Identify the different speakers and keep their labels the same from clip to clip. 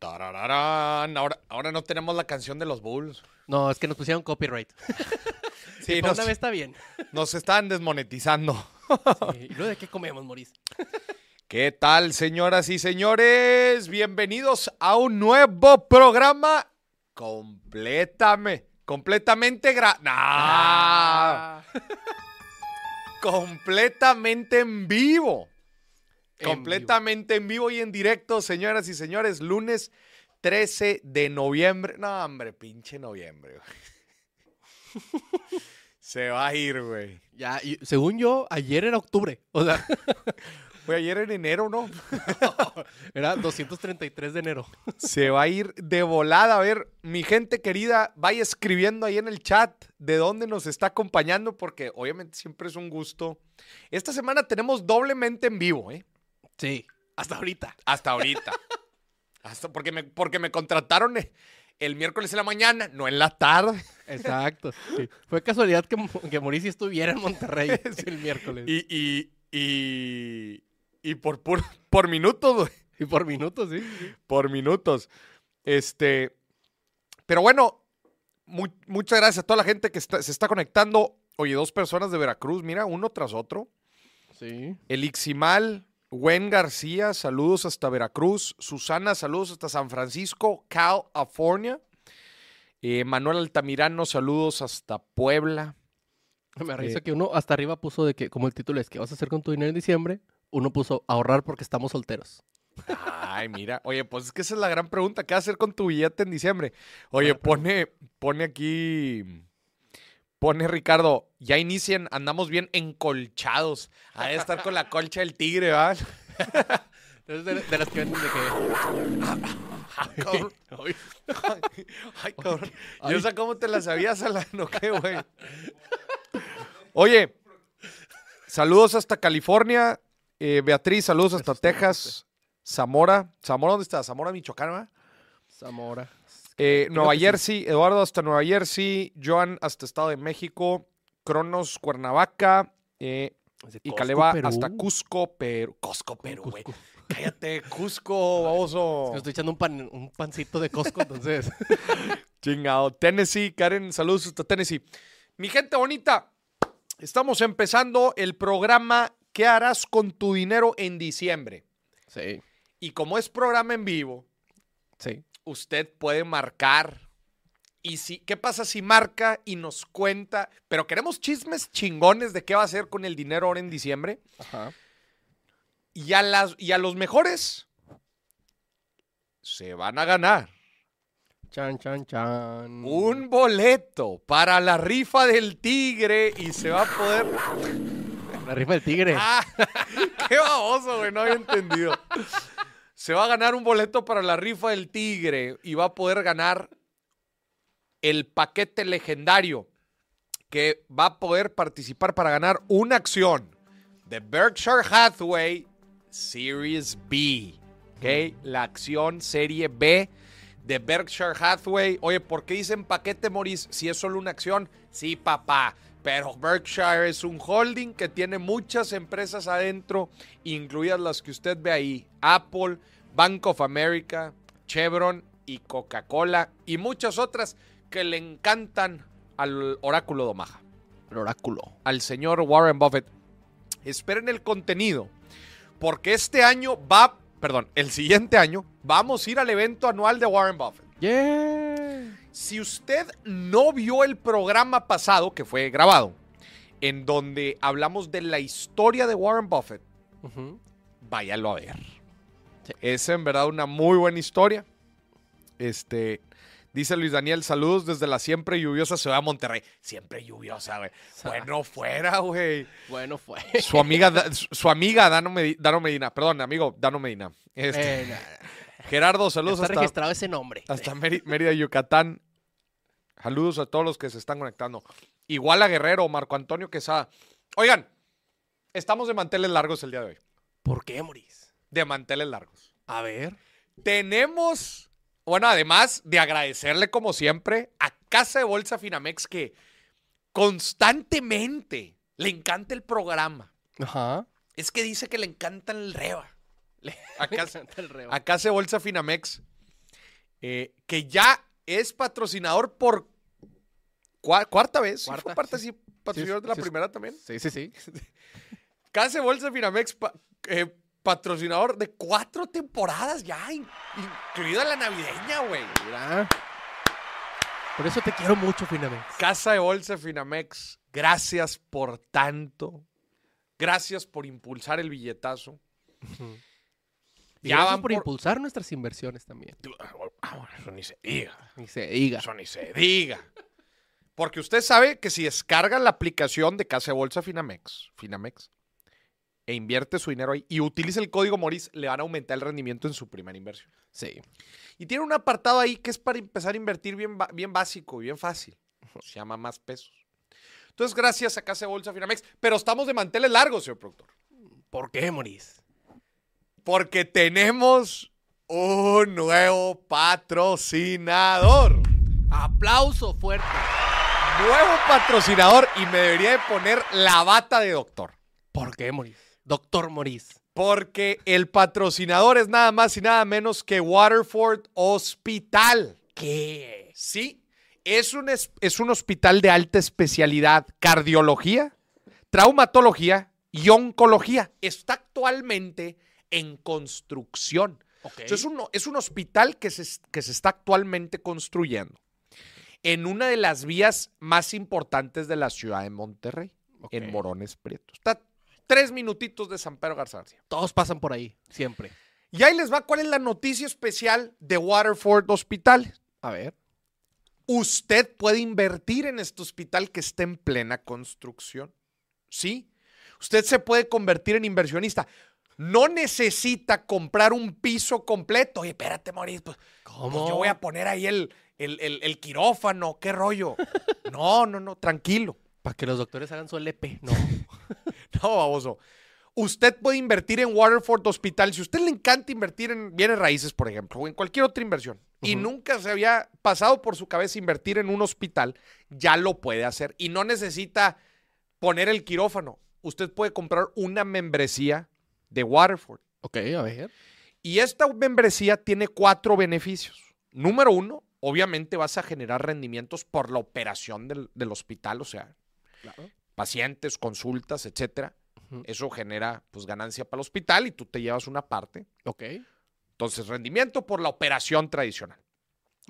Speaker 1: Tarararán. Ahora, ahora no tenemos la canción de los Bulls.
Speaker 2: No, es que nos pusieron copyright.
Speaker 1: Sí, nos,
Speaker 2: una vez está bien.
Speaker 1: nos están desmonetizando.
Speaker 2: Sí, ¿Y luego de qué comemos, Maurice?
Speaker 1: ¿Qué tal, señoras y señores? Bienvenidos a un nuevo programa completamente, completamente gra... Nah,
Speaker 2: Ah.
Speaker 1: completamente en vivo.
Speaker 2: En
Speaker 1: completamente en vivo y en directo, señoras y señores, lunes 13 de noviembre. No, hombre, pinche noviembre. güey. Se va a ir, güey.
Speaker 2: Ya, y según yo, ayer era octubre. O sea,
Speaker 1: Fue ayer en enero, ¿no?
Speaker 2: era 233 de enero.
Speaker 1: Se va a ir de volada. A ver, mi gente querida, vaya escribiendo ahí en el chat de dónde nos está acompañando, porque obviamente siempre es un gusto. Esta semana tenemos doblemente en vivo, ¿eh?
Speaker 2: Sí, hasta ahorita.
Speaker 1: Hasta ahorita. Hasta porque me, porque me contrataron eh, el miércoles en la mañana, no en la tarde.
Speaker 2: Exacto. sí. Fue casualidad que, que Mauricio estuviera en Monterrey el miércoles.
Speaker 1: Y, y, y, y por, pur- por minutos, güey.
Speaker 2: Y por minutos, sí.
Speaker 1: por minutos. Este, pero bueno, mu- muchas gracias a toda la gente que está- se está conectando. Oye, dos personas de Veracruz, mira, uno tras otro.
Speaker 2: Sí.
Speaker 1: El Iximal, Gwen García, saludos hasta Veracruz. Susana, saludos hasta San Francisco, California. Eh, Manuel Altamirano, saludos hasta Puebla.
Speaker 2: Me risa
Speaker 1: Eh.
Speaker 2: que uno hasta arriba puso de que, como el título es, ¿qué vas a hacer con tu dinero en diciembre? Uno puso ahorrar porque estamos solteros.
Speaker 1: Ay, mira. Oye, pues es que esa es la gran pregunta. ¿Qué vas a hacer con tu billete en diciembre? Oye, pone, pone aquí. Pone Ricardo, ya inician, andamos bien encolchados. A de estar con la colcha del tigre, ¿va?
Speaker 2: Entonces, de, de las que venden de que... Ay,
Speaker 1: Ay, cabrón.
Speaker 2: Ay.
Speaker 1: Yo sé cómo te la sabías, Alan, ¿o qué, güey? Oye, saludos hasta California. Eh, Beatriz, saludos hasta Texas. Zamora. ¿Zamora dónde está? Zamora, Michoacán, ¿va?
Speaker 2: Zamora.
Speaker 1: Eh, Nueva
Speaker 2: sí.
Speaker 1: Jersey, Eduardo hasta Nueva Jersey, Joan hasta Estado de México, Cronos, Cuernavaca eh, y Caleva hasta Cusco, Perú. Cusco, Perú, güey.
Speaker 2: Cusco.
Speaker 1: Cállate, Cusco, baboso.
Speaker 2: Es que estoy echando un, pan, un pancito de Costco, entonces...
Speaker 1: Chingado. Tennessee, Karen, saludos hasta Tennessee. Mi gente bonita, estamos empezando el programa ¿Qué harás con tu dinero en diciembre?
Speaker 2: sí,
Speaker 1: Y como es programa en vivo,
Speaker 2: sí.
Speaker 1: Usted puede marcar. Y si, ¿qué pasa si marca y nos cuenta? Pero queremos chismes chingones de qué va a hacer con el dinero ahora en diciembre.
Speaker 2: Ajá.
Speaker 1: Y a, las, y a los mejores se van a ganar
Speaker 2: Chan, chan, chan.
Speaker 1: un boleto para la rifa del tigre y se va a poder...
Speaker 2: La rifa del tigre.
Speaker 1: ¡Ah! ¡Qué baboso, güey! No había entendido. Se va a ganar un boleto para la rifa del tigre y va a poder ganar el paquete legendario que va a poder participar para ganar una acción de Berkshire Hathaway Series B. ¿Ok? La acción Serie B de Berkshire Hathaway. Oye, ¿por qué dicen paquete, Maurice? Si es solo una acción. Sí, papá. Pero Berkshire es un holding que tiene muchas empresas adentro, incluidas las que usted ve ahí. Apple, Bank of America, Chevron y Coca-Cola y muchas otras que le encantan al oráculo de Omaha,
Speaker 2: El oráculo.
Speaker 1: al señor Warren Buffett. Esperen el contenido, porque este año va, perdón, el siguiente año vamos a ir al evento anual de Warren Buffett.
Speaker 2: Yeah.
Speaker 1: Si usted no vio el programa pasado, que fue grabado, en donde hablamos de la historia de Warren Buffett, váyalo a ver.
Speaker 2: Sí.
Speaker 1: Es en verdad una muy buena historia. Este, dice Luis Daniel, saludos desde la siempre lluviosa ciudad de Monterrey. Siempre lluviosa, güey. Bueno, fuera, güey.
Speaker 2: Bueno, fue.
Speaker 1: Su amiga, su amiga Dano, Medi- Dano Medina, perdón, amigo, Dano Medina. Este,
Speaker 2: Eh,
Speaker 1: Gerardo, saludos
Speaker 2: está
Speaker 1: hasta,
Speaker 2: registrado ese nombre.
Speaker 1: hasta Mérida, Yucatán. Saludos a todos los que se están conectando. Igual a Guerrero, Marco Antonio Quesada. Oigan, estamos de manteles largos el día de hoy.
Speaker 2: ¿Por qué, Moris?
Speaker 1: De manteles largos.
Speaker 2: A ver.
Speaker 1: Tenemos, bueno, además de agradecerle como siempre a Casa de Bolsa Finamex que constantemente le encanta el programa.
Speaker 2: Ajá.
Speaker 1: Es que dice que le encanta el reba. A
Speaker 2: Me
Speaker 1: Casa,
Speaker 2: encanta el reo.
Speaker 1: a Casa de Bolsa Finamex. eh, que ya es patrocinador por cua- cuarta vez. ¿Sí
Speaker 2: Cuarta,
Speaker 1: fue particip- patrocinador
Speaker 2: Sí,
Speaker 1: de la
Speaker 2: sí,
Speaker 1: primera también?
Speaker 2: Sí, sí, sí.
Speaker 1: Case Bolsa Finamex, pa- eh, patrocinador de cuatro temporadas ya, in- incluida la navideña, güey.
Speaker 2: Por eso te quiero mucho, Finamex.
Speaker 1: Casa de Bolsa Finamex, gracias por tanto. Gracias por impulsar el billetazo. Ya
Speaker 2: gracias
Speaker 1: van
Speaker 2: por,
Speaker 1: por-
Speaker 2: impulsar nuestras inversiones también.
Speaker 1: Ah, bueno, eso ni se diga.
Speaker 2: Y se diga.
Speaker 1: Eso ni se diga. Porque usted sabe que si descarga la aplicación de Casa de Bolsa Finamex, Finamex, e invierte su dinero ahí y utiliza el código Moris, le van a aumentar el rendimiento en su primera inversión.
Speaker 2: Sí.
Speaker 1: Y tiene un apartado ahí que es para empezar a invertir bien, bien básico, bien fácil. Se llama más pesos. Entonces, gracias a Casa de Bolsa Finamex. Pero estamos de manteles largos, señor productor.
Speaker 2: ¿Por qué, Moris?
Speaker 1: Porque tenemos un nuevo patrocinador.
Speaker 2: Aplauso fuerte.
Speaker 1: Nuevo patrocinador y me debería de poner la bata de doctor.
Speaker 2: ¿Por qué, Moris? Doctor Moris.
Speaker 1: Porque el patrocinador es nada más y nada menos que Waterford Hospital.
Speaker 2: ¿Qué?
Speaker 1: Sí, es un, es, es un hospital de alta especialidad, cardiología, traumatología y oncología. Está actualmente en construcción. Es, un, es un hospital que se, que se está actualmente construyendo en una de las vías más importantes de la ciudad de Monterrey, en Morones Prieto. Está tres minutitos de San Pedro Garza García.
Speaker 2: Todos pasan por ahí, siempre.
Speaker 1: Y ahí les va cuál es la noticia especial de Waterford Hospital.
Speaker 2: A ver.
Speaker 1: Usted puede invertir en este hospital que está en plena construcción. ¿Sí? Usted se puede convertir en inversionista. No necesita comprar un piso completo. Oye, espérate, Mauricio. Pues,
Speaker 2: ¿Cómo?
Speaker 1: pues yo voy a poner ahí el, el, el- el quirófano. ¿Qué rollo? No, no, no. Tranquilo.
Speaker 2: Para que los doctores hagan su LP. No.
Speaker 1: No, baboso. Usted puede invertir en Waterford Hospital. Si a usted le encanta invertir en bienes raíces, por ejemplo, o en cualquier otra inversión, y nunca se había pasado por su cabeza invertir en un hospital, ya lo puede hacer. Y no necesita poner el quirófano. Usted puede comprar una membresía de Waterford.
Speaker 2: ok, a ver.
Speaker 1: Y esta membresía tiene cuatro beneficios. Número uno, obviamente vas a generar rendimientos por la operación del, del hospital, o sea,
Speaker 2: Claro.
Speaker 1: pacientes, consultas, etcétera. Eso genera pues ganancia para el hospital y tú te llevas una parte.
Speaker 2: Ok.
Speaker 1: Entonces, rendimiento por la operación tradicional.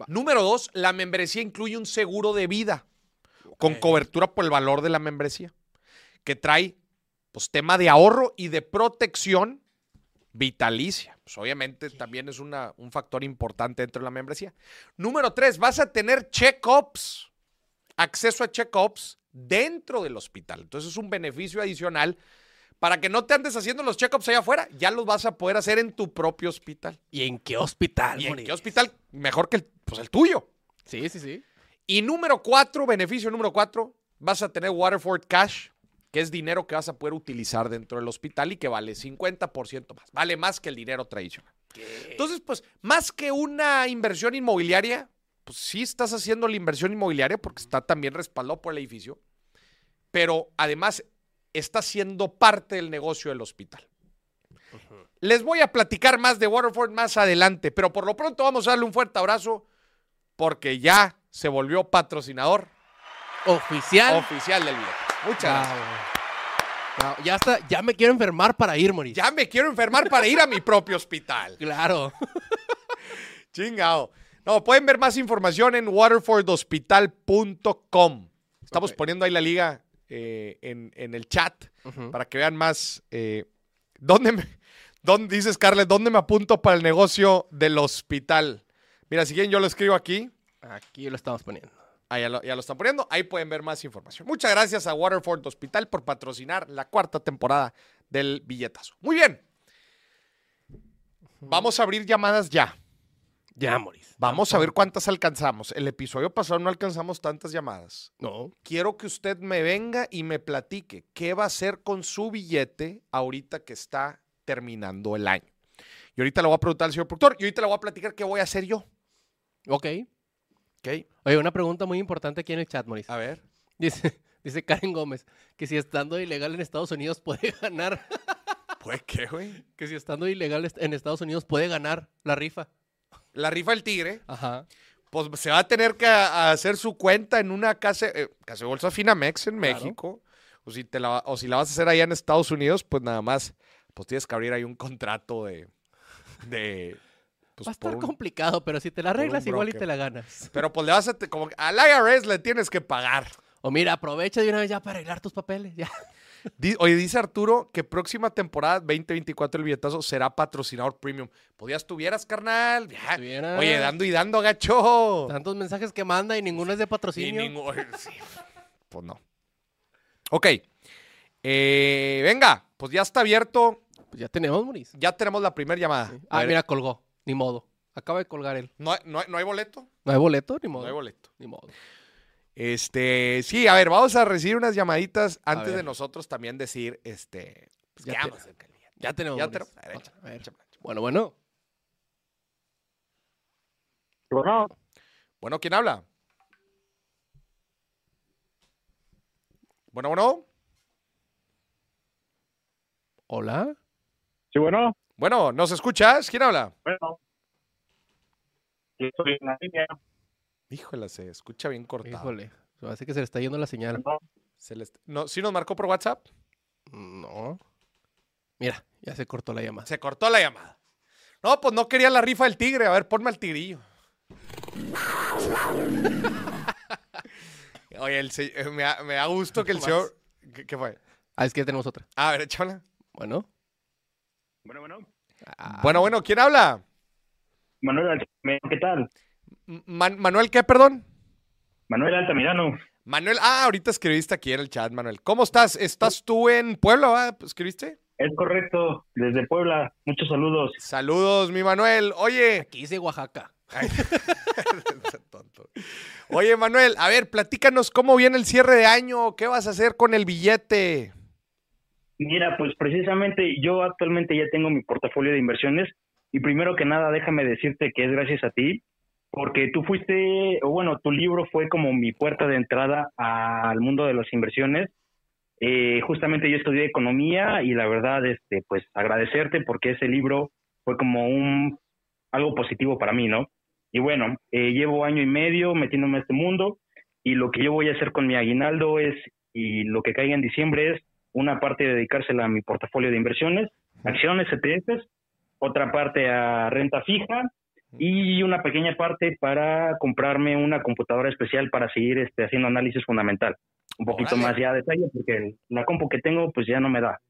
Speaker 2: Va.
Speaker 1: Número dos, la membresía incluye un seguro de vida con cobertura por el valor de la membresía, que trae pues tema de ahorro y de protección vitalicia. Pues, obviamente también es una- un factor importante dentro de la membresía. Número tres, vas a tener check-ups, acceso a check-ups dentro del hospital. Entonces es un beneficio adicional para que no te andes haciendo los check-ups allá afuera, ya los vas a poder hacer en tu propio hospital.
Speaker 2: ¿Y en qué hospital,
Speaker 1: ¿Y en qué hospital? Mejor que el, pues el tuyo.
Speaker 2: Sí, sí, sí.
Speaker 1: Y número cuatro, beneficio número cuatro, vas a tener Waterford Cash, que es dinero que vas a poder utilizar dentro del hospital y que vale 50% más. Vale más que el dinero tradicional. Entonces, pues, más que una inversión inmobiliaria, pues sí estás haciendo la inversión inmobiliaria porque está también respaldado por el edificio, pero además está siendo parte del negocio del hospital. Les voy a platicar más de Waterford más adelante, pero por lo pronto vamos a darle un fuerte abrazo porque ya se volvió patrocinador
Speaker 2: Oficial.
Speaker 1: oficial del video. Muchas gracias.
Speaker 2: Bravo. Ya está, ya me quiero enfermar para ir, Moris.
Speaker 1: Ya me quiero enfermar para ir a mi propio hospital.
Speaker 2: Claro.
Speaker 1: Chingado. No, pueden ver más información en waterfordhospital.com. Estamos poniendo ahí la liga eh, en, en el chat para que vean más. eh, ¿Dónde me, dónde, dice Scarlett, ¿dónde me apunto para el negocio del hospital? Mira, si quieren yo lo escribo aquí.
Speaker 2: Aquí lo estamos poniendo.
Speaker 1: Ahí ya lo, ya lo están poniendo. Ahí pueden ver más información. Muchas gracias a Waterford Hospital por patrocinar la cuarta temporada del billetazo. Muy bien. Vamos a abrir llamadas ya.
Speaker 2: Ya, Moris.
Speaker 1: Vamos a ver cuántas alcanzamos. El episodio pasado no alcanzamos tantas llamadas.
Speaker 2: No.
Speaker 1: Quiero que usted me venga y me platique qué va a hacer con su billete ahorita que está terminando el año. Y ahorita le voy a preguntar al señor productor y ahorita le voy a platicar qué voy a hacer yo.
Speaker 2: Ok.
Speaker 1: ¿Ok?
Speaker 2: Oye, una pregunta muy importante aquí en el chat, Moris.
Speaker 1: A ver.
Speaker 2: Dice, dice Karen Gómez que si estando ilegal en Estados Unidos puede ganar.
Speaker 1: ¿Pues qué, güey?
Speaker 2: Que si estando ilegal en Estados Unidos puede ganar la rifa.
Speaker 1: la rifa del tigre,
Speaker 2: Ajá.
Speaker 1: pues se va a tener que a hacer su cuenta en una casa, eh, casa de bolsa Finamex en
Speaker 2: Claro.
Speaker 1: México. O si, te la, o si la vas a hacer allá en Estados Unidos, pues nada más, pues tienes que abrir ahí un contrato de... de pues,
Speaker 2: Va a estar
Speaker 1: un-
Speaker 2: complicado, pero si te la arreglas, igual y te la ganas.
Speaker 1: Pero pues le vas a... te- Como, al IRS le tienes que pagar.
Speaker 2: O mira, aprovecha de una vez ya para arreglar tus papeles. Ya.
Speaker 1: Oye, dice Arturo que próxima temporada 2024 el billetazo será patrocinador premium. Pues ya estuvieras, carnal. Ya.
Speaker 2: Estuvieras.
Speaker 1: Oye, dando y dando, gacho.
Speaker 2: Tantos mensajes que manda y ninguno es de
Speaker 1: Y
Speaker 2: patrocinio.
Speaker 1: ningún- sí, Pues no. Ok. Eh, venga, pues ya está abierto.
Speaker 2: Pues ya tenemos, Maurice.
Speaker 1: Ya tenemos la primera llamada. A
Speaker 2: Ah, mira, colgó. Ni modo. Acaba de colgar él.
Speaker 1: ¿no, hay- no hay- no hay boleto?
Speaker 2: ¿No hay boleto? Ni modo.
Speaker 1: No hay boleto.
Speaker 2: Ni modo.
Speaker 1: Este, sí, a ver, vamos a recibir unas llamaditas antes de nosotros también decir, este, pues,
Speaker 2: Ya
Speaker 1: ¿qué
Speaker 2: te-? Ya tenemos.
Speaker 1: Ya
Speaker 2: Maurice.
Speaker 1: tenemos. A ver,
Speaker 2: Vamos a ver.
Speaker 1: échame, échame.
Speaker 2: Bueno, bueno.
Speaker 3: Bueno,
Speaker 1: Bueno, ¿quién habla? Bueno, bueno.
Speaker 2: Hola.
Speaker 3: sí, bueno,
Speaker 1: Bueno, ¿nos escuchas? ¿Quién habla?
Speaker 3: bueno. Yo estoy en la línea.
Speaker 1: Híjole, se escucha bien cortado.
Speaker 2: Híjole. Hace que se le está yendo la señal.
Speaker 3: No,
Speaker 1: Se le est- no, ¿Sí nos marcó por WhatsApp?
Speaker 2: No. Mira, ya se cortó la llamada.
Speaker 1: Se cortó la llamada. No, pues no quería la rifa del tigre. A ver, ponme al tigrillo. Oye, el se- eh, me, da, me da gusto que el
Speaker 2: Más.
Speaker 1: señor... ¿Qué, qué fue?
Speaker 2: Ah, es que ya tenemos otra.
Speaker 1: A ver, échala.
Speaker 2: Bueno.
Speaker 3: Bueno, bueno.
Speaker 2: Ah,
Speaker 1: Bueno, bueno, ¿quién habla?
Speaker 3: Manuel Altamirano, ¿qué tal?
Speaker 1: Man- ¿Manuel qué, perdón?
Speaker 3: Manuel Altamirano.
Speaker 1: Manuel, ah, ahorita escribiste aquí en el chat, Manuel. ¿Cómo estás? ¿Estás tú en Puebla? ¿Escribiste?
Speaker 3: Es correcto, desde Puebla. Muchos saludos.
Speaker 1: Saludos, mi Manuel. Oye,
Speaker 2: Aquí dice Oaxaca.
Speaker 1: Ay, tonto. Oye, Manuel, a ver, platícanos cómo viene el cierre de año, qué vas a hacer con el billete.
Speaker 3: Mira, pues precisamente yo actualmente ya tengo mi portafolio de inversiones y primero que nada déjame decirte que es gracias a ti porque tú fuiste, o bueno, tu libro fue como mi puerta de entrada al mundo de las inversiones. Eh, justamente yo estudié economía y la verdad, este, pues agradecerte porque ese libro fue como un algo positivo para mí, ¿no? Y bueno, eh, llevo año y medio metiéndome a este mundo y lo que yo voy a hacer con mi aguinaldo es, y lo que caiga en diciembre es una parte dedicársela a mi portafolio de inversiones, acciones, ETFs, otra parte a renta fija y una pequeña parte para comprarme una computadora especial para seguir este, haciendo análisis fundamental. Un poquito
Speaker 1: Órale.
Speaker 3: más ya a detalle porque la compu que tengo pues ya no me da.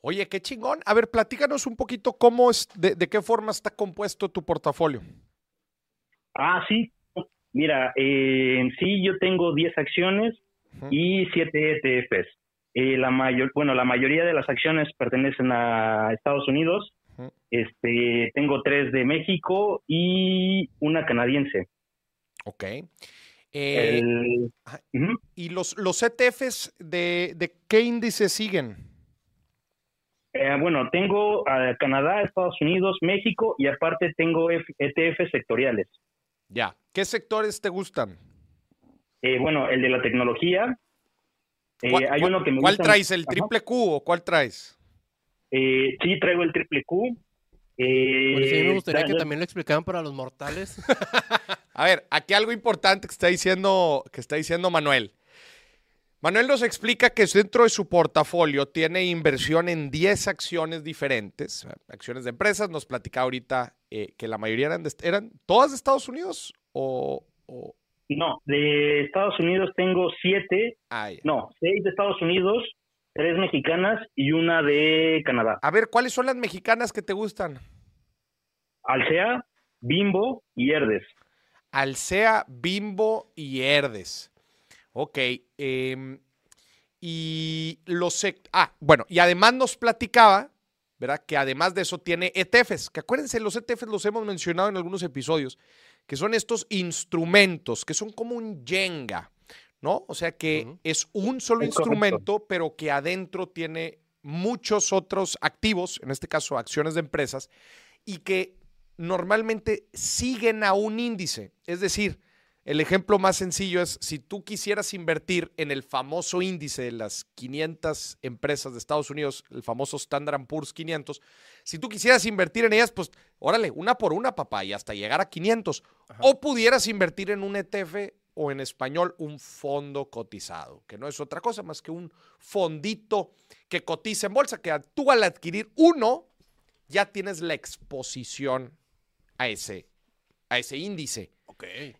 Speaker 1: Oye, qué chingón. A ver, platícanos un poquito cómo es, de, de qué forma está compuesto tu portafolio.
Speaker 3: Ah, sí. Mira, eh, en sí yo tengo 10 acciones y 7 ETFs. Eh, la mayor, bueno, la mayoría de las acciones pertenecen a Estados Unidos. Este, tengo tres de México y una canadiense.
Speaker 1: Ok. Eh,
Speaker 3: El-
Speaker 1: ah. ¿Y los, los ETFs de, de qué índice siguen?
Speaker 3: Eh, bueno, tengo a Canadá, Estados Unidos, México y aparte tengo F- ETFs sectoriales.
Speaker 1: Ya. ¿Qué sectores te gustan?
Speaker 3: Eh, bueno, el de la tecnología. Eh,
Speaker 1: ¿Cuál,
Speaker 3: hay
Speaker 1: cuál-
Speaker 3: uno que me
Speaker 1: cuál
Speaker 3: gusta-
Speaker 1: traes? ¿El
Speaker 3: Ajá.
Speaker 1: triple Q o cuál traes?
Speaker 3: Eh, sí, traigo el triple Q. Eh,
Speaker 2: Bueno, sí, me gustaría que también lo explicaran para los mortales.
Speaker 1: A ver, aquí algo importante que está diciendo, que está diciendo Manuel. Manuel nos explica que dentro de su portafolio tiene inversión en 10 acciones diferentes, acciones de empresas. Nos platicaba ahorita eh, que la mayoría eran, de- eran todas de Estados Unidos o... o-
Speaker 3: No, de Estados Unidos tengo siete,
Speaker 1: ah,
Speaker 3: no, seis de Estados Unidos, tres mexicanas y una de Canadá.
Speaker 1: A ver, ¿cuáles son las mexicanas que te gustan?
Speaker 3: Alsea, Bimbo y Herdes.
Speaker 1: Alsea, Bimbo y Herdes. Ok. em, y los... Ah, bueno, y además nos platicaba, ¿verdad? Que además de eso tiene ETFs, que acuérdense, los ETFs los hemos mencionado en algunos episodios, que son estos instrumentos, que son como un Jenga, ¿no? O sea que es un solo
Speaker 3: Es correcto.
Speaker 1: instrumento, pero que adentro tiene muchos otros activos, en este caso acciones de empresas, y que normalmente siguen a un índice. Es decir, el ejemplo más sencillo es si tú quisieras invertir en el famoso índice de las 500 empresas de Estados Unidos, el famoso Standard Poor's 500, si tú quisieras invertir en ellas, pues órale, una por una, papá, y hasta llegar a 500. O pudieras invertir en un ETF o en español un fondo cotizado, que no es otra cosa más que un fondito que cotiza en bolsa, que tú al adquirir uno ya tienes la exposición a ese, a ese índice.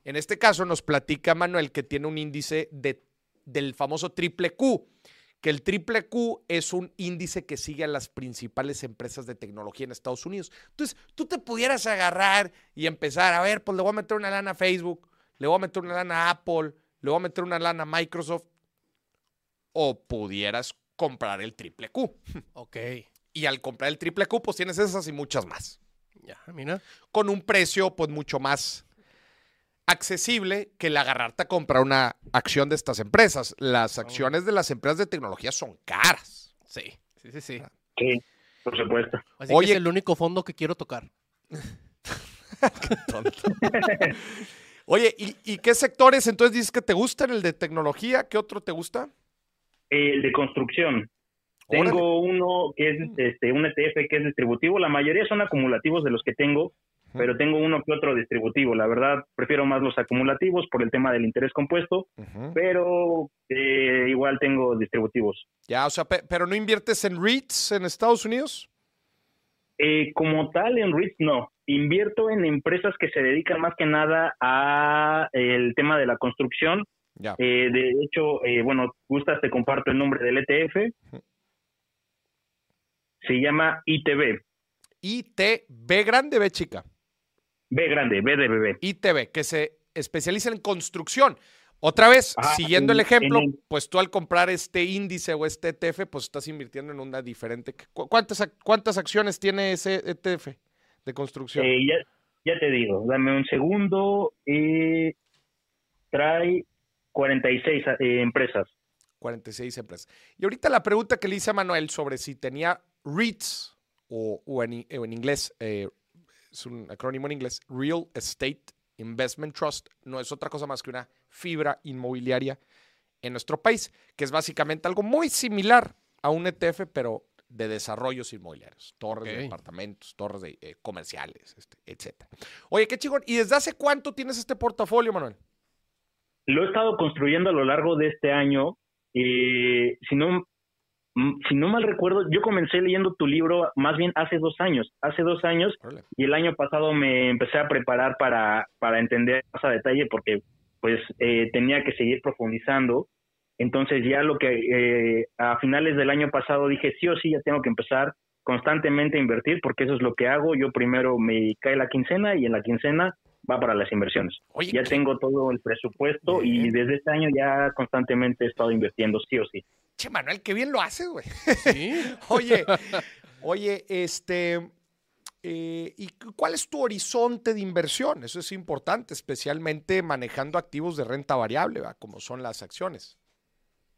Speaker 1: En este caso nos platica Manuel que tiene un índice de, del famoso triple Q, que el triple Q es un índice que sigue a las principales empresas de tecnología en Estados Unidos. Entonces, tú te pudieras agarrar y empezar, a ver, pues le voy a meter una lana a Facebook, le voy a meter una lana a Apple, le voy a meter una lana a Microsoft, o pudieras comprar el triple Q.
Speaker 2: Ok.
Speaker 1: Y al comprar el triple Q, pues tienes esas y muchas más
Speaker 2: Ya, mira.
Speaker 1: con un precio pues mucho más accesible que el agarrarte a comprar una acción de estas empresas. Las acciones de las empresas de tecnología son caras.
Speaker 2: Sí. Sí, sí, sí.
Speaker 3: Sí, por supuesto.
Speaker 2: Así
Speaker 1: Oye-
Speaker 2: que es el único fondo que quiero tocar.
Speaker 1: Oye, ¿y, y qué sectores entonces dices que te gustan? ¿El de tecnología? ¿Qué otro te gusta?
Speaker 3: El de construcción.
Speaker 1: Órale.
Speaker 3: Tengo uno que es este, un ETF que es distributivo. La mayoría son acumulativos de los que tengo, pero tengo uno que otro distributivo. La verdad, prefiero más los acumulativos por el tema del interés compuesto, pero eh, igual tengo distributivos.
Speaker 1: Ya, o sea, pe- pero no inviertes en REITs en Estados Unidos?
Speaker 3: Eh, como tal, en REITs no. Invierto en empresas que se dedican más que nada a el tema de la construcción.
Speaker 1: Ya.
Speaker 3: Eh, de hecho, eh, bueno, gustas, te comparto el nombre del ETF. Se llama ITB.
Speaker 1: ITB grande, B chica.
Speaker 3: B grande, B de bebé.
Speaker 1: ITB, que se especializa en construcción. Otra vez, siguiendo
Speaker 3: en-
Speaker 1: el ejemplo,
Speaker 3: el-
Speaker 1: pues tú al comprar este índice o este ETF, pues estás invirtiendo en una diferente. ¿Cu- ¿Cuántas, cuántas acciones tiene ese ETF de construcción?
Speaker 3: Eh, ya, ya te digo, dame un segundo. Eh, trae 46 eh, empresas.
Speaker 1: 46 empresas. Y ahorita la pregunta que le hice a Manuel sobre si tenía REITs o, o en, o en inglés, eh, es un acrónimo en inglés, Real Estate Investment Trust, no es otra cosa más que una fibra inmobiliaria en nuestro país, que es básicamente algo muy similar a un ETF, pero de desarrollos inmobiliarios, torres de departamentos, torres de, eh, comerciales, este, etc. Oye, qué chingón. ¿Y desde hace cuánto tienes este portafolio, Manuel?
Speaker 3: Lo he estado construyendo a lo largo de este año. Eh, si no si no mal recuerdo, yo comencé leyendo tu libro más bien hace dos años. Hace dos años y el año pasado me empecé a preparar para, para entender más a detalle porque pues eh, tenía que seguir profundizando. Entonces ya lo que eh, a finales del año pasado dije, sí o sí, ya tengo que empezar constantemente a invertir porque eso es lo que hago. Yo primero me cae la quincena y en la quincena va para las inversiones.
Speaker 1: Oye,
Speaker 3: Ya tengo todo el presupuesto y desde este año ya constantemente he estado invirtiendo sí o sí.
Speaker 1: Che, Manuel, qué bien lo haces, güey.
Speaker 2: Sí.
Speaker 1: Oye, oye, este, eh, ¿y cu- cuál es tu horizonte de inversión? Eso es importante, especialmente manejando activos de renta variable, ¿va? como son las acciones.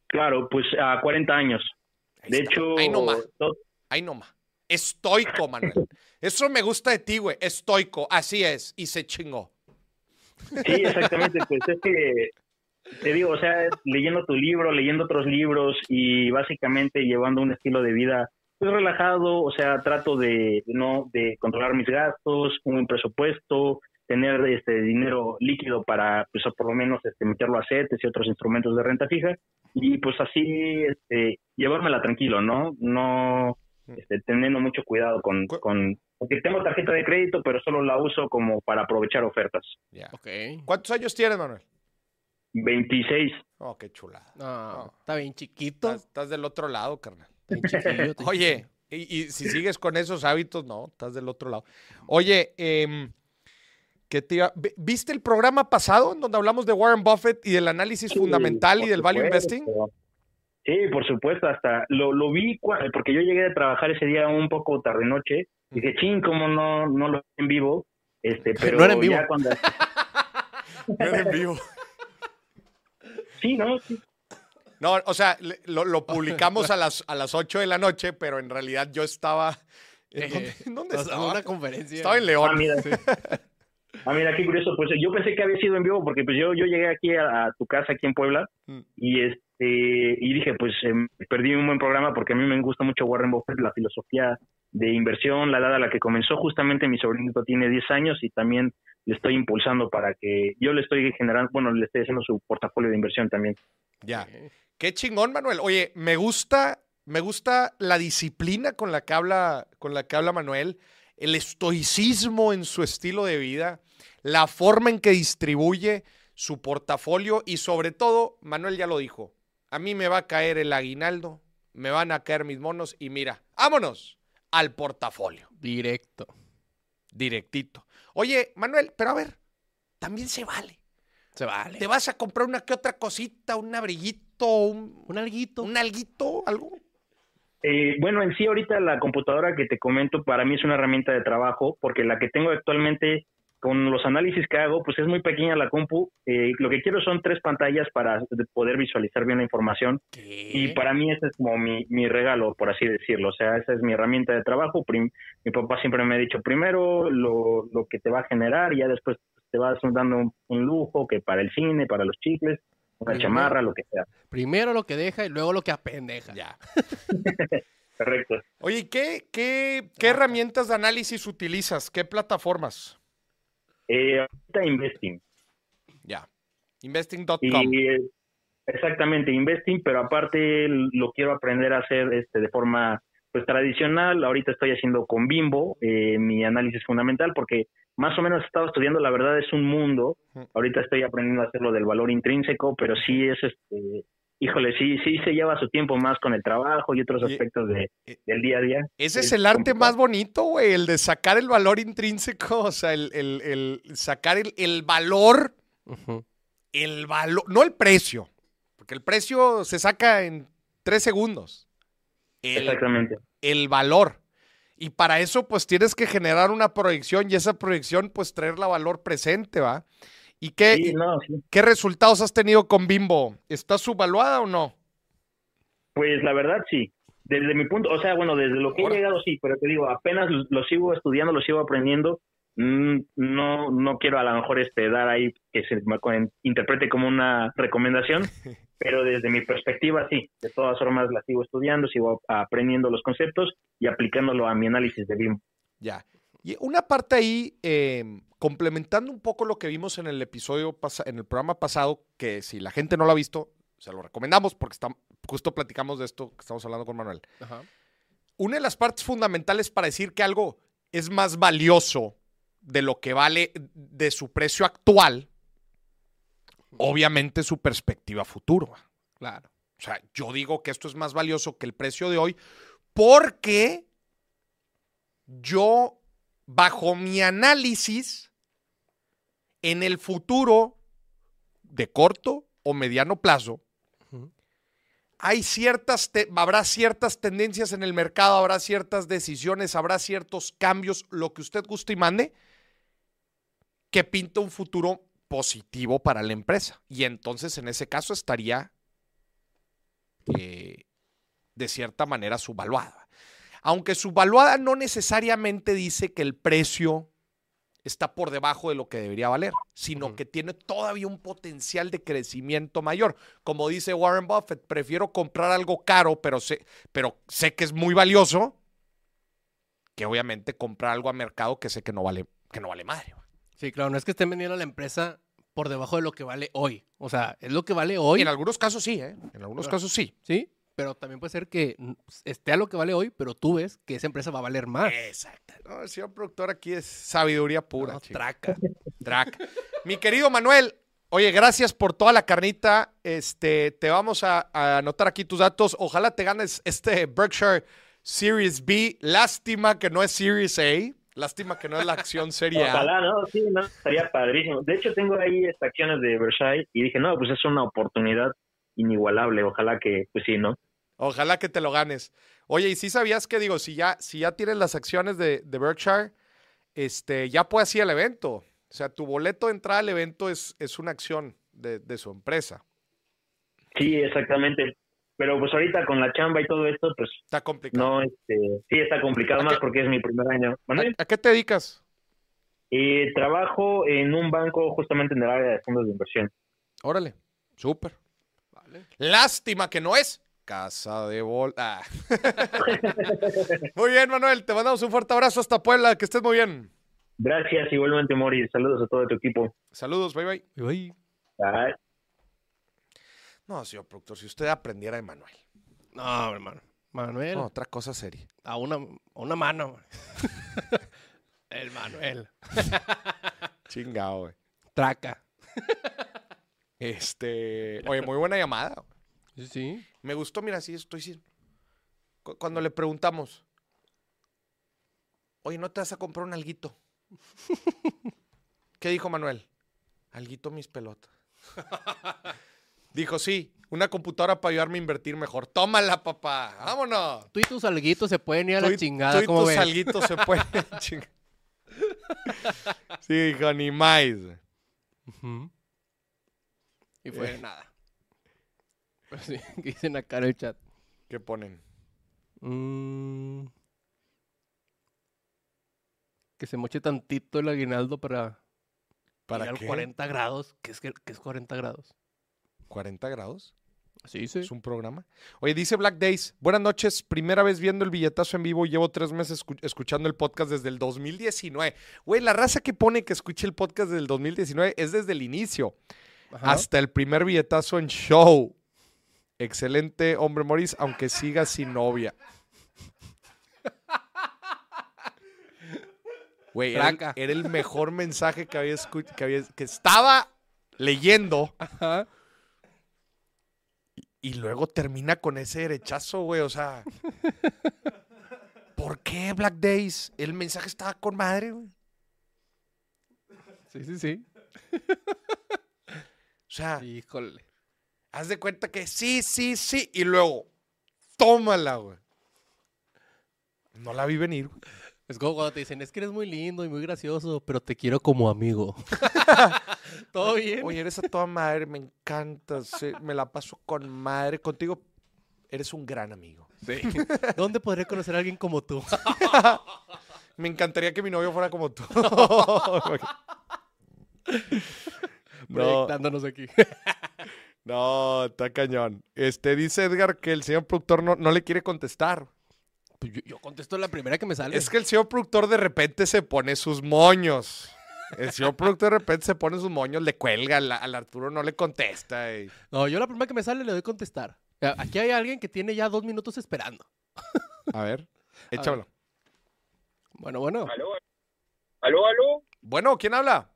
Speaker 3: Claro, pues a 40 años.
Speaker 1: Ahí
Speaker 3: De
Speaker 1: está.
Speaker 3: hecho,
Speaker 1: ahí nomás, ahí nomás. Estoico, Manuel. Eso me gusta de ti, güey. Estoico, así es. Y se chingó.
Speaker 3: Sí, exactamente, pues es que te digo, o sea, leyendo tu libro, leyendo otros libros y básicamente llevando un estilo de vida pues relajado, o sea, trato de no de controlar mis gastos, un buen presupuesto, tener este dinero líquido para pues por lo menos este meterlo a CETES y otros instrumentos de renta fija y pues así este llevármela tranquilo, ¿no? No este, teniendo mucho cuidado con, con porque tengo tarjeta de crédito, pero solo la uso como para aprovechar ofertas.
Speaker 1: Ya.
Speaker 2: Ok.
Speaker 1: ¿Cuántos años tienes, Manuel?
Speaker 3: 26.
Speaker 1: Oh, qué chulada.
Speaker 2: No,
Speaker 1: No.
Speaker 2: está bien chiquito.
Speaker 1: Estás, estás del otro lado, carnal.
Speaker 2: Está bien
Speaker 1: Oye, y, y si sigues con esos hábitos, no, estás del otro lado. Oye, em, ¿qué te iba- vi- ¿viste el programa pasado en donde hablamos de Warren Buffett y del análisis
Speaker 3: Sí,
Speaker 1: fundamental y del value investing?
Speaker 3: Sí, por supuesto, hasta lo, lo vi porque yo llegué a trabajar ese día un poco tarde noche. Dije, ching, ¿cómo no, no lo vi en vivo? Este, pero
Speaker 2: No era en vivo.
Speaker 3: ya cuando...
Speaker 1: Era en vivo.
Speaker 3: Sí, ¿no? Sí.
Speaker 1: No, o sea, le- lo, lo publicamos a las, a las 8 de la noche, pero en realidad yo estaba... ¿En dónde, en dónde estaba?
Speaker 2: una conferencia.
Speaker 1: Estaba en
Speaker 3: Ah,
Speaker 1: León.
Speaker 3: mira. Ah, mira, qué curioso. Pues yo pensé que había sido en vivo porque pues yo, yo llegué aquí a, a tu casa aquí en Puebla
Speaker 1: Mm.
Speaker 3: y este y dije, pues em, perdí un buen programa porque a mí me gusta mucho Warren Buffett, la filosofía de inversión, la edad a la que comenzó. Justamente mi sobrinito tiene 10 años y también le estoy impulsando para que yo le estoy generando, bueno, le estoy haciendo su portafolio de inversión también.
Speaker 1: Ya. Qué chingón, Manuel. Oye, me gusta, me gusta la disciplina con la que habla, con la que habla Manuel, el estoicismo en su estilo de vida, la forma en que distribuye su portafolio y sobre todo, Manuel ya lo dijo, a mí me va a caer el aguinaldo, me van a caer mis monos y mira, vámonos al portafolio,
Speaker 2: Directo.
Speaker 1: directito. Oye, Manuel, pero a ver, también se vale.
Speaker 2: Se vale.
Speaker 1: ¿Te vas a comprar una que otra cosita, un abriguito, un,
Speaker 2: Un alguito.
Speaker 1: un alguito, algo?
Speaker 3: Eh, bueno, en sí ahorita la computadora que te comento para mí es una herramienta de trabajo porque la que tengo actualmente con los análisis que hago, pues es muy pequeña la compu. Eh, lo que quiero son tres pantallas para poder visualizar bien la información y para mí ese es como mi, mi regalo, por así decirlo. O sea, esa es mi herramienta de trabajo. Prim- mi papá siempre me ha dicho, primero lo, lo que te va a generar y ya después te vas dando un, un lujo que para el cine, para los chicles, una
Speaker 2: Primero.
Speaker 3: chamarra, lo que sea.
Speaker 2: Primero lo que deja y luego lo que apendeja.
Speaker 1: Ya.
Speaker 3: Correcto.
Speaker 1: Oye, ¿y ¿qué, qué, qué herramientas de análisis utilizas? ¿Qué plataformas?
Speaker 3: Eh, ahorita investing.
Speaker 1: Ya. Investing.com.
Speaker 3: Exactamente, investing, pero aparte lo quiero aprender a hacer este de forma pues tradicional. Ahorita estoy haciendo con Bimbo eh, mi análisis fundamental porque más o menos he estado estudiando, la verdad es un mundo. Ahorita estoy aprendiendo a hacerlo del valor intrínseco, pero sí es este híjole, sí sí se lleva su tiempo más con el trabajo y otros aspectos de, del día a día.
Speaker 1: Ese es
Speaker 3: es
Speaker 1: el arte
Speaker 3: complicado.
Speaker 1: más bonito, güey, el de sacar el valor intrínseco, o sea, el, el- el sacar el, el valor, el valor, no el precio, porque el precio se saca en tres segundos. El,
Speaker 3: Exactamente.
Speaker 1: el valor. Y para eso, pues tienes que generar una proyección y esa proyección, pues traerla a valor presente, ¿va? ¿Y qué,
Speaker 3: Sí, no, sí.
Speaker 1: qué resultados has tenido con Bimbo? ¿Está subvaluada o no?
Speaker 3: Pues la verdad sí. Desde mi punto, o sea, bueno, desde lo que he llegado sí, pero te digo, apenas lo sigo estudiando, lo sigo aprendiendo. Mm, No, no quiero a lo mejor este dar ahí que se me interprete como una recomendación, pero desde mi perspectiva sí. De todas formas la sigo estudiando, sigo aprendiendo los conceptos y aplicándolo a mi análisis de BIM.
Speaker 1: Ya. Y una parte ahí, eh, complementando un poco lo que vimos en el episodio, en el programa pasado, que si la gente no lo ha visto, se lo recomendamos porque está- justo platicamos de esto que estamos hablando con Manuel.
Speaker 2: Ajá.
Speaker 1: Una de las partes fundamentales para decir que algo es más valioso de lo que vale de su precio actual, obviamente su perspectiva futuro.
Speaker 2: Claro.
Speaker 1: O sea, yo digo que esto es más valioso que el precio de hoy porque yo, bajo mi análisis, en el futuro de corto o mediano plazo, hay ciertas, habrá ciertas tendencias en el mercado, habrá ciertas decisiones, habrá ciertos cambios, lo que usted guste y mande, que pinta un futuro positivo para la empresa. Y entonces, en ese caso, estaría eh, de cierta manera subvaluada. Aunque subvaluada no necesariamente dice que el precio está por debajo de lo que debería valer, sino que tiene todavía un potencial de crecimiento mayor. Como dice Warren Buffett, prefiero comprar algo caro, pero sé, pero sé que es muy valioso, que obviamente comprar algo a mercado que sé que no vale, que no vale madre.
Speaker 2: Sí, claro, no es que estén vendiendo la empresa por debajo de lo que vale hoy. O sea, es lo que vale hoy,
Speaker 1: En algunos casos sí, ¿eh? En algunos
Speaker 2: Claro.
Speaker 1: casos sí.
Speaker 2: ¿sí? Pero también puede ser que mm, esté a lo que vale hoy, pero tú ves que esa empresa va a valer más.
Speaker 1: Exacto. No, el señor productor aquí es sabiduría pura.
Speaker 2: No, traca.
Speaker 1: Track. Mi querido Manuel, oye, gracias por toda la carnita. Este, te vamos a, a anotar aquí tus datos. Ojalá te ganes este Berkshire Series B. Lástima que no es Series A. Lástima que no es la acción serie A.
Speaker 3: Ojalá, ¿no? Sí, no, estaría padrísimo. De hecho, tengo ahí estas acciones de Versailles y dije, no, pues es una oportunidad inigualable. Ojalá que, pues sí, ¿no?
Speaker 1: Ojalá que te lo ganes. Oye, y si sabías que, digo, si ya, si ya tienes las acciones de, de Berkshire, este, ya puedes ir al evento. O sea, tu boleto de entrada al evento es, es una acción de, de su empresa.
Speaker 3: Sí, exactamente. Pero pues ahorita con la chamba y todo esto, pues
Speaker 1: Está complicado.
Speaker 3: no, este, sí está complicado
Speaker 1: ¿A
Speaker 3: más
Speaker 1: qué-
Speaker 3: porque es mi primer año.
Speaker 1: ¿A,
Speaker 3: ¿Manuel?
Speaker 1: a qué te dedicas?
Speaker 3: Eh, trabajo en un banco justamente en el área de fondos de inversión.
Speaker 1: Órale, súper. Lástima que no es casa de bol. Ah. muy bien, Manuel. Te mandamos un fuerte abrazo hasta Puebla. Que estés muy bien.
Speaker 3: Gracias, igualmente, Mori. Saludos a todo tu equipo.
Speaker 1: Saludos, bye bye.
Speaker 2: Uy,
Speaker 3: Bye.
Speaker 1: No, señor productor, si usted aprendiera de Manuel.
Speaker 2: No, hermano. Manuel,
Speaker 1: No, otra cosa seria.
Speaker 2: a, una, a una mano. El Manuel.
Speaker 1: Chingado, güey.
Speaker 2: Traca.
Speaker 1: Este. Oye, muy buena llamada.
Speaker 2: Sí, sí.
Speaker 1: Me gustó, mira, sí, estoy. Cu- Cuando le preguntamos, oye, ¿no te vas a comprar un alguito? ¿Qué dijo Manuel? Alguito mis pelotas. dijo, sí, una computadora para ayudarme a invertir mejor. Tómala, papá. Vámonos.
Speaker 2: Tú y tus alguitos se pueden ir a
Speaker 1: Tú
Speaker 2: la chingada,
Speaker 1: tú y
Speaker 2: ¿cómo
Speaker 1: tus
Speaker 2: ves?
Speaker 1: alguitos se pueden chingar. Sí, hijo, ni más.
Speaker 2: Y fue
Speaker 1: Eh.
Speaker 2: nada. Sí, que dicen acá en el chat.
Speaker 1: ¿Qué ponen?
Speaker 2: Mm. Que se moche tantito el aguinaldo para,
Speaker 1: ¿Para qué?
Speaker 2: 40 grados. ¿Qué es, que, es 40 grados?
Speaker 1: ¿40 grados?
Speaker 2: Sí, sí.
Speaker 1: Es un programa. Oye, dice Black Days. Buenas noches. Primera vez viendo el billetazo en vivo. Llevo tres meses escu- escuchando el podcast desde el 2019. Güey, la raza que pone que escuche el podcast desde el 2019 es desde el inicio.
Speaker 2: Ajá.
Speaker 1: Hasta el primer billetazo en show. Excelente, hombre Morris, aunque siga sin novia. Güey, era, el-
Speaker 2: Traca.
Speaker 1: era el mejor mensaje que había, escu- que había- que estaba leyendo
Speaker 2: Ajá.
Speaker 1: y luego termina con ese derechazo, güey. O sea, ¿por qué Black Days? El mensaje estaba con madre, güey.
Speaker 2: Sí, sí, sí.
Speaker 1: O sea,
Speaker 2: Híjole.
Speaker 1: Haz de cuenta que sí, sí, sí. Y luego, tómala, güey. No la vi venir, güey.
Speaker 2: Es como cuando te dicen, es que eres muy lindo y muy gracioso, pero te quiero como amigo. ¿Todo bien?
Speaker 1: Oye, eres a toda madre, me encanta, sí, me la paso con madre. Contigo eres un gran amigo.
Speaker 2: Sí. ¿Dónde podré conocer a alguien como tú?
Speaker 1: Me encantaría que mi novio fuera como tú. no,
Speaker 2: Proyectándonos aquí.
Speaker 1: No, está cañón. Este, dice Edgar que el señor productor no, no le quiere contestar.
Speaker 2: Pues yo, yo contesto la primera que me sale.
Speaker 1: Es que el señor productor de repente se pone sus moños. El señor productor de repente se pone sus moños, le cuelga, al, al Arturo no le contesta. y-
Speaker 2: No, yo la primera que me sale le doy contestar. Aquí hay alguien que tiene ya dos minutos esperando.
Speaker 1: A ver, échamelo.
Speaker 2: Bueno, bueno.
Speaker 4: Aló, aló, aló.
Speaker 1: Bueno, ¿quién habla?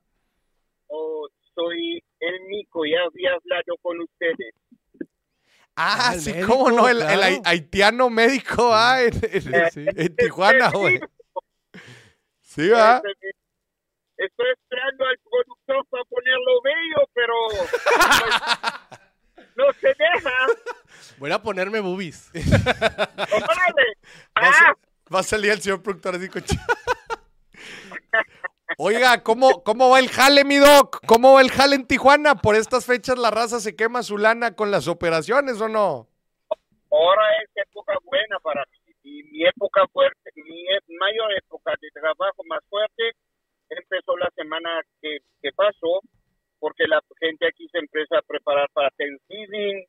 Speaker 4: Oh, soy el Mico, ya había hablado con ustedes.
Speaker 1: Ah,
Speaker 2: Ah,
Speaker 1: sí,
Speaker 2: médico,
Speaker 1: cómo no, el, el
Speaker 2: claro.
Speaker 1: haitiano médico, ah, en, en-
Speaker 2: Sí.
Speaker 1: en Tijuana, güey. Sí, va.
Speaker 4: Estoy esperando al productor para ponerlo bello, pero pues, no se deja.
Speaker 2: Voy a ponerme boobies.
Speaker 4: ¡Órale!
Speaker 1: Va a,
Speaker 4: ¡Ah!
Speaker 1: va a salir el señor productor así con chi- Oiga, ¿cómo, ¿cómo va el jale, mi doc? ¿Cómo va el jale en Tijuana? Por estas fechas la raza se quema su lana con las operaciones, ¿o no?
Speaker 4: Ahora es época buena para mí. Y mi época fuerte, mi mayor época de trabajo más fuerte empezó la semana que, que pasó, porque la gente aquí se empieza a preparar para Thanksgiving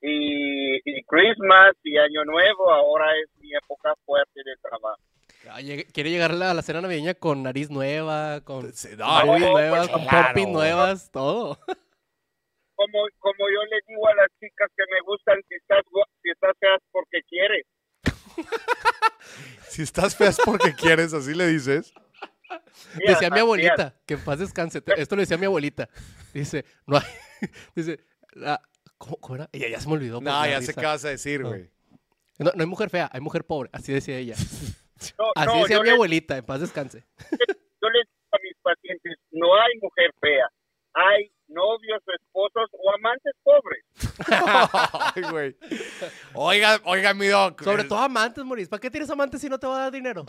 Speaker 4: y, y Christmas y Año Nuevo. Ahora es mi época fuerte de trabajo.
Speaker 2: Ah, llegue- Quiere llegar a la cena navideña con nariz nueva, con
Speaker 1: no,
Speaker 4: no,
Speaker 2: nuevas,
Speaker 4: pues,
Speaker 2: con
Speaker 1: claro.
Speaker 2: pompis nuevas, todo.
Speaker 4: Como, como yo le digo a las chicas que me gustan, si estás, si estás feas porque quieres.
Speaker 1: Si estás fea es porque quieres, así le dices.
Speaker 4: Mira,
Speaker 2: Decía mi abuelita, que en paz descanse. Esto lo decía mi abuelita. Dice, no hay. Dice, la- ¿cómo, cómo era? Ella ya se me olvidó. por
Speaker 1: No, ya sé qué vas a decir,
Speaker 2: No.
Speaker 1: güey.
Speaker 2: No, no hay mujer fea, hay mujer pobre. Así decía ella.
Speaker 4: No,
Speaker 2: Así
Speaker 4: no,
Speaker 2: decía mi
Speaker 4: le-
Speaker 2: abuelita, en paz descanse.
Speaker 4: yo les digo a mis pacientes, no hay mujer fea, hay novios, esposos o amantes pobres.
Speaker 1: Ay, güey. Oiga, oiga, mi doc.
Speaker 2: Sobre todo amantes, Moris. ¿Para qué tienes amantes si no te va a dar dinero?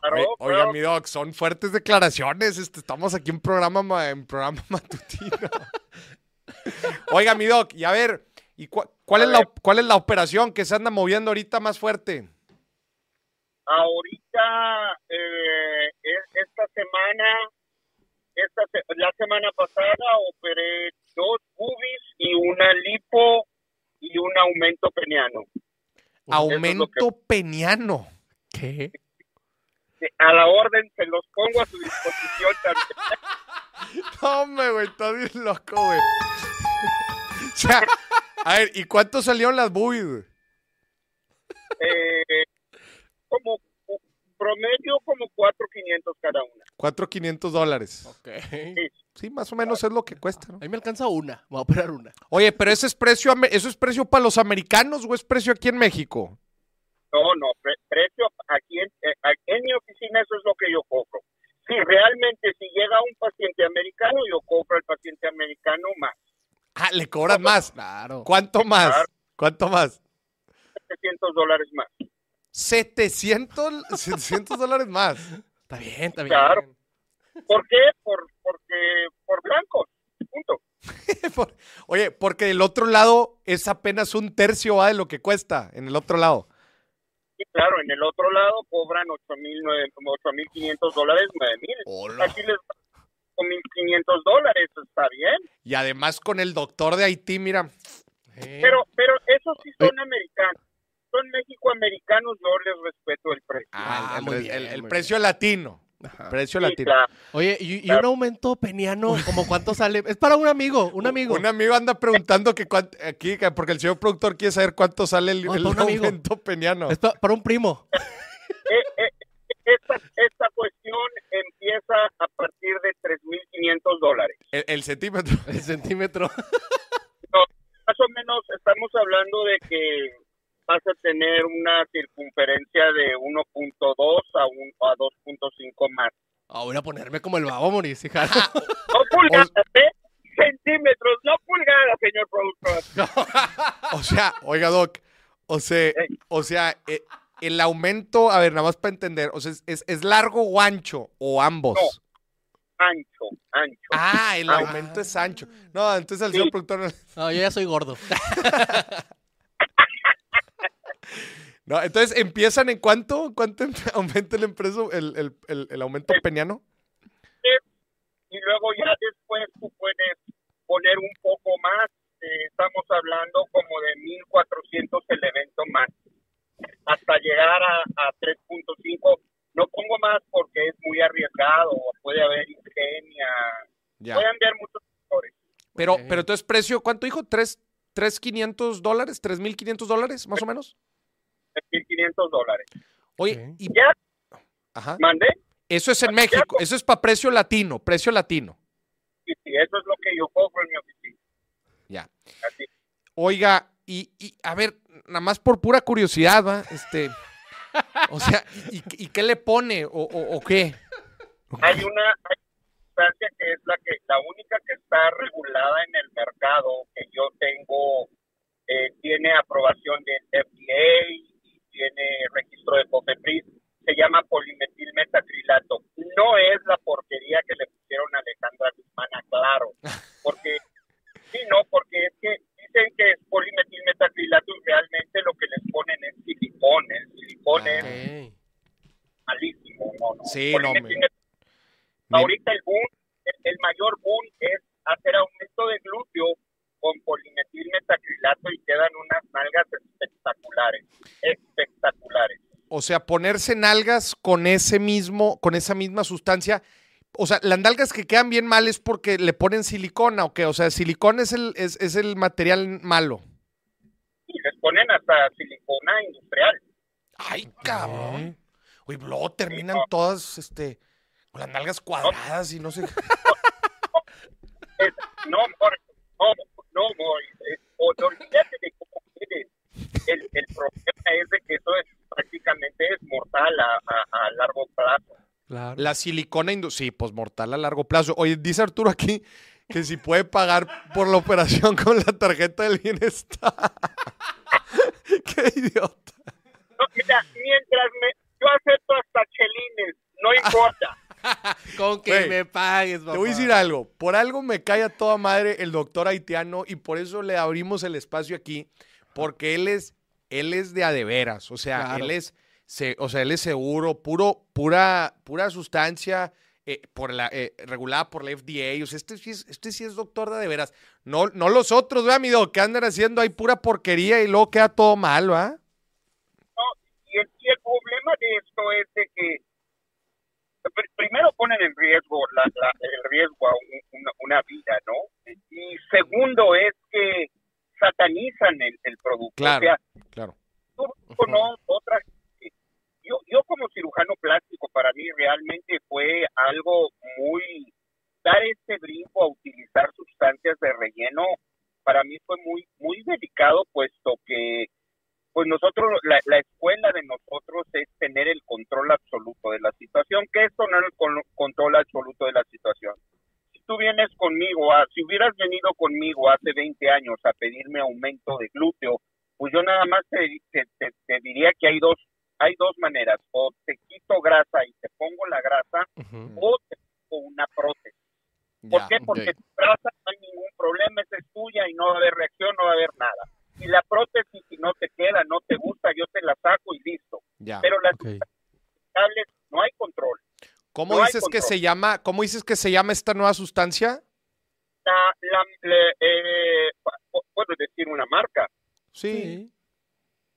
Speaker 4: Claro,
Speaker 1: oiga, mi doc, son fuertes declaraciones. Este, estamos aquí en programa, ma- en programa matutino. oiga, mi doc, y a ver, ¿y cua- cuál,
Speaker 4: A
Speaker 1: es la,
Speaker 4: ver.
Speaker 1: cuál es la operación que se anda moviendo ahorita más fuerte?
Speaker 4: Ahorita, eh, es- esta semana, esta la semana pasada operé dos boobies y una lipo y un aumento peniano.
Speaker 1: Aumento peniano.
Speaker 2: ¿Qué?
Speaker 4: A la orden se los pongo a su disposición también.
Speaker 1: No, hombre, güey, estás bien loco, güey. O sea, a ver, ¿y cuánto salieron las boobies?
Speaker 4: Eh, como promedio como 4.500 cada una.
Speaker 1: 4,500 dólares.
Speaker 2: Ok.
Speaker 1: Sí, más o menos es lo que cuesta, ¿no?
Speaker 2: A mí me alcanza una. Voy a operar una.
Speaker 1: Oye, pero ese es precio, eso es precio para los americanos o es precio aquí en México?
Speaker 4: No, no, pre- precio aquí en, eh, aquí en mi oficina eso es lo que yo cobro. Si realmente si llega un paciente americano, yo cobro al paciente americano más,
Speaker 1: Ah, le cobran más.
Speaker 2: Claro.
Speaker 1: ¿Cuánto más?
Speaker 4: Claro.
Speaker 1: ¿Cuánto más?
Speaker 4: 700 dólares más.
Speaker 1: 700, 700 dólares más.
Speaker 2: Está bien, está bien.
Speaker 4: Claro. ¿Por qué? Por, porque, por blancos, punto.
Speaker 1: Por- Oye, porque del otro lado es apenas un tercio ¿va? de lo que cuesta en el otro lado.
Speaker 4: Y claro, en el otro lado cobran 8.000, 8.500 dólares, 9.000. Aquí les con 1.500 dólares, está bien.
Speaker 1: Y además con el doctor de Haití, mira.
Speaker 2: Eh,
Speaker 4: Pero, pero esos sí son americanos. Son mexicoamericanos, yo les respeto el precio.
Speaker 1: Ah,
Speaker 2: Ah,
Speaker 1: el,
Speaker 2: muy bien,
Speaker 1: el- el
Speaker 2: muy
Speaker 1: precio latino.
Speaker 2: Ajá.
Speaker 1: Precio
Speaker 4: Sí,
Speaker 1: latino.
Speaker 4: claro.
Speaker 2: Oye, ¿y, y un aumento peniano? ¿Como cuánto sale? Es para un amigo, un amigo.
Speaker 1: Un amigo anda preguntando que cuán- aquí, que- porque el señor productor quiere saber cuánto sale el,
Speaker 2: No,
Speaker 1: el
Speaker 2: para un amigo.
Speaker 1: aumento peniano.
Speaker 2: Es pa- para un primo.
Speaker 4: Eh, eh, esta, esta cuestión empieza a partir de 3.500 dólares.
Speaker 1: El, el centímetro.
Speaker 2: El centímetro.
Speaker 4: Más o menos estamos hablando de que vas a tener una circunferencia de 1.2 a, un- a 2.5 más.
Speaker 2: Ah, voy a ponerme como el babo, Mauricio. hija.
Speaker 4: No pulgadas, ¿eh? Centímetros, no pulgadas, señor productor.
Speaker 1: O sea, oiga, Doc. O sea, o sea eh, el aumento, a ver, nada más para entender. O sea, ¿es, es, es largo o ancho? ¿O ambos?
Speaker 4: No. Ancho, ancho.
Speaker 1: Ah, el
Speaker 4: Ah.
Speaker 1: aumento es ancho. No, entonces al
Speaker 4: Sí.
Speaker 1: señor productor. no-
Speaker 2: No, yo ya soy gordo.
Speaker 1: No, entonces empiezan en cuánto? ¿Cuánto em- aumenta el empresa, el, el, el, el aumento peniano?
Speaker 4: y luego ya después tú puedes poner un poco más. eh, estamos hablando como de 1400 el evento más, hasta llegar a, a 3.5. No pongo más porque es muy arriesgado, puede haber ingenia,
Speaker 1: Ya.
Speaker 4: pueden haber muchos factores.
Speaker 1: Pero, pero entonces precio, ¿cuánto dijo? ¿Tres, tres quinientos dólares? ¿Tres mil quinientos dólares, más o menos?
Speaker 4: 1.500 dólares.
Speaker 1: Oye, y,
Speaker 4: Ya,
Speaker 1: ajá.
Speaker 4: mandé.
Speaker 1: Eso es en México, eso es para precio latino, precio latino.
Speaker 4: Y sí, eso es lo que yo cobro en mi oficina.
Speaker 1: Ya.
Speaker 4: Así.
Speaker 1: Oiga, y, y a ver, nada más por pura curiosidad, ¿va? Este, o sea, ¿y, y- qué le pone o, o- o qué?
Speaker 4: Hay una sustancia que es la que la única que está regulada en el mercado que yo tengo eh, tiene aprobación del FDA y tiene registro de COFEPRIS se llama polimetilmetacrilato no es la porquería que le pusieron a Alejandra Guzmán claro porque sí no porque es que dicen que es polimetilmetacrilato y realmente lo que les ponen es silicón el silicón es
Speaker 2: Ok.
Speaker 4: malísimo no, no.
Speaker 1: Sí, no, Me-
Speaker 4: Ahorita el boom, el, el mayor boom es hacer aumento de glúteo con polimetilmetacrilato y quedan unas nalgas espectaculares, espectaculares.
Speaker 1: O sea, ponerse nalgas con ese mismo, con esa misma sustancia. O sea, las nalgas que quedan bien mal es porque le ponen silicona o qué? O sea, silicona es el, es, es el material malo.
Speaker 4: Y les ponen hasta silicona industrial.
Speaker 1: Ay, cabrón. Oye, luego terminan
Speaker 4: no.
Speaker 1: todas, este, con las nalgas cuadradas y no sé.
Speaker 4: No, amor, no, no, amor, eh, o- olvídate de cómo quieres. El, el problema es de que eso es prácticamente es mortal a, a- a largo plazo.
Speaker 2: Claro.
Speaker 1: La silicona indu- sí, pues mortal a largo plazo. Oye, dice Arturo aquí que si puede pagar por la operación con la tarjeta del bienestar. Qué idiota.
Speaker 4: No, mira, mientras me, yo acepto hasta chelines, no importa.
Speaker 2: Con que me pagues, papá.
Speaker 1: Te voy a decir algo. Por algo me cae a toda madre el doctor haitiano y por eso le abrimos el espacio aquí, porque él es, él es de a de veras. O sea,
Speaker 2: Claro.
Speaker 1: él es se, o sea, él es seguro, puro, pura, pura sustancia eh, por la, eh, regulada por la FDA. O sea, este sí es, este sí es doctor de, de veras. No, no los otros, vea, mi doc, que andan haciendo ahí pura porquería y luego queda todo mal, ¿va?
Speaker 4: Y el, y el problema de esto es de que primero ponen en riesgo la, la- el riesgo a un- una, una vida, ¿no? Y segundo es que satanizan el, el producto.
Speaker 1: Claro.
Speaker 4: O sea,
Speaker 1: Claro.
Speaker 4: tú no otra yo yo como cirujano plástico para mí realmente fue algo muy dar este brinco a utilizar sustancias de relleno para mí fue muy muy delicado puesto que pues nosotros la, la escuela de nosotros es tener el control absoluto de la situación que esto no es el con- control absoluto de la situación si tú vienes conmigo a, si hubieras venido conmigo hace 20 años a pedirme aumento de glúteo pues yo nada más te, te, te- te diría que hay dos hay dos maneras o te quito grasa y te pongo la grasa o te pongo una prótesis ¿por qué? porque
Speaker 2: ok.
Speaker 4: tu grasa no hay ningún problema esa es tuya y no va a haber reacción no va a haber nada y la prótesis si no te queda no te gusta yo te la saco y listo
Speaker 1: Ya.
Speaker 4: pero las
Speaker 2: Ok.
Speaker 4: cables no hay control
Speaker 1: ¿Cómo
Speaker 4: no
Speaker 1: dices que se llama, cómo dices que se llama esta nueva sustancia?
Speaker 4: la, la, eh, pu- puedo decir una marca
Speaker 1: Sí.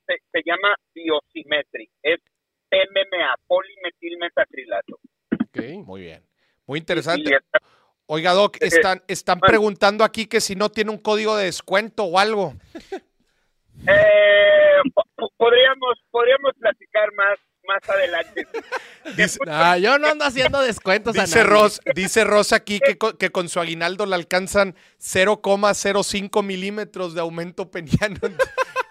Speaker 4: se, se llama Biosymmetry es PMMA polimetilmetacrilato
Speaker 1: Ok, muy bien. Muy interesante. Oiga, Doc,
Speaker 4: Eh,
Speaker 1: están, están preguntando aquí que si no tiene un código de descuento o algo.
Speaker 4: eh, po- po- podríamos podríamos platicar más más adelante
Speaker 1: Dice,
Speaker 2: Ah, yo no ando haciendo descuentos a
Speaker 1: dice
Speaker 2: nadie.
Speaker 1: Ross, dice Ross aquí que, co- que con su aguinaldo le alcanzan 0,05 milímetros de aumento peniano.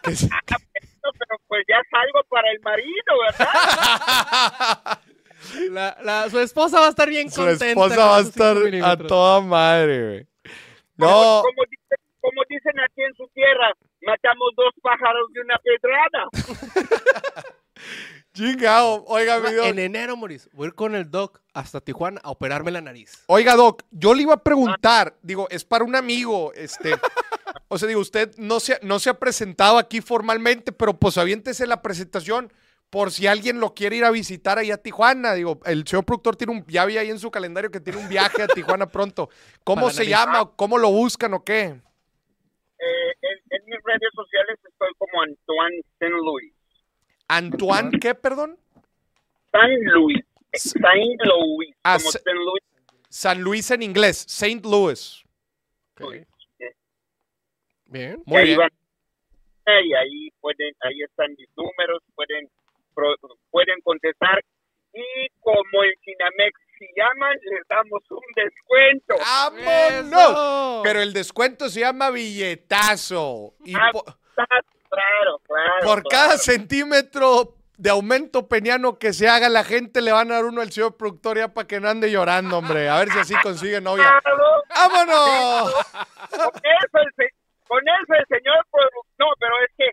Speaker 4: No, pero pues ya salgo para el marido, ¿verdad?
Speaker 2: La, la- su esposa va a estar bien
Speaker 1: Su
Speaker 2: contenta.
Speaker 1: esposa
Speaker 2: con
Speaker 1: va a estar a toda madre, güey.
Speaker 4: Como,
Speaker 1: No,
Speaker 4: como, dicen, como dicen aquí en su tierra, matamos dos pájaros de una pedrada.
Speaker 1: chingado. Oiga, mi Doc.
Speaker 2: En enero, Maurice, voy a ir con el doc hasta Tijuana a operarme la nariz.
Speaker 1: Oiga, Doc, yo le iba a preguntar, digo, es para un amigo, este, o sea, digo, usted no se, no se ha presentado aquí formalmente, pero pues aviéntese la presentación por si alguien lo quiere ir a visitar allá a Tijuana. Digo, el señor productor tiene un, ya vi ahí en su calendario que tiene un viaje a Tijuana pronto. ¿Cómo
Speaker 2: Para
Speaker 1: se
Speaker 2: nariz.
Speaker 1: llama? ¿Cómo lo buscan o qué?
Speaker 4: Mis redes sociales estoy como Antoine Saint Louis.
Speaker 1: Antoine, ¿qué, perdón?
Speaker 4: Saint Louis. Saint Louis.
Speaker 1: Ah,
Speaker 4: como
Speaker 1: sa-
Speaker 4: Saint Louis.
Speaker 1: San Luis en inglés, St. Louis.
Speaker 2: Ok. Bien.
Speaker 1: Muy bien.
Speaker 4: van- y ahí pueden, ahí están mis números, pueden, pueden contestar. Y como en Cinamex, si llaman, les damos un descuento.
Speaker 1: ¡Vámonos!
Speaker 2: ¡Eso!
Speaker 1: Pero el descuento se llama billetazo. Y
Speaker 4: Ah,
Speaker 1: po-
Speaker 4: Claro, claro.
Speaker 1: Por
Speaker 4: claro.
Speaker 1: cada centímetro de aumento peniano que se haga, la gente le van a dar uno al señor productor ya para que no ande llorando, hombre. A ver si así consigue novia.
Speaker 4: Claro.
Speaker 1: ¡Vámonos!
Speaker 4: Con eso el, con eso el señor produ- No, pero es que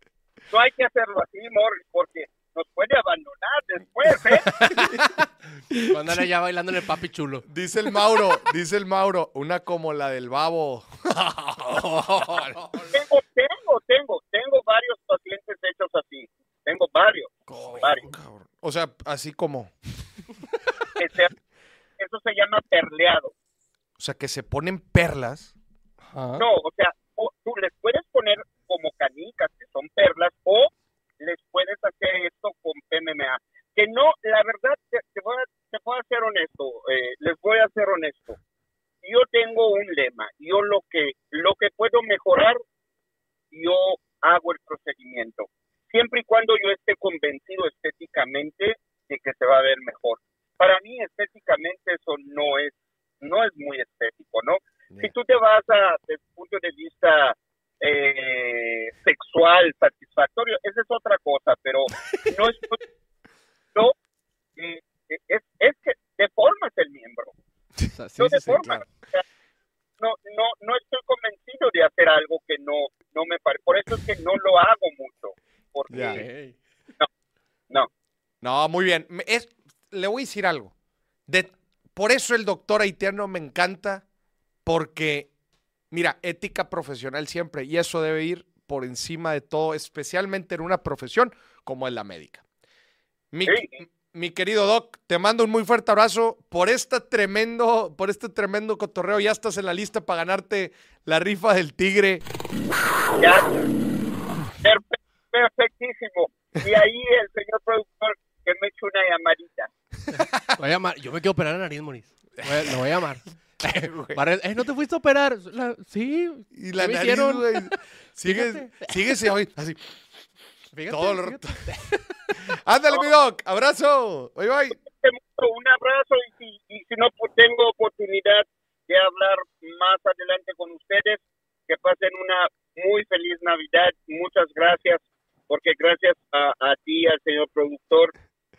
Speaker 4: no hay que hacerlo así, Morris, porque nos puede abandonar después, ¿eh?
Speaker 2: Cuando anda ya bailando en el papi chulo.
Speaker 1: Dice el Mauro, dice el Mauro, una como la del babo.
Speaker 4: tengo, tengo, tengo, tengo varios pacientes hechos así. Tengo varios, varios.
Speaker 1: Cabrón. O sea, así como.
Speaker 4: Eso se llama perleado.
Speaker 1: O sea, que se ponen perlas.
Speaker 2: Ajá.
Speaker 4: No, o sea, o- tú les puedes poner como canicas, que son perlas, o les puedes hacer esto con PMMA. Que no, la verdad, te, te voy, a, te voy a ser honesto, eh, les voy a ser honesto. Yo tengo un lema, yo lo que, lo que puedo mejorar, yo hago el procedimiento. Siempre y cuando yo esté convencido estéticamente de que se va a ver mejor. Para mí, estéticamente, eso no es, no es muy estético, ¿no? si tú te vas a desde el punto de vista eh, sexual satisfactorio esa es otra cosa pero no es no, eh, eh, es, es que deformas el miembro
Speaker 2: sí,
Speaker 4: no
Speaker 2: sí, sí,
Speaker 4: deformas
Speaker 2: claro.
Speaker 4: Sea, no no no estoy convencido de hacer algo que no no me parece por eso es que no lo hago mucho porque
Speaker 1: Ya.
Speaker 2: Ok.
Speaker 4: no
Speaker 1: No, muy bien. Es- le voy a decir algo. De, por eso el doctor haitiano me encanta, porque, mira, ética profesional siempre, y eso debe ir por encima de todo, especialmente en una profesión como es la médica. Mi,
Speaker 4: Sí.
Speaker 1: mi querido Doc, te mando un muy fuerte abrazo por este tremendo, por este tremendo cotorreo. Ya estás en la lista para ganarte la rifa del tigre.
Speaker 4: Ya. Perfectísimo. Y ahí el señor productor que me eche una llamadita.
Speaker 2: Voy a llamar. Yo me quiero operar la nariz, Moris. Lo voy a llamar. Barret, eh, ¿no te fuiste a operar? La- sí.
Speaker 1: Y la nariz,
Speaker 2: hicieron.
Speaker 1: güey. Sigue,
Speaker 2: Fíjate.
Speaker 1: síguese hoy, así.
Speaker 2: Fíjate,
Speaker 1: Todo el rato. Ándale, mi Doc. Abrazo. Bye, bye.
Speaker 4: Un abrazo y si, y si no pues, tengo oportunidad de hablar más adelante con ustedes, que pasen una muy feliz Navidad. Muchas gracias, porque gracias a, a ti, al señor productor,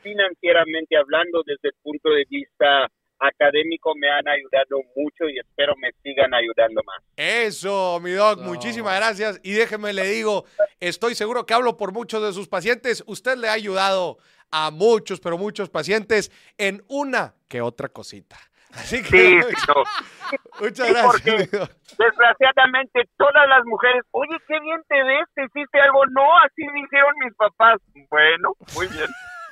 Speaker 4: financieramente hablando, desde el punto de vista académico, me han ayudado mucho y espero me sigan ayudando más.
Speaker 1: Eso, mi Doc,
Speaker 2: No.
Speaker 1: muchísimas gracias. Y déjeme le digo, estoy seguro que hablo por muchos de sus pacientes. Usted le ha ayudado a muchos, pero muchos pacientes en una que otra cosita. Así que
Speaker 4: Sí, no.
Speaker 1: muchas
Speaker 4: Sí,
Speaker 1: gracias.
Speaker 4: porque-
Speaker 1: mi Doc.
Speaker 4: Desgraciadamente, todas las mujeres, oye, qué bien te ves, te hiciste algo. No, así me hicieron mis papás. Bueno, muy bien.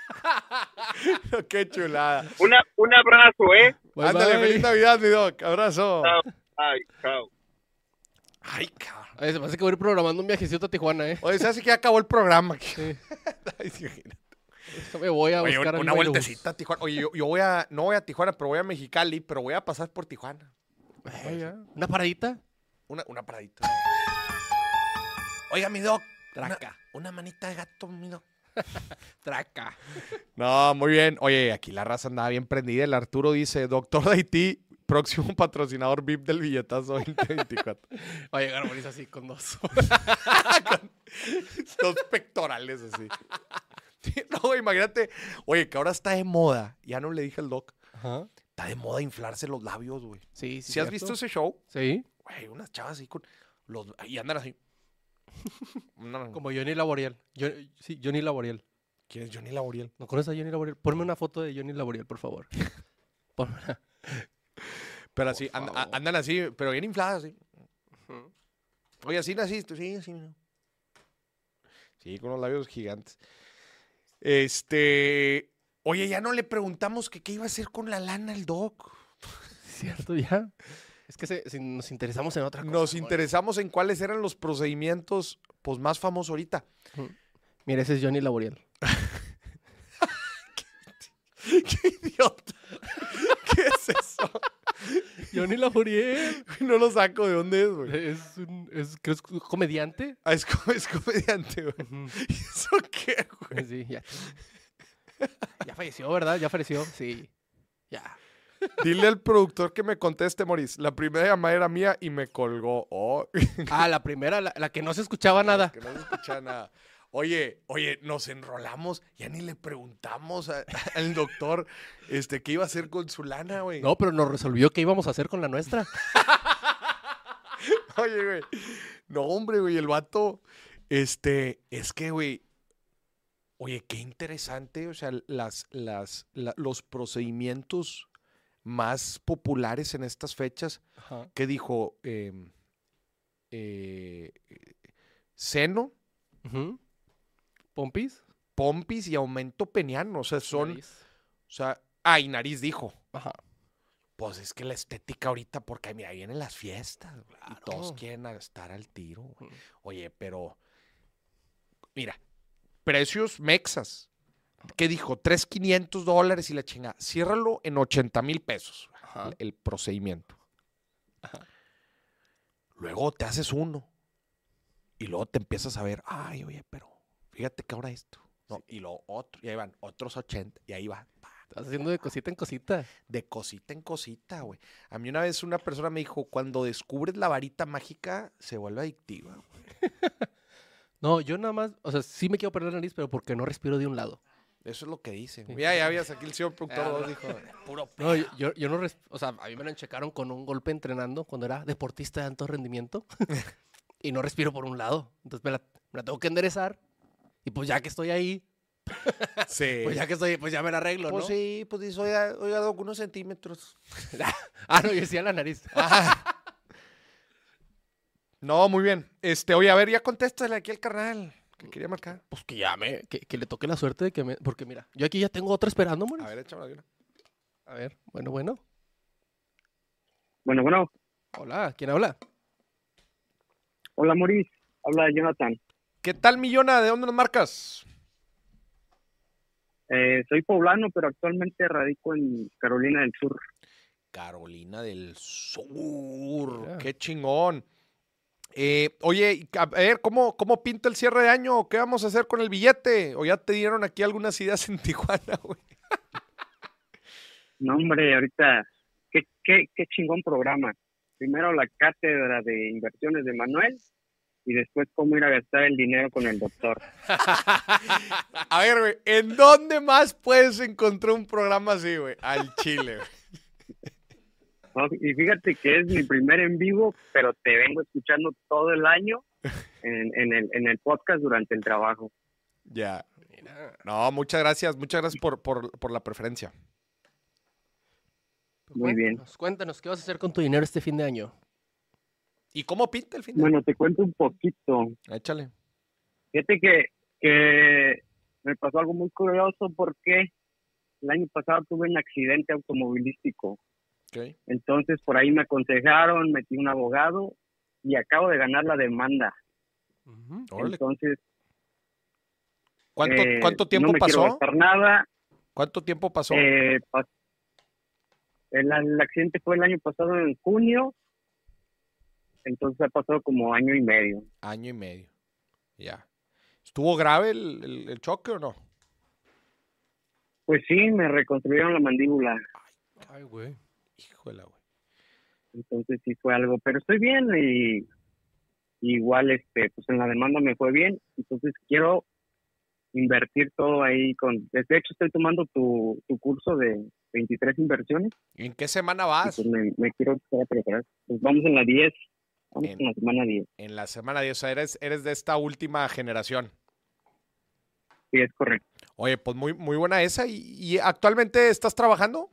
Speaker 1: Qué chulada.
Speaker 4: Una, un abrazo, ¿eh?
Speaker 2: Bye,
Speaker 1: Ándale,
Speaker 2: bye.
Speaker 1: feliz Navidad, mi Doc. Abrazo.
Speaker 4: Chao. Ay, chao.
Speaker 1: Ay, cabrón.
Speaker 2: Ay, se me hace que voy a ir programando un viajecito a Tijuana, ¿eh?
Speaker 1: Oye, se hace que ya acabó el programa.
Speaker 2: Sí.
Speaker 1: Ay, sí,
Speaker 2: me voy a
Speaker 1: Oye,
Speaker 2: buscar
Speaker 1: una vueltecita a Tijuana. Oye, yo, yo voy a, no voy a Tijuana, pero voy a Mexicali, pero voy a pasar por Tijuana.
Speaker 2: Una paradita.
Speaker 1: Una, una paradita. Oiga, mi Doc. Una,
Speaker 2: Traca.
Speaker 1: una manita de gato, mi Doc.
Speaker 2: Traca.
Speaker 1: No, muy bien. Oye, aquí la raza andaba bien prendida. El Arturo dice, doctor de Haití, próximo patrocinador VIP del billetazo 2024.
Speaker 2: Va a llegar Moris así con dos.
Speaker 1: Dos pectorales así. No, imagínate. Oye, que ahora está de moda. Ya no le dije al doc.
Speaker 2: Ajá.
Speaker 1: Está de moda inflarse los labios, güey.
Speaker 2: Sí, sí.
Speaker 1: Si has visto ese show,
Speaker 2: Sí.
Speaker 1: güey, unas chavas así con los y andan así. Andan-
Speaker 2: Como Johnny Laboriel. Yo, sí, Johnny Laboriel.
Speaker 1: ¿Quién es Johnny Laboriel?
Speaker 2: ¿No conoces a Johnny Laboriel? Ponme una foto de Johnny Laboriel, por favor. Ponme una.
Speaker 1: Pero así, and-
Speaker 2: favor.
Speaker 1: a- andan así, pero bien infladas, así. Oye, así naciste, sí, así. ¿no? Sí, con los labios gigantes. Este. Oye, ya no le preguntamos que qué iba a hacer con la lana el doc.
Speaker 2: ¿Cierto ya? Es que se- nos interesamos en otra cosa.
Speaker 1: Nos interesamos en cuáles eran los procedimientos pues, más famosos ahorita.
Speaker 2: Mira, ese es Johnny Laboriel.
Speaker 1: ¡Qué idiota! ¿Qué es eso?
Speaker 2: Johnny Laboriel.
Speaker 1: No lo saco de dónde es, güey.
Speaker 2: Es un, es, creo que es un comediante.
Speaker 1: Ah, es, es comediante, güey. ¿Y eso qué, güey?
Speaker 2: Sí, ya. Ya falleció, ¿verdad? Ya falleció. Sí. Ya.
Speaker 1: Dile al productor que me conteste, Moris. La primera llamada era mía y me colgó. Oh,
Speaker 2: Ah, la primera, la, la que no se escuchaba nada.
Speaker 1: que no se escucha nada. Oye, oye, nos enrolamos, ya ni le preguntamos a- al doctor este, qué iba a hacer con su lana, güey.
Speaker 2: No, pero nos resolvió qué íbamos a hacer con la nuestra.
Speaker 1: Oye, güey. No, hombre, güey, el vato, este, es que, güey, oye, qué interesante, o sea, las, las, la- los procedimientos más populares en estas fechas,
Speaker 2: Ajá.
Speaker 1: que dijo, Em, eh, seno.
Speaker 2: ¿Pompis?
Speaker 1: pompis y aumento peniano, o sea, son,
Speaker 2: Nariz.
Speaker 1: o sea, ah, y nariz dijo.
Speaker 2: Ajá.
Speaker 1: Pues es que la estética ahorita, porque mira, vienen las fiestas güey, y todos
Speaker 2: Claro.
Speaker 1: quieren estar al tiro. güey. Oye, pero mira, precios mexas. ¿Qué dijo? 3,500 dólares y la chinga. Ciérralo en 80 mil pesos
Speaker 2: Ajá.
Speaker 1: el, el procedimiento.
Speaker 2: Ajá.
Speaker 1: Luego te haces uno y luego te empiezas a ver, ay, oye, pero fíjate que ahora esto. No, Y luego otro, y ahí van otros 80 y ahí va. pa,
Speaker 2: Estás haciendo de cosita en cosita.
Speaker 1: de cosita en cosita, güey. A mí una vez una persona me dijo, cuando descubres la varita mágica, se vuelve adictiva. güey".
Speaker 2: No, yo nada más, o sea, sí me quiero perder la nariz, pero porque no respiro de un lado.
Speaker 1: Eso es lo que dicen. Mira, ya habías aquí el señor productor
Speaker 2: Ah,
Speaker 1: dijo, puro
Speaker 2: No, yo, yo, yo no, res- o sea, a mí me lo checaron con un golpe entrenando cuando era deportista de alto rendimiento y no respiro por un lado. Entonces me la, me la tengo que enderezar y pues ya que estoy ahí,
Speaker 1: Sí.
Speaker 2: pues ya que estoy, pues ya me la arreglo,
Speaker 1: Pues
Speaker 2: ¿no?
Speaker 1: sí, pues dice, oiga, oiga, Doc, unos centímetros.
Speaker 2: Ah, no, yo decía la nariz.
Speaker 1: No, muy bien. Este, oye, a ver, ya contéstale aquí al carnal. Que quería marcar.
Speaker 2: Pues que llame, que, que le toque la suerte de que me... Porque mira, yo aquí ya tengo otra esperando, Moris.
Speaker 1: A ver, échame de una.
Speaker 2: A ver, bueno, bueno.
Speaker 3: Bueno, bueno.
Speaker 2: Hola, ¿quién habla?
Speaker 3: Hola, Maurice. Habla Jonathan.
Speaker 1: ¿Qué tal, Millona? ¿De dónde nos marcas?
Speaker 3: Eh, soy poblano, pero actualmente radico en Carolina del Sur.
Speaker 1: Carolina del Sur. Qué chingón. Eh, oye, a ver, ¿cómo, ¿cómo pinta el cierre de año? ¿Qué vamos a hacer con el billete? ¿O ya te dieron aquí algunas ideas en Tijuana, güey?
Speaker 3: No, hombre, ahorita, qué, qué, qué chingón programa. Primero la cátedra de inversiones de Manuel y después cómo ir a gastar el dinero con el doctor.
Speaker 1: A ver, güey, ¿en dónde más puedes encontrar un programa así, güey? Al Chile, güey.
Speaker 3: ¿No? Y fíjate que es mi primer en vivo, pero te vengo escuchando todo el año en, en, el, en el podcast durante el trabajo.
Speaker 1: Ya.
Speaker 2: Mira.
Speaker 1: No, muchas gracias, muchas gracias por, por, por la preferencia.
Speaker 2: pues
Speaker 3: Muy bien.
Speaker 2: cuéntanos, Cuéntanos, ¿qué vas a hacer con tu dinero este fin de año?
Speaker 1: ¿Y cómo pinta el fin de
Speaker 3: Bueno, te cuento un poquito.
Speaker 1: Échale.
Speaker 3: Fíjate que, que me pasó algo muy curioso porque el año pasado tuve un accidente automovilístico. Entonces por ahí me aconsejaron, metí un abogado y acabo de ganar la demanda. Entonces,
Speaker 1: ¿Cuánto,
Speaker 3: eh,
Speaker 1: cuánto tiempo
Speaker 3: no me quiero
Speaker 1: pasó?
Speaker 3: gastar nada.
Speaker 1: ¿Cuánto tiempo pasó?
Speaker 3: Eh, pas- el, el accidente fue el año pasado en junio. Entonces ha pasado como año y medio.
Speaker 1: Año y medio. Ya. ¿Estuvo grave el, el- el choque o no?
Speaker 3: Pues sí, me reconstruyeron la mandíbula.
Speaker 2: Ay, güey.
Speaker 1: Híjole, güey.
Speaker 3: entonces sí fue algo, pero estoy bien y igual este pues en la demanda me fue bien, entonces quiero invertir todo ahí con de hecho estoy tomando tu, tu curso de 23 inversiones
Speaker 1: ¿Y ¿En qué semana
Speaker 3: y
Speaker 1: vas?
Speaker 3: pues me, me quiero preparar. Pues vamos en la 10, vamos en la semana 10.
Speaker 1: En la semana 10. O sea, eres, eres de esta última generación.
Speaker 3: Sí, es correcto.
Speaker 1: Oye, pues muy, muy buena esa. ¿Y, y actualmente estás trabajando?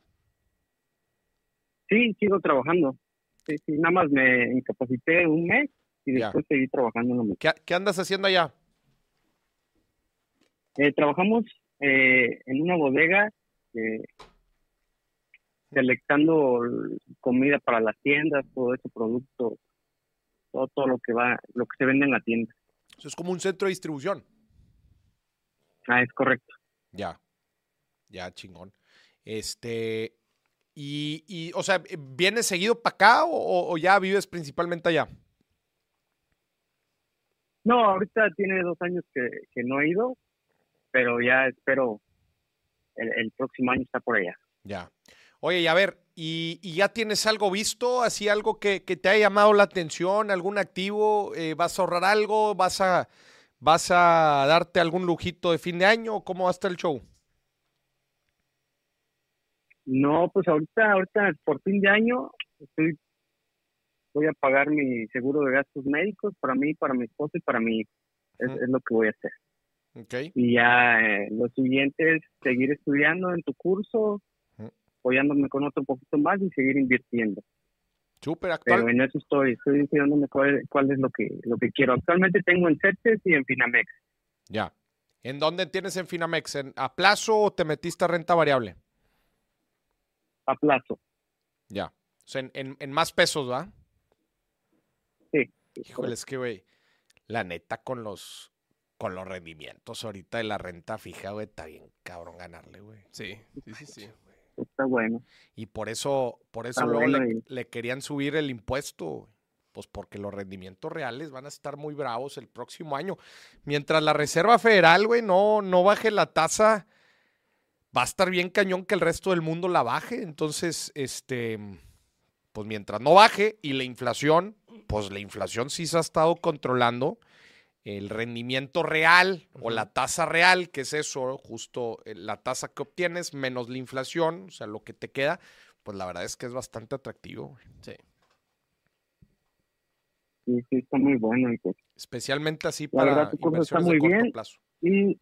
Speaker 3: Sí, sigo trabajando. Sí, sí, nada más me incapacité un mes y
Speaker 1: Ya.
Speaker 3: después seguí trabajando en lo mismo.
Speaker 1: ¿Qué, qué andas haciendo allá?
Speaker 3: Eh, trabajamos eh, en una bodega eh, selectando comida para las tiendas, todo ese producto, todo, todo lo que va, lo que se vende en la tienda.
Speaker 1: Eso es como un centro de distribución.
Speaker 3: Ah, es correcto.
Speaker 1: Ya. Ya, chingón. Este. Y, y o sea, ¿vienes seguido para acá o, o ya vives principalmente allá?
Speaker 3: No, ahorita tiene dos años que, que no he ido, pero ya espero el, el próximo año está por allá.
Speaker 1: Ya. Oye, y a ver, ¿y, y ya tienes algo visto? ¿Así algo que, que te haya llamado la atención? ¿Algún activo? Eh, ¿Vas a ahorrar algo? ¿Vas a, ¿Vas a darte algún lujito de fin de año? ¿Cómo va a estar el show?
Speaker 3: No, pues ahorita, ahorita por fin de año estoy, voy a pagar mi seguro de gastos médicos para mí, para mi esposa y para mi hijo. Es, lo que voy a hacer.
Speaker 1: Ok.
Speaker 3: Y ya eh, lo siguiente es seguir estudiando en tu curso, apoyándome con otro poquito más y seguir invirtiendo.
Speaker 1: Súper actual.
Speaker 3: Pero en eso estoy, estoy decidiéndome cuál, cuál es lo que, lo que quiero. Actualmente tengo en CETES y en Finamex.
Speaker 1: Ya. ¿En dónde tienes en Finamex? ¿En, ¿A plazo o te metiste a renta variable?
Speaker 3: A plazo.
Speaker 1: Ya. O sea, en, en- en más pesos, ¿va?
Speaker 3: Sí.
Speaker 1: Híjole, es que, güey, la neta con los con los rendimientos ahorita de la renta fija, güey, está bien cabrón ganarle, güey.
Speaker 2: Sí, sí, sí, sí.
Speaker 3: Está bueno.
Speaker 1: Y por eso, por eso luego le,
Speaker 3: bueno
Speaker 1: le querían subir el impuesto, güey. Pues porque los rendimientos reales van a estar muy bravos el próximo año. Mientras la Reserva Federal, güey, no, no baje la tasa, va a estar bien cañón que el resto del mundo la baje. Entonces, este, pues mientras no baje y la inflación, pues la inflación sí se ha estado controlando. El rendimiento real o la tasa real, que es eso, justo eh, la tasa que obtienes menos la inflación, o sea, lo que te queda, pues la verdad es que es bastante atractivo.
Speaker 2: Sí.
Speaker 3: Sí, sí, está muy bueno.
Speaker 1: Especialmente así
Speaker 3: La
Speaker 1: para
Speaker 3: verdad, tu está muy
Speaker 1: de corto
Speaker 3: bien.
Speaker 1: plazo.
Speaker 3: y-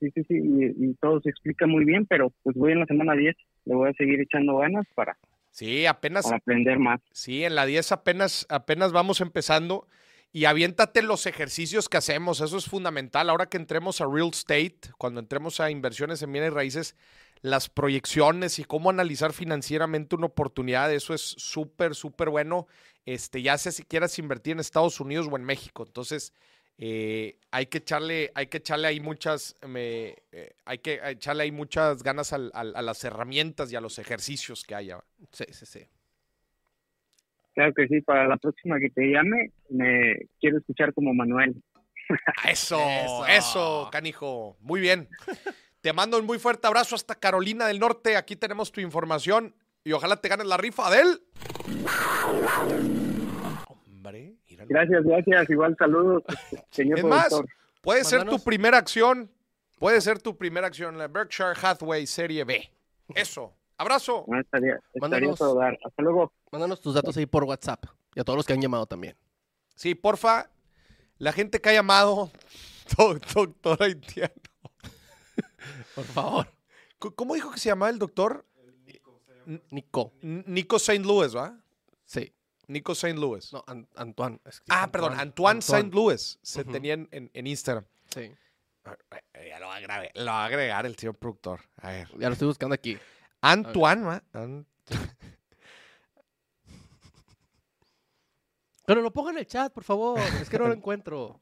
Speaker 3: sí, sí, sí, y, y todo se explica muy bien, pero pues voy en la semana 10. Le voy a seguir echando ganas para,
Speaker 1: Sí, apenas,
Speaker 3: para aprender más.
Speaker 1: sí, en la 10 apenas, apenas vamos empezando. Y aviéntate los ejercicios que hacemos, eso es fundamental. Ahora que entremos a real estate, cuando entremos a inversiones en bienes raíces, las proyecciones y cómo analizar financieramente una oportunidad, eso es súper, súper bueno. Este, ya sea si quieras invertir en Estados Unidos o en México. Entonces, eh, hay que echarle, hay que echarle ahí muchas, me, eh, hay que echarle ahí muchas ganas al- al- a las herramientas y a los ejercicios que haya.
Speaker 2: Sí, sí, sí.
Speaker 5: Claro que sí, para la próxima que te llame, me quiero escuchar como Manuel.
Speaker 1: Eso,
Speaker 2: Eso.
Speaker 1: eso, canijo. Muy bien. Te mando un muy fuerte abrazo hasta Carolina del Norte. Aquí tenemos tu información y ojalá te ganes la rifa del.
Speaker 5: Gracias, gracias. Igual saludos, señor
Speaker 1: Es más,
Speaker 5: productor.
Speaker 1: puede ser tu primera acción. Puede ser tu primera acción, la Berkshire Hathaway Serie B. Eso. Abrazo.
Speaker 5: No, estaría, estaría
Speaker 2: Mándanos.
Speaker 5: Hasta luego.
Speaker 2: Mándanos tus datos ahí por WhatsApp. Y a todos los que han llamado también.
Speaker 1: Sí, porfa. La gente que ha llamado, doc- doctor haitiano.
Speaker 2: Por favor.
Speaker 1: ¿Cómo dijo que se llamaba el doctor?
Speaker 2: Nico.
Speaker 1: Nico St. Louis, ¿va?
Speaker 2: Sí.
Speaker 1: Nico St. Louis.
Speaker 2: No, An- Antoine. es que
Speaker 1: ah, perdón, Antoine, St. Louis. Se
Speaker 2: Ujú.
Speaker 1: tenía en, en- en Instagram.
Speaker 2: Sí.
Speaker 1: A ver, eh, Ya lo va, a lo va a agregar el señor productor. A ver.
Speaker 2: Ya lo estoy buscando aquí.
Speaker 1: Antoine, ¿va? An-
Speaker 2: Pero lo pongo en el chat, por favor. Es que no lo encuentro.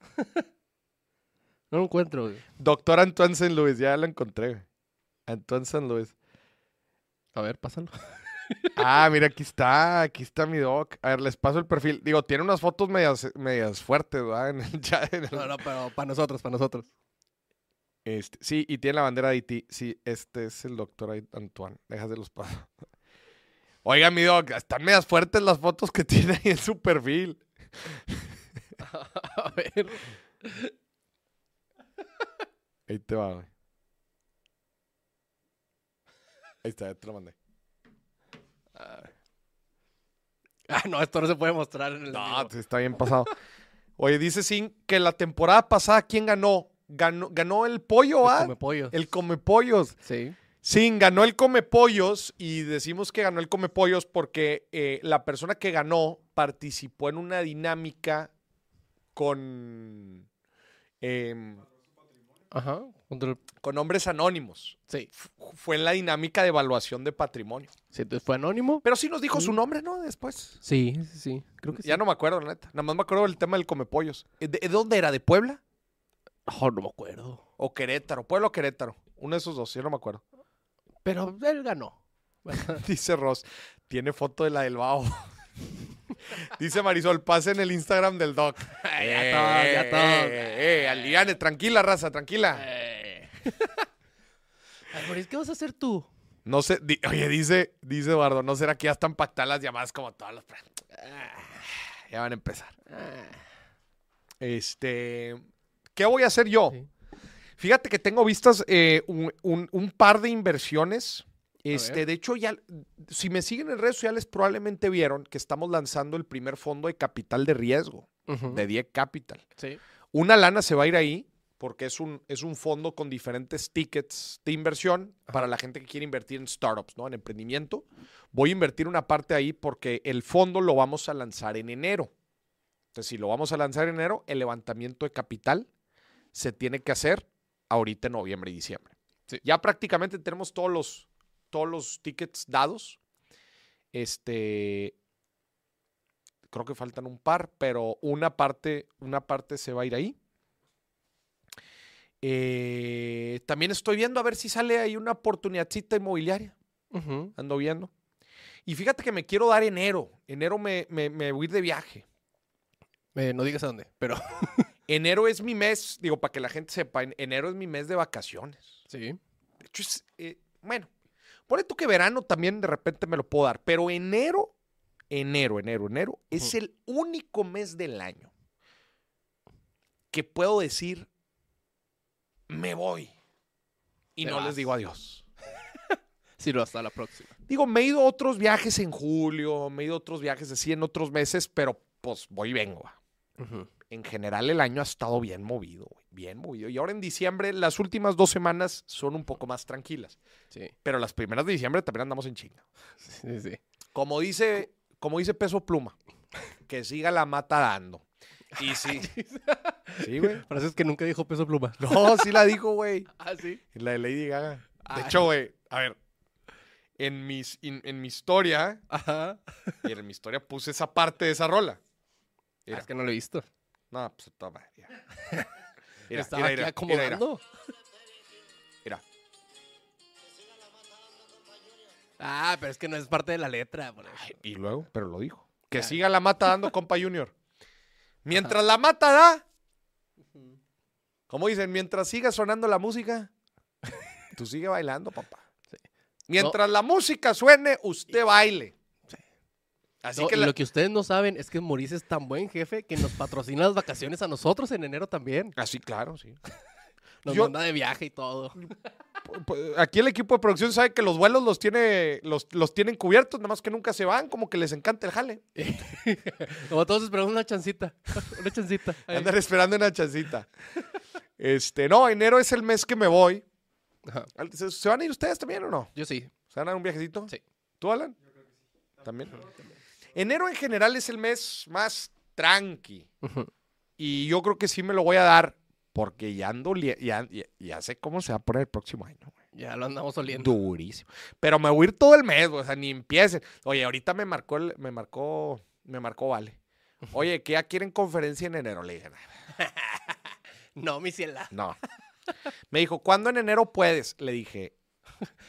Speaker 2: no lo encuentro. güey.
Speaker 1: Doctor Antoine St. Louis, ya lo encontré. Antoine St. Louis.
Speaker 2: A ver, pásalo.
Speaker 1: Ah, mira, aquí está, aquí está mi doc. A ver, les paso el perfil. Digo, tiene unas fotos medias, medias fuertes, ¿verdad? En el chat. en el-
Speaker 2: No, no, pero para nosotros, para nosotros.
Speaker 1: Este, sí, y tiene la bandera de Haití. Sí, este es el doctor Antoine. Déjate los pasos. Oiga, mi doc, están medias fuertes las fotos que tiene ahí en su perfil.
Speaker 2: A ver.
Speaker 1: Ahí te va, güey. Ahí está, ya te lo mandé.
Speaker 2: Ah, no, esto no se puede mostrar en el.
Speaker 1: No, está bien pasado. Oye, dice Sin que la temporada pasada, ¿quién ganó? Ganó, ganó el pollo,
Speaker 2: El
Speaker 1: ¿ah?
Speaker 2: come pollo.
Speaker 1: El come pollos.
Speaker 2: Sí.
Speaker 1: Sí, ganó el Come Pollos y decimos que ganó el Come Pollos porque eh, la persona que ganó participó en una dinámica con, em,
Speaker 2: Ajá.
Speaker 1: Con hombres anónimos.
Speaker 2: Sí.
Speaker 1: F- Fue en la dinámica de evaluación de patrimonio.
Speaker 2: Sí, entonces fue anónimo.
Speaker 1: Pero sí nos dijo su nombre, ¿no? Después.
Speaker 2: Sí, sí, sí. Creo que sí.
Speaker 1: Ya no me acuerdo, la neta. Nada más me acuerdo del tema del Come Pollos. ¿De, de dónde era? ¿De Puebla?
Speaker 2: Oh, no me acuerdo.
Speaker 1: ¿O Querétaro? Puebla o Querétaro. Uno de esos dos, yo no me acuerdo.
Speaker 2: Pero él ganó.
Speaker 1: Dice Ross, tiene foto de la del Bao. Dice Marisol, pase en el Instagram del Doc.
Speaker 2: ya todos, ya todos.
Speaker 1: Eh, eh, aliviane, tranquila, raza, tranquila.
Speaker 2: Eh. Ay, ¿qué vas a hacer tú?
Speaker 1: No sé, di- oye, dice, dice Eduardo, ¿no será que ya están pactadas las llamadas como todas las... Ah, Ya van a empezar. Este, ¿qué voy a hacer yo?
Speaker 2: Sí.
Speaker 1: Fíjate que tengo vistas eh, un, un- un par de inversiones. Este, de hecho, ya, si me siguen en redes sociales, probablemente vieron que estamos lanzando el primer fondo de capital de riesgo, de Die Capital.
Speaker 2: Sí.
Speaker 1: Una lana se va a ir ahí porque es un, es un fondo con diferentes tickets de inversión para la gente que quiere invertir en startups, ¿no? En emprendimiento. Voy a invertir una parte ahí porque el fondo lo vamos a lanzar en enero. Entonces, si lo vamos a lanzar en enero, el levantamiento de capital se tiene que hacer ahorita en noviembre y diciembre.
Speaker 2: Sí.
Speaker 1: Ya prácticamente tenemos todos los, todos los tickets dados. Este, creo que faltan un par, pero una parte, una parte se va a ir ahí. Eh, también estoy viendo a ver si sale ahí una oportunidadcita inmobiliaria. Ando viendo. Y fíjate que me quiero dar enero. Enero me, me, me voy a ir de viaje.
Speaker 2: Eh, no digas a dónde, pero
Speaker 1: Enero es mi mes, digo, para que la gente sepa, en- enero es mi mes de vacaciones.
Speaker 2: sí.
Speaker 1: De hecho, es, eh, bueno, pone tú que verano también de repente me lo puedo dar, pero enero, enero, enero, enero, es el único mes del año que puedo decir, me voy. Y
Speaker 2: Te
Speaker 1: no les digo adiós.
Speaker 2: Sí, no, hasta la próxima.
Speaker 1: Digo, me he ido a otros viajes en julio, me he ido a otros viajes así en otros meses, pero pues voy y vengo. En general el año ha estado bien movido, bien movido. Y ahora en diciembre, las últimas dos semanas son un poco más tranquilas.
Speaker 2: Sí,
Speaker 1: Pero las primeras de diciembre también andamos en chinga.
Speaker 2: sí, sí.
Speaker 1: Como dice, como dice Peso Pluma, que siga la mata dando. Y sí. sí, güey.
Speaker 2: Frases que nunca dijo peso pluma.
Speaker 1: No, sí la dijo, güey.
Speaker 2: Ah, sí.
Speaker 1: La de Lady Gaga. De
Speaker 2: Ay.
Speaker 1: hecho, güey, a ver. En, mis, in- en mi historia,
Speaker 2: Ajá.
Speaker 1: y en mi historia puse esa parte de esa rola.
Speaker 2: Ah, es que no lo he visto.
Speaker 1: No, pues toma. Mira, Mira,
Speaker 2: Estaba
Speaker 1: mira,
Speaker 2: aquí
Speaker 1: mira,
Speaker 2: acomodando.
Speaker 1: mira.
Speaker 2: Ah, pero es que no es parte de la letra. por eso.
Speaker 1: Y luego, pero lo dijo. Que siga la mata dando, compa Junior. Mientras la mata da, como dicen, mientras siga sonando la música, tú sigue bailando, papá. Mientras la música suene, usted baile. Así
Speaker 2: No,
Speaker 1: que la-
Speaker 2: lo que ustedes no saben es que Maurice es tan buen jefe que nos patrocina las vacaciones a nosotros en enero también.
Speaker 1: Así, claro, sí.
Speaker 2: Nos
Speaker 1: Yo-
Speaker 2: manda de viaje y todo.
Speaker 1: Aquí el equipo de producción sabe que los vuelos los tiene, los, los tienen cubiertos, nada más que nunca se van, como que les encanta el jale.
Speaker 2: Como todos esperamos una chancita. Una chancita.
Speaker 1: Andar esperando una chancita. Este, no, enero es el mes que me voy.
Speaker 2: Ajá.
Speaker 1: ¿Se, se van a ir ustedes también o no?
Speaker 2: Yo sí.
Speaker 1: ¿Se van a dar un viajecito?
Speaker 2: Sí.
Speaker 1: ¿Tú, Alan? También. Enero en general es el mes más tranqui.
Speaker 2: Ujú.
Speaker 1: Y yo creo que sí me lo voy a dar porque ya ando, ya, ya, ya sé cómo se va a poner el próximo año. güey.
Speaker 2: Ya lo andamos oliendo.
Speaker 1: Durísimo. Pero me voy a ir todo el mes, güey, o sea, ni empiecen. Oye, ahorita me marcó, el- me marcó, me marcó Vale. Oye, que ya quieren conferencia en enero. Le dije,
Speaker 2: No, mi ciela.
Speaker 1: no. Me dijo, ¿cuándo en enero puedes? Le dije,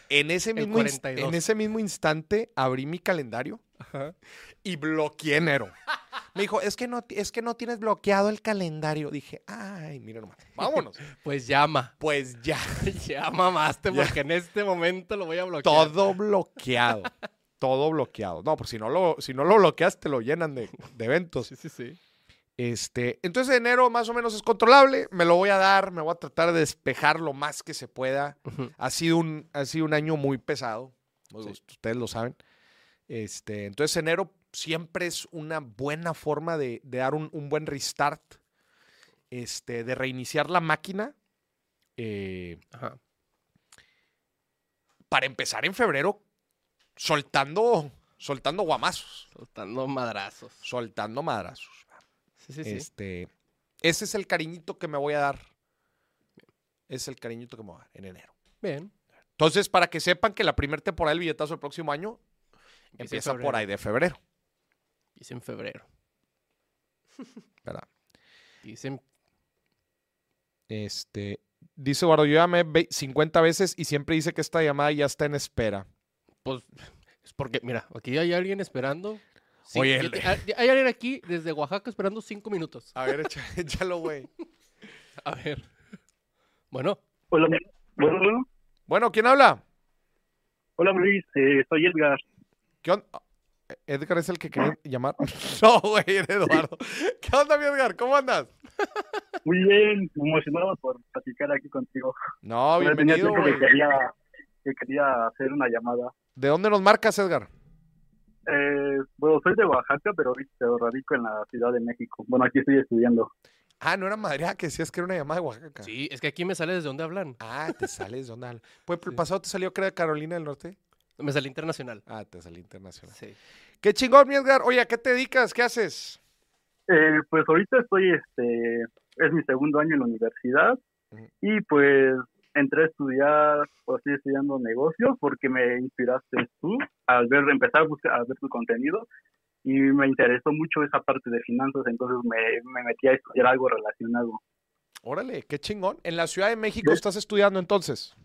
Speaker 1: en ese mismo, ins-
Speaker 2: 42.
Speaker 1: en ese mismo instante abrí mi calendario
Speaker 2: Ajá.
Speaker 1: Y bloqueé enero. Me dijo, es que no, es que no tienes bloqueado el calendario. Dije, ay, mira nomás, vámonos.
Speaker 2: Pues llama.
Speaker 1: Pues ya,
Speaker 2: Ya mamaste,
Speaker 1: Ya.
Speaker 2: porque en este momento lo voy a bloquear.
Speaker 1: todo bloqueado. Todo bloqueado. No, pues si no lo, si no lo bloqueas, te lo llenan de, de eventos.
Speaker 2: Sí, sí, sí.
Speaker 1: Este, entonces enero más o menos es controlable, me lo voy a dar, me voy a tratar de despejar lo más que se pueda. Ha sido un, ha sido un año muy pesado,
Speaker 2: Sí.
Speaker 1: ustedes lo saben. Este, entonces enero siempre es una buena forma de, de dar un, un buen restart, este, de reiniciar la máquina. eh,
Speaker 2: Ajá.
Speaker 1: para empezar en febrero, soltando, soltando guamazos,
Speaker 2: Soltando madrazos.
Speaker 1: soltando madrazos.
Speaker 2: Sí, sí, sí.
Speaker 1: Este, ese es el cariñito que me voy a dar. Es el cariñito que me voy a dar en enero.
Speaker 2: Bien.
Speaker 1: Entonces, para que sepan que la primera temporada del billetazo del próximo año
Speaker 2: Empieza
Speaker 1: por ahí de febrero,
Speaker 2: Dice en febrero.
Speaker 1: ¿verdad?
Speaker 2: Dice en...
Speaker 1: Este, dice Eduardo, yo llamé ve- 50 veces y siempre dice que esta llamada ya está en espera.
Speaker 2: Pues, es porque, mira, aquí hay alguien esperando. Sí,
Speaker 1: Oye, el-
Speaker 2: te- hay alguien aquí desde Oaxaca esperando cinco minutos.
Speaker 1: A ver, echa- échalo, güey.
Speaker 2: A ver. Bueno,
Speaker 5: Hola, bueno, bueno.
Speaker 1: Bueno, ¿quién habla?
Speaker 5: Hola Luis, eh, soy Edgar.
Speaker 1: ¿Qué onda? Edgar es el que quería llamar. No, güey, Eduardo. ¿Qué onda, mi Edgar? ¿Cómo andas?
Speaker 5: Muy bien, emocionado por platicar aquí contigo.
Speaker 1: No,
Speaker 5: tenía
Speaker 1: bienvenido,
Speaker 5: tiempo
Speaker 1: güey.
Speaker 5: que quería, que quería hacer una llamada.
Speaker 1: ¿De dónde nos marcas, Edgar?
Speaker 5: Eh, bueno, soy de Oaxaca, pero ahorita radico en la Ciudad de México. Bueno, aquí estoy estudiando.
Speaker 1: Ah, no era Madrid, ah, que decías que era una llamada de Oaxaca.
Speaker 2: sí, es que aquí me sale desde dónde hablan.
Speaker 1: Ah, te sales de onda. Pues el
Speaker 2: Sí.
Speaker 1: pasado te salió, creo, de Carolina del Norte.
Speaker 2: Me sale internacional.
Speaker 1: Ah, te salí internacional.
Speaker 2: Sí.
Speaker 1: Qué chingón, mi Edgar. Oye, ¿a qué te dedicas? ¿Qué haces?
Speaker 5: Eh, pues ahorita estoy, este, es mi segundo año en la universidad y pues entré a estudiar, o estoy estudiando negocios porque me inspiraste tú al ver, empezar a buscar, a ver tu contenido y me interesó mucho esa parte de finanzas, entonces me, me metí a estudiar algo relacionado.
Speaker 1: Órale, qué chingón. En la Ciudad de México estás estudiando entonces.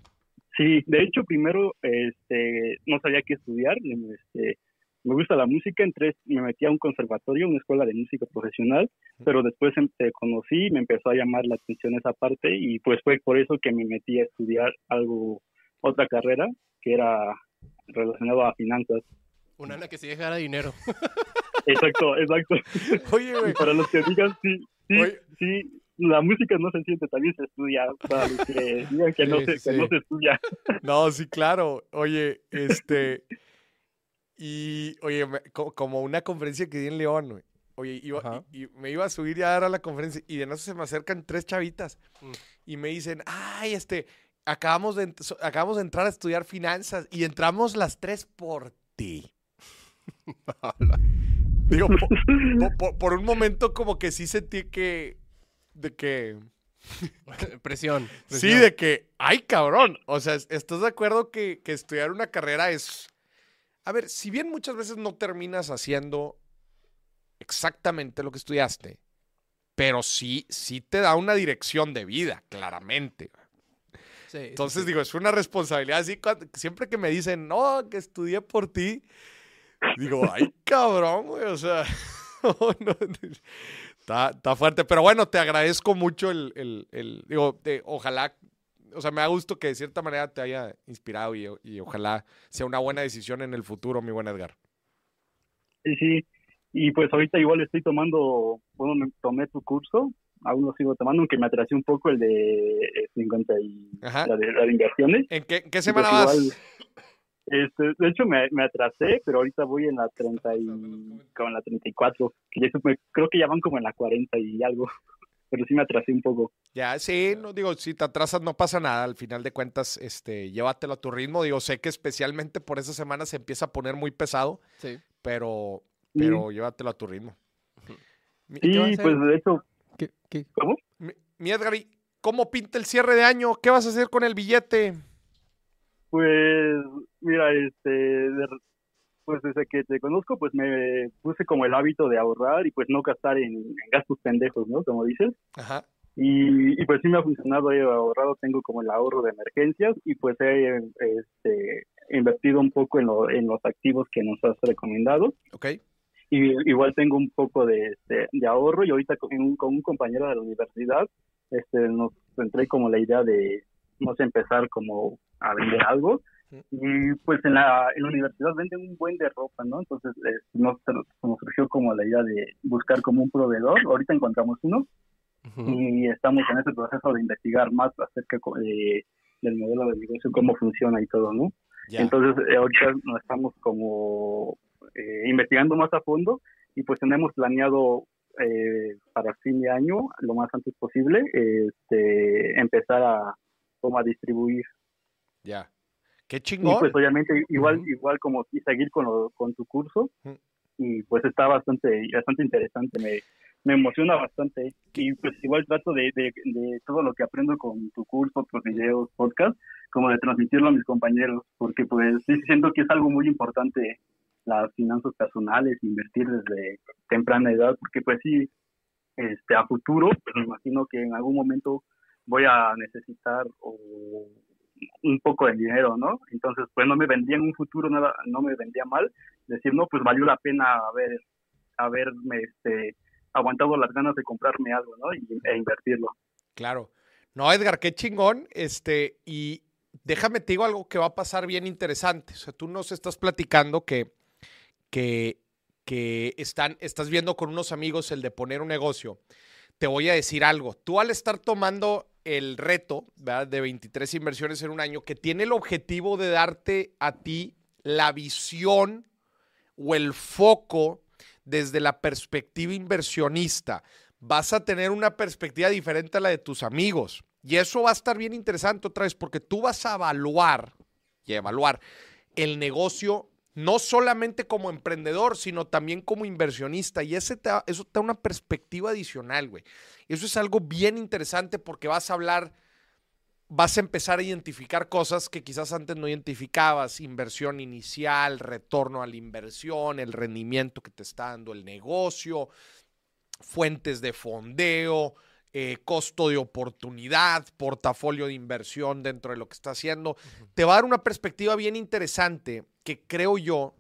Speaker 5: Sí, de hecho primero este no sabía qué estudiar, este me gusta la música, entré, me metí a un conservatorio, una escuela de música profesional, pero después em- te conocí, me empezó a llamar la atención esa parte y pues fue por eso que me metí a estudiar algo, otra carrera que era relacionado a finanzas.
Speaker 2: Una ana que sí dejara dinero.
Speaker 5: Exacto, exacto.
Speaker 1: Oye,
Speaker 5: Y
Speaker 1: güey.
Speaker 5: para los que digan, sí, sí,
Speaker 1: Oye.
Speaker 5: sí, la música no se siente, también se estudia, para los que digan que, no,
Speaker 1: Sí,
Speaker 5: se,
Speaker 1: sí,
Speaker 5: que
Speaker 1: sí.
Speaker 5: no se estudia.
Speaker 1: No, sí, claro. Oye, este. Y, oye, me- como una conferencia que di en León, güey. Oye, iba- y, y me iba a subir ya a dar a la conferencia y de no se me acercan tres chavitas
Speaker 2: Mm.
Speaker 1: y me dicen, ay, este, acabamos de, acabamos de entrar a estudiar finanzas y entramos las tres por ti. Digo, po- po- po- por, un momento como que sí sentí que, de que,
Speaker 2: presión,
Speaker 1: sí, de que, ay cabrón, o sea, ¿estás de acuerdo que, que estudiar una carrera es, a ver, si bien muchas veces no terminas haciendo exactamente lo que estudiaste, pero sí, sí te da una dirección de vida, claramente.
Speaker 2: Sí,
Speaker 1: Entonces
Speaker 2: sí.
Speaker 1: digo, es una responsabilidad así, cuando- siempre que me dicen, no, que estudié por ti, digo, ay cabrón, güey, o sea, no, está, está fuerte, pero bueno, te agradezco mucho el, el- el- digo, de- ojalá, o sea, me da gusto que de cierta manera te haya inspirado y, y ojalá sea una buena decisión en el futuro, mi buen Edgar.
Speaker 5: Sí, sí. Y pues ahorita igual estoy tomando, bueno, me tomé tu curso, aún lo sigo tomando, aunque me atrasé un poco el de eh, 50 y
Speaker 1: Ajá.
Speaker 5: la de, la de inversiones.
Speaker 1: ¿En qué, qué semana
Speaker 5: pues
Speaker 1: vas?
Speaker 5: igual, este, de hecho me, me atrasé, pero ahorita voy en la 30 y, como en la 34, que ya creo que ya van como en la 40 y algo, pero sí me atrasé un poco.
Speaker 1: Ya, sí, no digo, si te atrasas no pasa nada, al final de cuentas, este, llévatelo a tu ritmo, digo, sé que especialmente por esa semana se empieza a poner muy pesado,
Speaker 2: Sí.
Speaker 1: pero,
Speaker 5: Sí.
Speaker 1: pero llévatelo a tu ritmo. Mi,
Speaker 2: ¿Qué vas a
Speaker 5: Sí, pues de hecho,
Speaker 2: ¿Qué- qué?
Speaker 5: ¿cómo?
Speaker 1: mi- mi Edgar, ¿y ¿cómo pinta el cierre de año? ¿Qué vas a hacer con el billete?
Speaker 5: Pues mira, este, de- pues desde que te conozco, pues me puse como el hábito de ahorrar y pues no gastar en, en gastos pendejos, ¿no? Como dices.
Speaker 1: Ajá,
Speaker 5: Y, y pues sí me ha funcionado, he ahorrado, tengo como el ahorro de emergencias y pues he este, invertido un poco en, lo- en los activos que nos has recomendado.
Speaker 1: ok,
Speaker 5: Y igual tengo un poco de, este, de ahorro y ahorita con un, con un compañero de la universidad este, nos entré como la idea de, no sé, empezar como a vender algo. Y pues en la, en la universidad venden un buen de ropa, ¿no? Entonces eh, nos, nos surgió como la idea de buscar como un proveedor. Ahorita encontramos uno
Speaker 2: Ujú.
Speaker 5: y estamos en ese proceso de investigar más acerca de- del modelo de negocio, cómo funciona y todo, ¿no?
Speaker 1: ya,
Speaker 5: Entonces, eh, ahorita nos estamos como eh, investigando más a fondo y pues tenemos planeado eh, para fin de año, lo más antes posible, este, empezar a, como a distribuir.
Speaker 1: ya. Qué
Speaker 5: Y
Speaker 1: chingón.
Speaker 5: pues obviamente igual, igual como y seguir con, lo- con tu curso. Y pues está bastante, bastante interesante, me, me emociona bastante. Y pues igual trato de, de, de todo lo que aprendo con tu curso, tus videos, podcast, como de transmitirlo a mis compañeros, porque pues sí siento que es algo muy importante las finanzas personales, invertir desde temprana edad, porque pues sí, este, a futuro, pues me imagino que en algún momento voy a necesitar un poco de dinero, ¿no? Entonces, pues no me vendría en un futuro nada, no me vendría mal decir, no, pues valió la pena haber, haberme, este, aguantado las ganas de comprarme algo, ¿no? Y, e invertirlo.
Speaker 1: Claro. No, Edgar, qué chingón. Este, y déjame te digo algo que va a pasar bien interesante. O sea, tú nos estás platicando que, que, que están, estás viendo con unos amigos el de poner un negocio. Te voy a decir algo. Tú al estar tomando el reto de 23 inversiones en un año, que tiene el objetivo de darte a ti la visión o el foco desde la perspectiva inversionista, vas a tener una perspectiva diferente a la de tus amigos. Y eso va a estar bien interesante otra vez, porque tú vas a evaluar y evaluar el negocio no solamente como emprendedor, sino también como inversionista. Y ese eso te da una perspectiva adicional, güey. Eso es algo bien interesante porque vas a hablar, vas a empezar a identificar cosas que quizás antes no identificabas. Inversión inicial, retorno a la inversión, el rendimiento que te está dando el negocio, fuentes de fondeo, eh, costo de oportunidad, portafolio de inversión dentro de lo que está haciendo. Te va a dar una perspectiva bien interesante que creo yo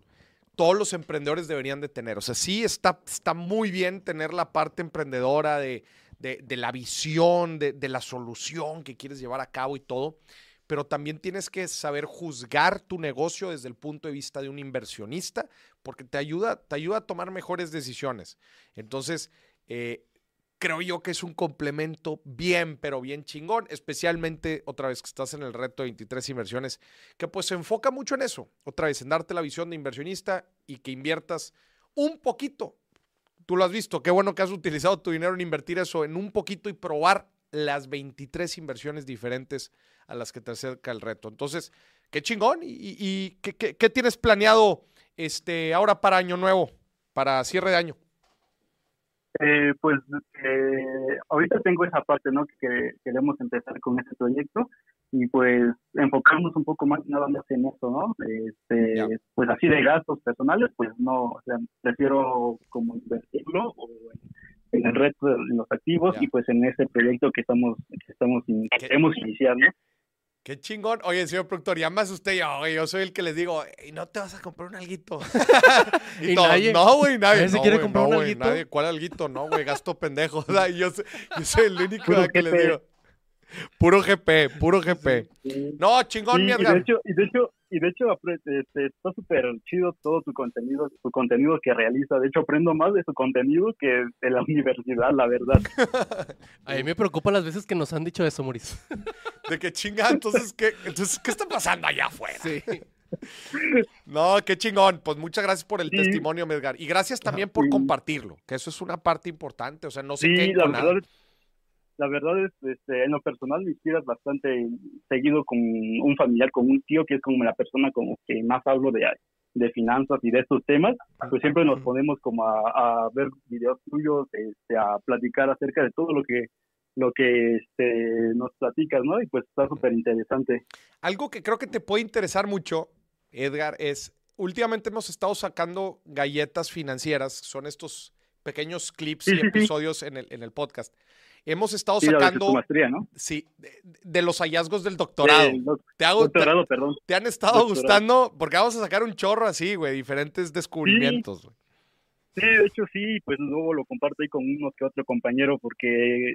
Speaker 1: todos los emprendedores deberían de tener. O sea, sí está, está muy bien tener la parte emprendedora de, de- de la visión, de, de la solución que quieres llevar a cabo y todo, pero también tienes que saber juzgar tu negocio desde el punto de vista de un inversionista, porque te ayuda, te ayuda a tomar mejores decisiones. Entonces, eh, creo yo que es un complemento bien, pero bien chingón, especialmente otra vez que estás en el reto de 23 inversiones, que pues se enfoca mucho en eso, otra vez en darte la visión de inversionista y que inviertas un poquito. Tú lo has visto, qué bueno que has utilizado tu dinero en invertir eso en un poquito y probar las 23 inversiones diferentes a las que te acerca el reto. Entonces, qué chingón. ¿Y, y- qué, qué- qué tienes planeado este, ahora para Año Nuevo? para cierre de año?
Speaker 5: Eh, pues eh, ahorita tengo esa parte, ¿no? Que queremos empezar con este proyecto y pues enfocarnos un poco más nada más en eso, ¿no? Este, pues así de gastos personales, pues no, o sea, prefiero como invertirlo o en, en el resto de los activos y pues en ese proyecto que estamos que estamos in- queremos iniciar, ¿no?
Speaker 1: Qué chingón. Oye, señor productor, ya me asusté yo, güey. Yo soy el que les digo, "Ey, ¿no te vas a comprar un alguito?
Speaker 2: ¿Y
Speaker 1: todos,
Speaker 2: nadie?
Speaker 1: No, güey, nadie.
Speaker 2: ¿Nadie se
Speaker 1: no,
Speaker 2: quiere
Speaker 1: güey,
Speaker 2: comprar
Speaker 1: no,
Speaker 2: un
Speaker 1: güey,
Speaker 2: alguito?
Speaker 1: nadie. ¿Cuál alguito? No, güey, gasto pendejo. O sea, yo, soy, yo soy el único
Speaker 5: Puro
Speaker 1: que les
Speaker 5: GP.
Speaker 1: digo. Puro GP, puro GP. No, chingón,
Speaker 5: Sí,
Speaker 1: mi
Speaker 5: y de
Speaker 1: Edgar.
Speaker 5: hecho, y de hecho, y de hecho este, está súper chido todo tu contenido, tu contenido que realiza. De hecho, aprendo más de su contenido que de la universidad, la verdad.
Speaker 2: A mí me preocupa las veces que nos han dicho eso, Mauricio.
Speaker 1: De que chinga, entonces, ¿qué, entonces, ¿qué está pasando allá afuera?
Speaker 2: Sí.
Speaker 1: No, qué chingón. Pues muchas gracias por el
Speaker 5: Sí.
Speaker 1: testimonio, mi Edgar. Y gracias también por
Speaker 5: Sí.
Speaker 1: compartirlo, que eso es una parte importante. O sea, no se
Speaker 5: Sí,
Speaker 1: queden
Speaker 5: la
Speaker 1: con nada.
Speaker 5: verdad, es- la verdad es, este, en lo personal me inspiras bastante seguido con un familiar, con un tío que es como la persona como que más hablo de, de finanzas y de estos temas, pues siempre nos ponemos como a, a ver videos tuyos, este, a platicar acerca de todo lo que lo que este, nos platicas, ¿no? Y pues está súper interesante.
Speaker 1: Algo que creo que te puede interesar mucho, Edgar, es últimamente hemos estado sacando galletas financieras, son estos pequeños clips y episodios en el, en el podcast. Hemos estado
Speaker 5: Sí,
Speaker 1: sacando,
Speaker 5: maestría, ¿no?
Speaker 1: sí, de, de los hallazgos del doctorado.
Speaker 5: Doc-
Speaker 1: te, hago, te,
Speaker 5: doctorado, perdón.
Speaker 1: te han estado
Speaker 5: doctorado.
Speaker 1: gustando porque vamos a sacar un chorro así, güey, diferentes descubrimientos. güey.
Speaker 5: Sí, de hecho sí, pues luego lo comparto ahí con uno que otro compañero porque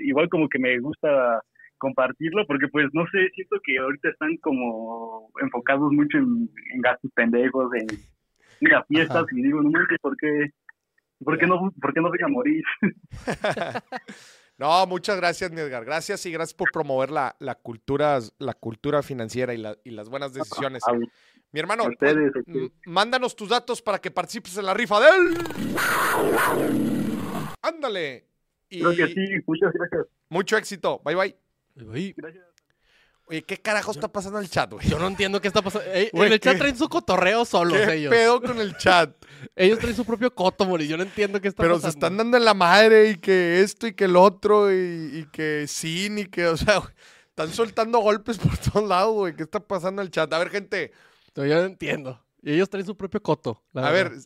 Speaker 5: igual como que me gusta compartirlo porque pues no sé, siento que ahorita están como enfocados mucho en, en gastos pendejos, en a fiestas
Speaker 1: Ajá.
Speaker 5: y digo, no manches, ¿por qué, por qué no, por qué no voy a morir?
Speaker 1: No, muchas gracias, mi Edgar. Gracias y gracias por promover la, la cultura, la cultura financiera y, la- y las buenas decisiones.
Speaker 5: A,
Speaker 1: Mi hermano,
Speaker 5: ustedes, este,
Speaker 1: mándanos tus datos para que participes en la rifa de él. Ándale. Y
Speaker 5: creo que sí, muchas gracias.
Speaker 1: mucho éxito. Bye, bye.
Speaker 2: Uy,
Speaker 5: Gracias.
Speaker 1: Oye, ¿qué carajo está pasando en el chat, güey?
Speaker 2: yo no entiendo qué está pasando. Ey,
Speaker 1: Güey,
Speaker 2: en el chat
Speaker 1: ¿qué?
Speaker 2: traen su cotorreo solos
Speaker 1: ¿Qué
Speaker 2: ellos.
Speaker 1: pedo con el chat?
Speaker 2: Ellos traen su propio coto, Mauricio. Yo no entiendo qué está
Speaker 1: Pero
Speaker 2: pasando.
Speaker 1: se están dando en la madre y que esto y que el otro y, y que sí y que, o sea, güey, están soltando golpes por todos lados, güey. ¿Qué está pasando en el chat? A ver, gente,
Speaker 2: yo no entiendo. Y ellos traen su propio coto. la
Speaker 1: a
Speaker 2: verdad.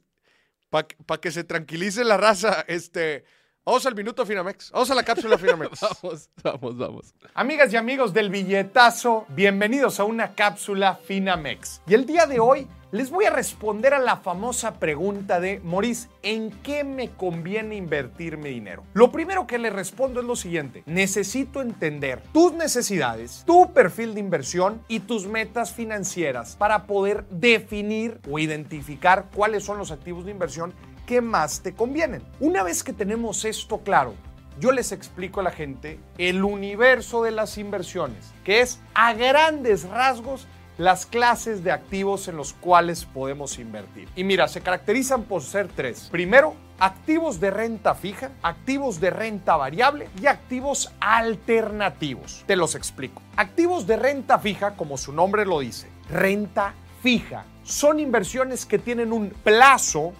Speaker 1: ver, para que se tranquilice la raza, este, vamos al minuto Finamex. Vamos a la cápsula Finamex.
Speaker 2: Vamos, vamos, vamos.
Speaker 1: Amigas y amigos del billetazo, bienvenidos a una cápsula Finamex. Y el día de hoy les voy a responder a la famosa pregunta de Maurice, ¿en qué me conviene invertir mi dinero? Lo primero que le respondo es lo siguiente, necesito entender tus necesidades, tu perfil de inversión y tus metas financieras para poder definir o identificar cuáles son los activos de inversión que más te convienen. Una vez que tenemos esto claro, yo les explico a la gente el universo de las inversiones, que es a grandes rasgos las clases de activos en los cuales podemos invertir. Y mira, se caracterizan por ser tres. Primero, activos de renta fija, activos de renta variable y activos alternativos. Te los explico. Activos de renta fija, como su nombre lo dice, renta fija. Son inversiones que tienen un plazo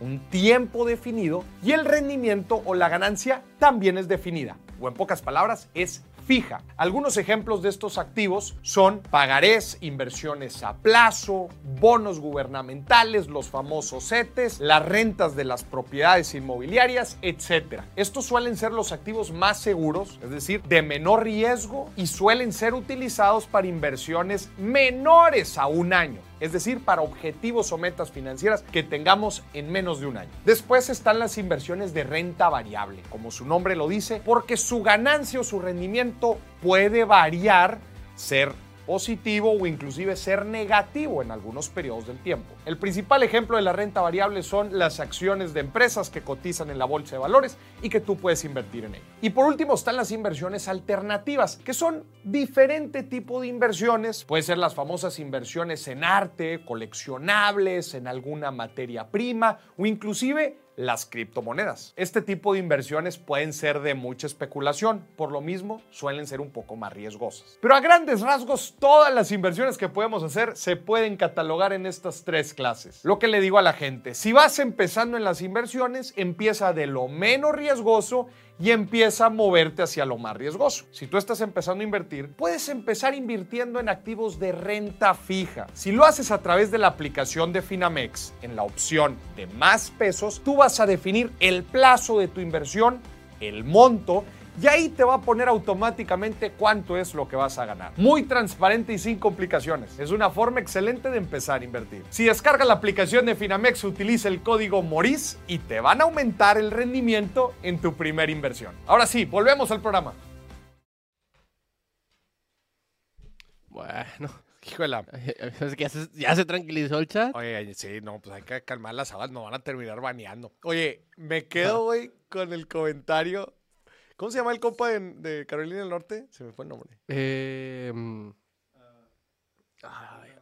Speaker 1: un tiempo definido y el rendimiento o la ganancia también es definida, o en pocas palabras, es fija. Algunos ejemplos de estos activos son pagarés, inversiones a plazo, bonos gubernamentales, los famosos CETES, las rentas de las propiedades inmobiliarias, etc. Estos suelen ser los activos más seguros, es decir, de menor riesgo y suelen ser utilizados para inversiones menores a un año es decir, para objetivos o metas financieras que tengamos en menos de un año. Después están las inversiones de renta variable, como su nombre lo dice, porque su ganancia o su rendimiento puede variar, ser positivo o inclusive ser negativo en algunos periodos del tiempo. El principal ejemplo de la renta variable son las acciones de empresas que cotizan en la bolsa de valores y que tú puedes invertir en ello. Y por último están las inversiones alternativas, que son diferente tipo de inversiones. Pueden ser las famosas inversiones en arte, coleccionables, en alguna materia prima o inclusive las criptomonedas. Este tipo de inversiones pueden ser de mucha especulación, por lo mismo suelen ser un poco más riesgosas. Pero a grandes rasgos, todas las inversiones que podemos hacer se pueden catalogar en estas tres clases. Lo que le digo a la gente, si vas empezando en las inversiones, empieza de lo menos riesgoso y empieza a moverte hacia lo más riesgoso. Si tú estás empezando a invertir, puedes empezar invirtiendo en activos de renta fija. Si lo haces a través de la aplicación de Finamex, en la opción de más pesos, tú vas a definir el plazo de tu inversión, el monto y ahí te va a poner automáticamente cuánto es lo que vas a ganar. Muy transparente y sin complicaciones. Es una forma excelente de empezar a invertir. Si descargas la aplicación de Finamex, utiliza el código MORIS y te van a aumentar el rendimiento en tu primera inversión. Ahora sí, volvemos al programa.
Speaker 2: Bueno,
Speaker 1: Híjole.
Speaker 2: ya se, ya se tranquilizó el chat.
Speaker 1: Oye, sí, no, pues hay que calmar las habas, no van a terminar baneando. Oye, me quedo, güey, con el comentario. ¿Cómo se llama el compa de, de Carolina del Norte? Se me fue el nombre.
Speaker 2: Eh, ay,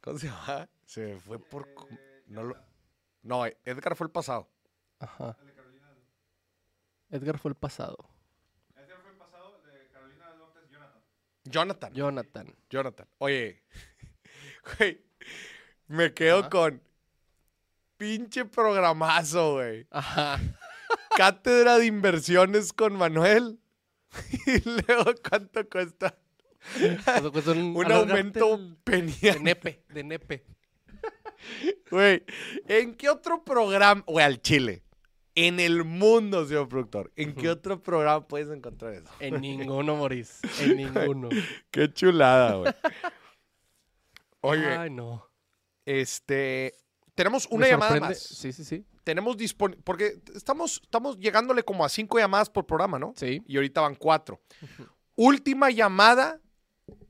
Speaker 1: ¿Cómo se llama? Se me fue por... No, lo- no, Edgar fue el pasado.
Speaker 2: ajá. Edgar fue el pasado.
Speaker 1: Jonathan.
Speaker 2: Jonathan.
Speaker 1: Jonathan. Oye, güey, me quedo
Speaker 2: Ajá.
Speaker 1: con pinche programazo, güey.
Speaker 2: Ajá.
Speaker 1: Cátedra de inversiones con Manuel. Y luego, ¿cuánto cuesta?
Speaker 2: Un,
Speaker 1: Un aumento
Speaker 2: De nepe, de nepe.
Speaker 1: Güey, ¿en qué otro programa, güey, al Chile? En el mundo, señor productor. ¿En qué otro programa puedes encontrar eso?
Speaker 2: En ninguno, Moris. En ninguno.
Speaker 1: Qué chulada, güey. Oye,
Speaker 2: Ay, no.
Speaker 1: este, tenemos una llamada más.
Speaker 2: Sí, sí, sí.
Speaker 1: Tenemos disponible, porque estamos, estamos llegándole como a cinco llamadas por programa, ¿no?
Speaker 2: Sí.
Speaker 1: Y ahorita van cuatro. Última llamada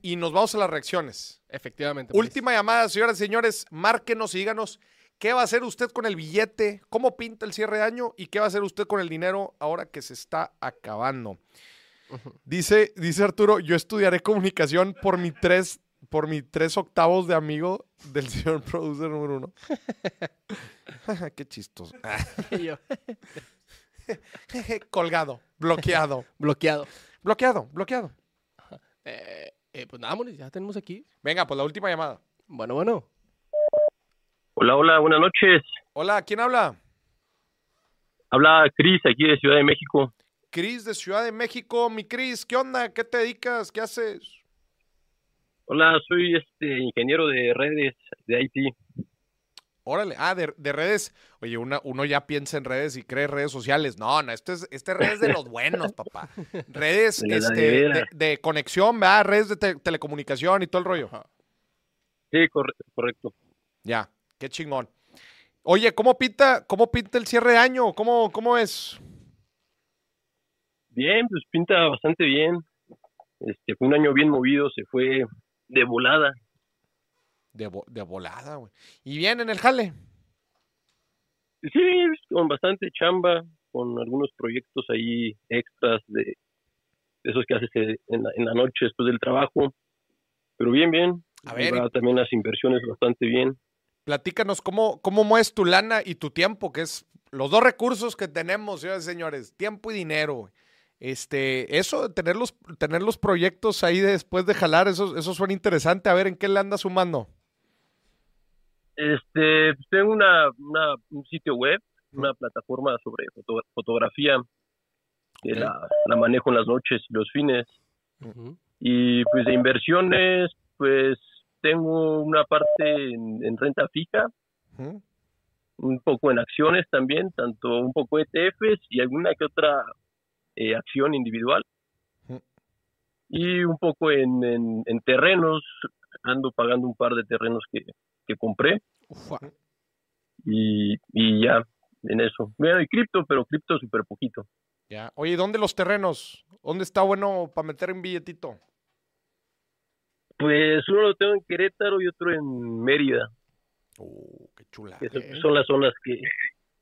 Speaker 1: y nos vamos a las reacciones.
Speaker 2: Efectivamente. Moris.
Speaker 1: Última llamada, señoras y señores, márquenos y díganos qué va a hacer usted con el billete, cómo pinta el cierre de año y qué va a hacer usted con el dinero ahora que se está acabando. Dice, dice Arturo, yo estudiaré comunicación por mi tres, por mi tres octavos de amigo del señor producer número uno. qué chistoso. Colgado, bloqueado,
Speaker 2: Bloqueado.
Speaker 1: bloqueado, bloqueado.
Speaker 2: Eh, eh, pues nada, Moris, ya tenemos aquí.
Speaker 1: Venga, pues la última llamada.
Speaker 2: Bueno, bueno.
Speaker 6: Hola, hola, buenas noches.
Speaker 1: Hola, ¿quién habla?
Speaker 6: Habla Cris aquí de Ciudad de México.
Speaker 1: Cris de Ciudad de México. Mi Cris, ¿qué onda? ¿Qué te dedicas? ¿Qué haces?
Speaker 6: Hola, soy este ingeniero de redes de IT.
Speaker 1: Órale, ah, de, de redes. Oye, una, uno ya piensa en redes y cree redes sociales. No, no, esto es, este es redes de los buenos, papá. Redes
Speaker 6: De
Speaker 1: este,
Speaker 6: de
Speaker 1: conexión, ¿verdad? Redes de te- telecomunicación y todo el rollo.
Speaker 6: Sí, corre- correcto.
Speaker 1: Ya, qué chingón. Oye, ¿cómo pinta, cómo pinta el cierre de año? ¿Cómo, cómo es?
Speaker 6: Bien, pues pinta bastante bien. Este fue un año bien movido, se fue de volada.
Speaker 1: De, vo- de volada, güey. ¿Y bien en el jale?
Speaker 6: Sí, con bastante chamba, con algunos proyectos ahí extras de, de esos que haces en la, en la noche después del trabajo. Pero bien, bien.
Speaker 1: A ver,
Speaker 6: va también las inversiones bastante bien.
Speaker 1: Platícanos cómo, cómo mueves tu lana y tu tiempo, que es los dos recursos que tenemos, señores y señores, tiempo y dinero. güey. Este, eso, tener los, tener los proyectos ahí después de jalar, eso, eso suena interesante. A ver, ¿en qué le anda sumando?
Speaker 6: Este, tengo una, una- un sitio web, una plataforma sobre foto- fotografía que la, la manejo en las noches y los fines. Y pues de inversiones, pues tengo una parte en, en renta fija, un poco en acciones también, tanto un poco ETFs y alguna que otra eh, acción individual. Y un poco en, en, en terrenos, ando pagando un par de terrenos que, que compré.
Speaker 2: Ufa.
Speaker 6: y, y ya en eso. Bueno, y cripto, pero cripto súper poquito.
Speaker 1: Ya. Oye, ¿dónde los terrenos? ¿Dónde está bueno para meter un billetito?
Speaker 6: Pues uno lo tengo en Querétaro y otro en Mérida,
Speaker 1: Uh, qué chula.
Speaker 6: que son- son las zonas que,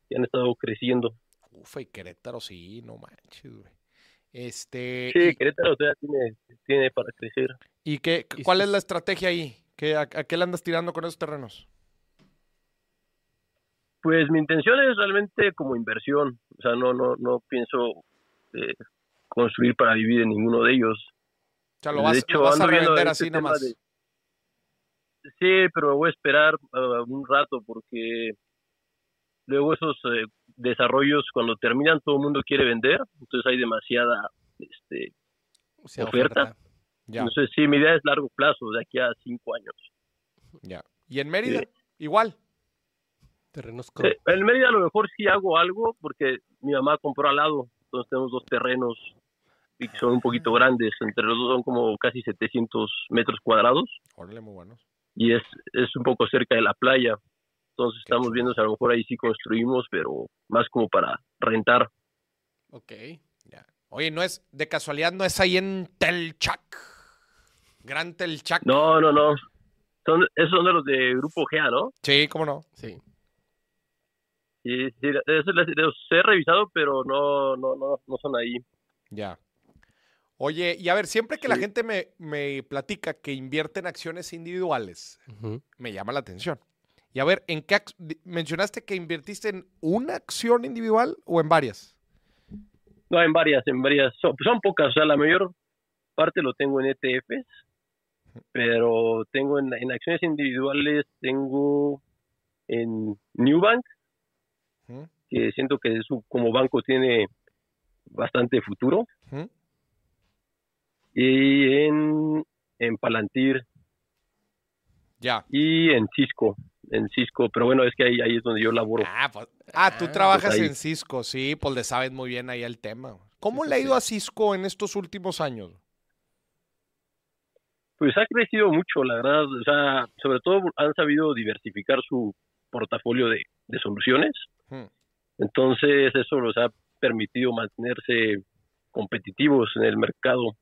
Speaker 6: que han estado creciendo.
Speaker 1: Ufa, y Querétaro, sí, no manches, güey. Este,
Speaker 6: Sí, Querétaro todavía tiene, tiene para crecer.
Speaker 1: ¿y, qué, cuál es la estrategia ahí? ¿Qué, a, a qué le andas tirando con esos terrenos?
Speaker 6: Pues mi intención es realmente como inversión, o sea, no no no pienso eh, construir para vivir en ninguno de ellos.
Speaker 1: O sea, lo
Speaker 6: De
Speaker 1: vas,
Speaker 6: hecho,
Speaker 1: lo vas a revender
Speaker 6: este
Speaker 1: así nada más.
Speaker 6: de- Sí, pero voy a esperar ah, un rato porque luego esos eh, desarrollos cuando terminan todo el mundo quiere vender, entonces hay demasiada este
Speaker 2: O sea,
Speaker 6: oferta.
Speaker 1: Ya,
Speaker 6: entonces sí, mi idea es largo plazo, de aquí a cinco años.
Speaker 1: ya. ¿Y en Mérida?
Speaker 6: Sí.
Speaker 1: Igual.
Speaker 2: Terrenos con...
Speaker 6: Eh, en Mérida a lo mejor sí hago algo porque mi mamá compró al lado, entonces tenemos dos terrenos y que son un poquito grandes, entre los dos son como casi 700 metros cuadrados
Speaker 1: Órale, muy buenos.
Speaker 6: y es, es un poco cerca de la playa, entonces estamos viendo si a lo mejor ahí sí construimos, pero más como para rentar.
Speaker 2: Ok.
Speaker 1: Ya. Oye, no es, de casualidad, no es ahí en Telchac. Gran Telchac.
Speaker 6: No, no, no, son, esos son de los de Grupo GA, ¿no?
Speaker 1: Sí, cómo no.
Speaker 2: Sí.
Speaker 6: Sí, sí, esos los he revisado, pero no, no, no, no son ahí.
Speaker 1: Ya. Oye, y a ver, siempre que la gente me, me platica que invierte en acciones individuales, me llama la atención. Y a ver, ¿en qué mencionaste que invertiste en una acción individual o en varias?
Speaker 6: No, en varias, en varias. Son, son pocas, o sea, la mayor parte lo tengo en ETFs, pero tengo en, en acciones individuales, tengo en Newbank,
Speaker 1: Ujú,
Speaker 6: que siento que su, como banco tiene bastante futuro, y en, en Palantir
Speaker 1: Ya.
Speaker 6: y en Cisco, en Cisco, pero bueno, es que ahí, ahí es donde yo laboro.
Speaker 1: Ah, pues- ah, tú
Speaker 2: Ah,
Speaker 1: trabajas
Speaker 6: pues
Speaker 1: en Cisco, sí, pues le sabes muy bien ahí el tema. ¿Cómo
Speaker 2: Sí,
Speaker 1: le ha ido
Speaker 2: sí.
Speaker 1: a Cisco en estos últimos años?
Speaker 6: Pues ha crecido mucho, la verdad, o sea, sobre todo han sabido diversificar su portafolio de, de soluciones.
Speaker 1: Hmm.
Speaker 6: Entonces, eso los ha permitido mantenerse competitivos en el mercado.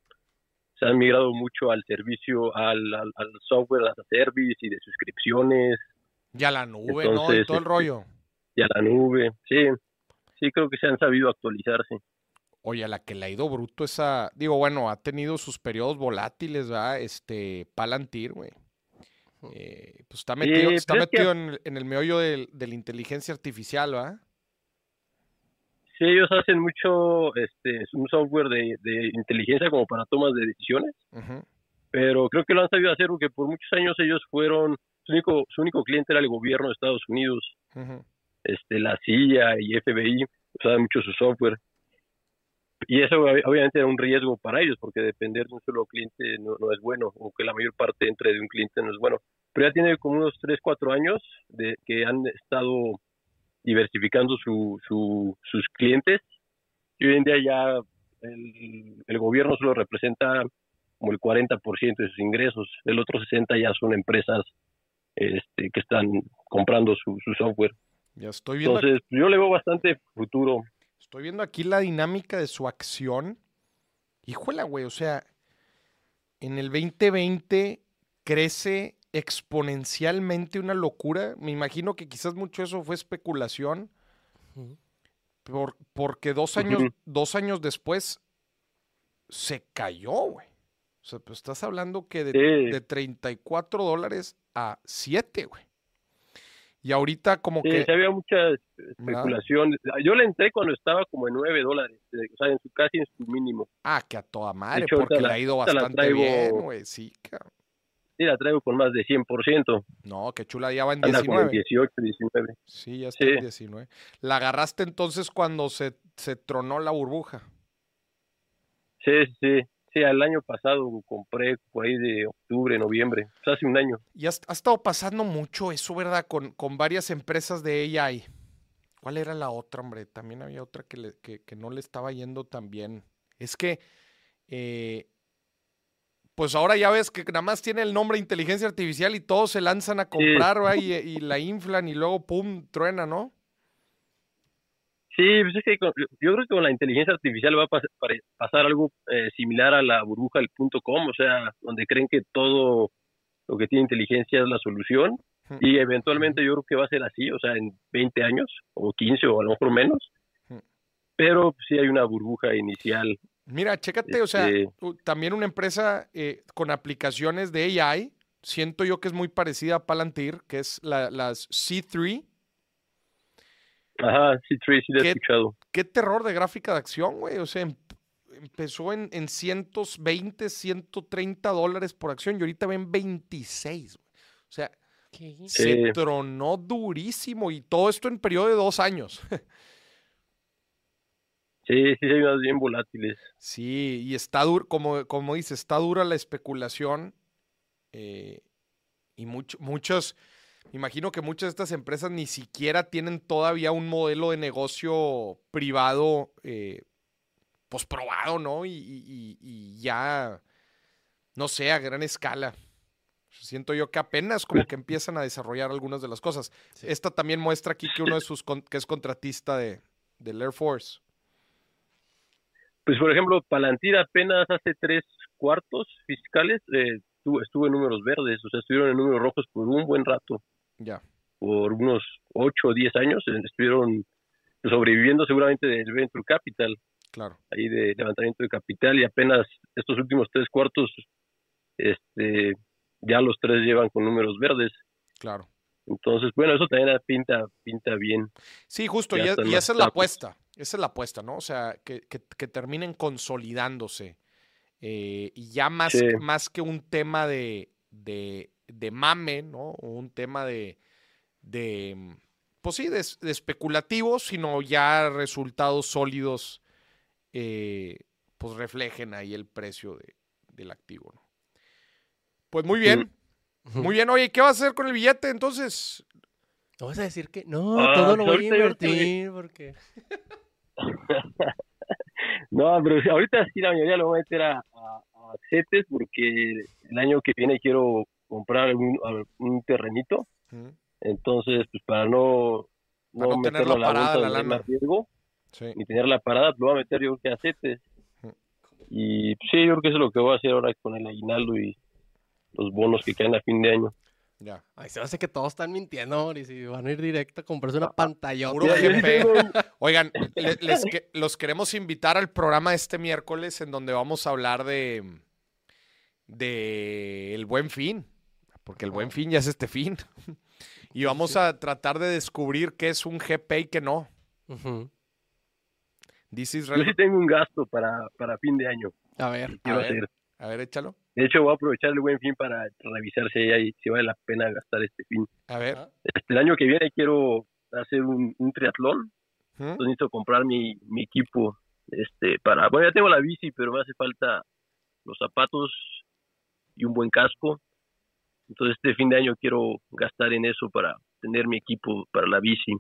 Speaker 6: Se han migrado mucho al servicio, al, al, al software as a service y de suscripciones
Speaker 1: Y a la nube, ¿no? Y todo el
Speaker 6: este,
Speaker 1: rollo.
Speaker 6: y a la nube. Sí, sí, creo que se han sabido actualizarse.
Speaker 1: Oye, a la que le ha ido bruto esa. Digo, bueno, ha tenido sus periodos volátiles, ¿verdad? Este, Palantir, güey. Eh, pues está metido, está
Speaker 6: que-
Speaker 1: metido en, el- en el meollo de la inteligencia artificial, ¿verdad?
Speaker 6: Sí, ellos hacen mucho este, un software de, de inteligencia como para tomas de decisiones. Pero creo que lo han sabido hacer porque por muchos años ellos fueron, su único, su único cliente era el gobierno de Estados Unidos, este, la CIA y FBI, usaban mucho su software. Y eso ob- obviamente era un riesgo para ellos, porque depender de un solo cliente no, no es bueno, o que la mayor parte entre de un cliente no es bueno. Pero ya tiene como unos 3, 4 años de que han estado diversificando su, su, sus clientes. Y hoy en día ya el, el gobierno solo representa como el 40% de sus ingresos. El otro 60% ya son empresas este, que están comprando su, su software.
Speaker 1: Ya estoy viendo,
Speaker 6: Entonces, yo le veo bastante futuro.
Speaker 1: estoy viendo aquí la dinámica de su acción. Híjola, güey, o sea, en el 2020 crece exponencialmente una locura. Me imagino que quizás mucho eso fue especulación. Por- porque dos años, dos años después se cayó, güey. O sea, pues estás hablando que de,
Speaker 6: Sí.
Speaker 1: de 34 dólares a 7, güey. Y ahorita como
Speaker 6: Sí,
Speaker 1: que...
Speaker 6: sí había mucha especulación. Yo le entré cuando estaba como en 9 dólares, eh, o sea, en su, casi en su mínimo.
Speaker 1: Ah, que a toda madre,
Speaker 6: hecho,
Speaker 1: porque
Speaker 6: ahorita
Speaker 1: le
Speaker 6: la-
Speaker 1: ha ido
Speaker 6: la
Speaker 1: bastante
Speaker 6: traigo-
Speaker 1: bien, güey. Sí, cabrón.
Speaker 6: Sí, la traigo con más de 100%.
Speaker 1: No, que chula, ya va en
Speaker 6: Anda como en
Speaker 1: 19.
Speaker 6: 18, 19.
Speaker 1: Sí, ya está
Speaker 6: Sí.
Speaker 1: en 19. La agarraste entonces cuando se, se tronó la burbuja.
Speaker 6: Sí, sí, sí, al año pasado compré por ahí de octubre, noviembre, o sea, hace un año.
Speaker 1: Y ha, estado pasando mucho eso, ¿verdad? Con, con varias empresas de AI. ¿Cuál era la otra, hombre? También había otra que, le- que, que no le estaba yendo tan bien. Es que, eh, pues ahora ya ves que nada más tiene el nombre inteligencia artificial y todos se lanzan a comprar, ¿verdad? Y, y la inflan y luego, pum, truena, ¿no?
Speaker 6: Sí, pues es que con- yo creo que con la inteligencia artificial va a pas- pasar algo eh, similar a la burbuja del punto com, o sea, donde creen que todo lo que tiene inteligencia es la solución y eventualmente yo creo que va a ser así, o sea, en 20 años o 15 o a lo mejor menos, pero sí hay una burbuja inicial.
Speaker 1: Mira, chécate, o sea,
Speaker 6: Este-
Speaker 1: también una empresa eh, con aplicaciones de AI, siento yo que es muy parecida a Palantir, que es la, las C3.
Speaker 6: Ajá, sí, Tracy, lo he
Speaker 1: ¿Qué?
Speaker 6: escuchado.
Speaker 1: Qué terror de gráfica de acción, güey. O sea, em- empezó en, en 120, 130 dólares por acción y ahorita ven 26. güey. O sea,
Speaker 2: ¿Qué?
Speaker 1: se
Speaker 6: Sí.
Speaker 1: tronó durísimo y todo esto en periodo de dos años.
Speaker 6: Sí, sí, hay unas bien volátiles.
Speaker 1: Sí, y está duro, como, como dice, está dura la especulación. eh, y mucho- muchos, imagino que muchas de estas empresas ni siquiera tienen todavía un modelo de negocio privado, eh, pues probado, ¿no? Y, y- y- ya, no sé, a gran escala. Siento yo que apenas como que empiezan a desarrollar algunas de las cosas.
Speaker 2: Sí.
Speaker 1: Esta también muestra aquí que uno de sus, con- que es contratista de, del Air Force.
Speaker 6: Pues, por ejemplo, Palantir apenas hace tres cuartos fiscales eh, estuvo, estuvo en números verdes, o sea, estuvieron en números rojos por un buen rato,
Speaker 1: Ya,
Speaker 6: por unos ocho o diez años, eh, estuvieron sobreviviendo seguramente del Venture Capital,
Speaker 1: claro.
Speaker 6: ahí de levantamiento de capital, y apenas estos últimos tres cuartos, este, ya los tres llevan con números verdes.
Speaker 1: Claro.
Speaker 6: Entonces, bueno, eso también pinta, pinta bien.
Speaker 1: Sí, justo,
Speaker 6: Ya
Speaker 1: y, esa es la apuesta, esa es la apuesta, ¿no? O sea, que, que- que terminen consolidándose. eh, y ya más,
Speaker 6: Sí.
Speaker 1: más que un tema de, de, de mame, ¿no? O un tema de, de mm, pues sí, de, es- de especulativo, sino ya resultados sólidos, eh, pues reflejen ahí el precio de- del activo, ¿no? Pues muy bien, muy bien. Oye, ¿qué vas a hacer con el billete entonces?
Speaker 2: ¿No vas a decir que no?
Speaker 6: Ah,
Speaker 2: todo lo voy a invertir porque...
Speaker 6: No, pero ahorita sí la mayoría lo voy a meter a, a, a CETES porque el año que viene quiero comprar un, un terrenito. Entonces, pues para no,
Speaker 1: Para
Speaker 6: no, meterlo a la
Speaker 1: parada
Speaker 6: bolsa
Speaker 1: la lana.
Speaker 6: riesgo
Speaker 1: Sí.
Speaker 6: ni tenerla parada, lo voy a meter yo creo que a CETES.
Speaker 1: Mm.
Speaker 6: Y pues, sí, yo creo que eso es lo que voy a hacer ahora con el aguinaldo y los bonos que caen a fin de año.
Speaker 1: Ya.
Speaker 2: Ay, se hace que todos están mintiendo, y van a ir directo a comprarse
Speaker 6: Ah,
Speaker 2: una
Speaker 6: tengo un-
Speaker 1: Oigan, le- les que- los queremos invitar al programa este miércoles en donde vamos a hablar de, de el buen fin, porque el buen fin ya es este fin. Y vamos a tratar de descubrir qué es un GP y qué no.
Speaker 2: Ujú.
Speaker 1: Dice
Speaker 6: yo
Speaker 1: Israel.
Speaker 6: sí tengo un gasto para, para fin de año.
Speaker 2: A ver,
Speaker 6: quiero
Speaker 1: ver.
Speaker 6: hacer.
Speaker 1: A ver, échalo.
Speaker 6: De hecho, voy a aprovechar el buen fin para revisar si, hay, si vale la pena gastar este fin.
Speaker 1: A ver.
Speaker 6: Este, el año que viene quiero hacer un, un triatlón.
Speaker 1: ¿Mm?
Speaker 6: Entonces necesito comprar mi, mi equipo este para bueno ya tengo la bici pero me hace falta los zapatos y un buen casco entonces este fin de año quiero gastar en eso para tener mi equipo para la bici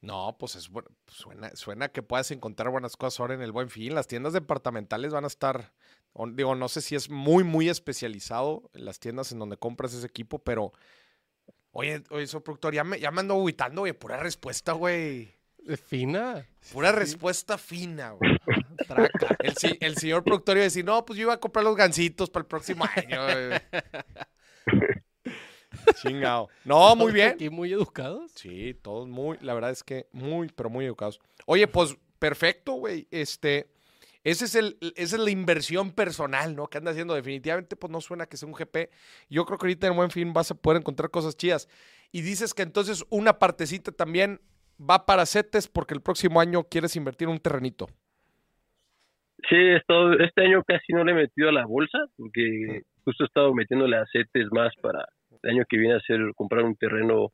Speaker 1: No, pues es bueno, suena, suena que puedas encontrar buenas cosas ahora en el buen fin. Las tiendas departamentales van a estar, digo, no sé si es muy, muy especializado en las tiendas en donde compras ese equipo, pero oye, oye, eso productor, ya me, ya me ando aguitando, güey, pura respuesta, güey.
Speaker 2: fina.
Speaker 1: Pura respuesta fina, güey. Traca. El, el señor productor iba a decir, no, pues yo iba a comprar los gancitos para el próximo año. güey". Chingado. No, muy bien.
Speaker 2: Aquí muy educados.
Speaker 1: Sí, todos muy, la verdad es que muy, pero muy educados. Oye, pues perfecto, güey. Este, ese es el, esa es la inversión personal, ¿no? Que anda haciendo. Definitivamente, pues no suena que sea un GP. Yo creo que ahorita en buen fin vas a poder encontrar cosas chidas. Y dices que entonces una partecita también va para CETES porque el próximo año quieres invertir en un terrenito.
Speaker 6: sí este año casi no le he metido a la bolsa porque justo he estado metiéndole a CETES más para el año que viene hacer comprar un terreno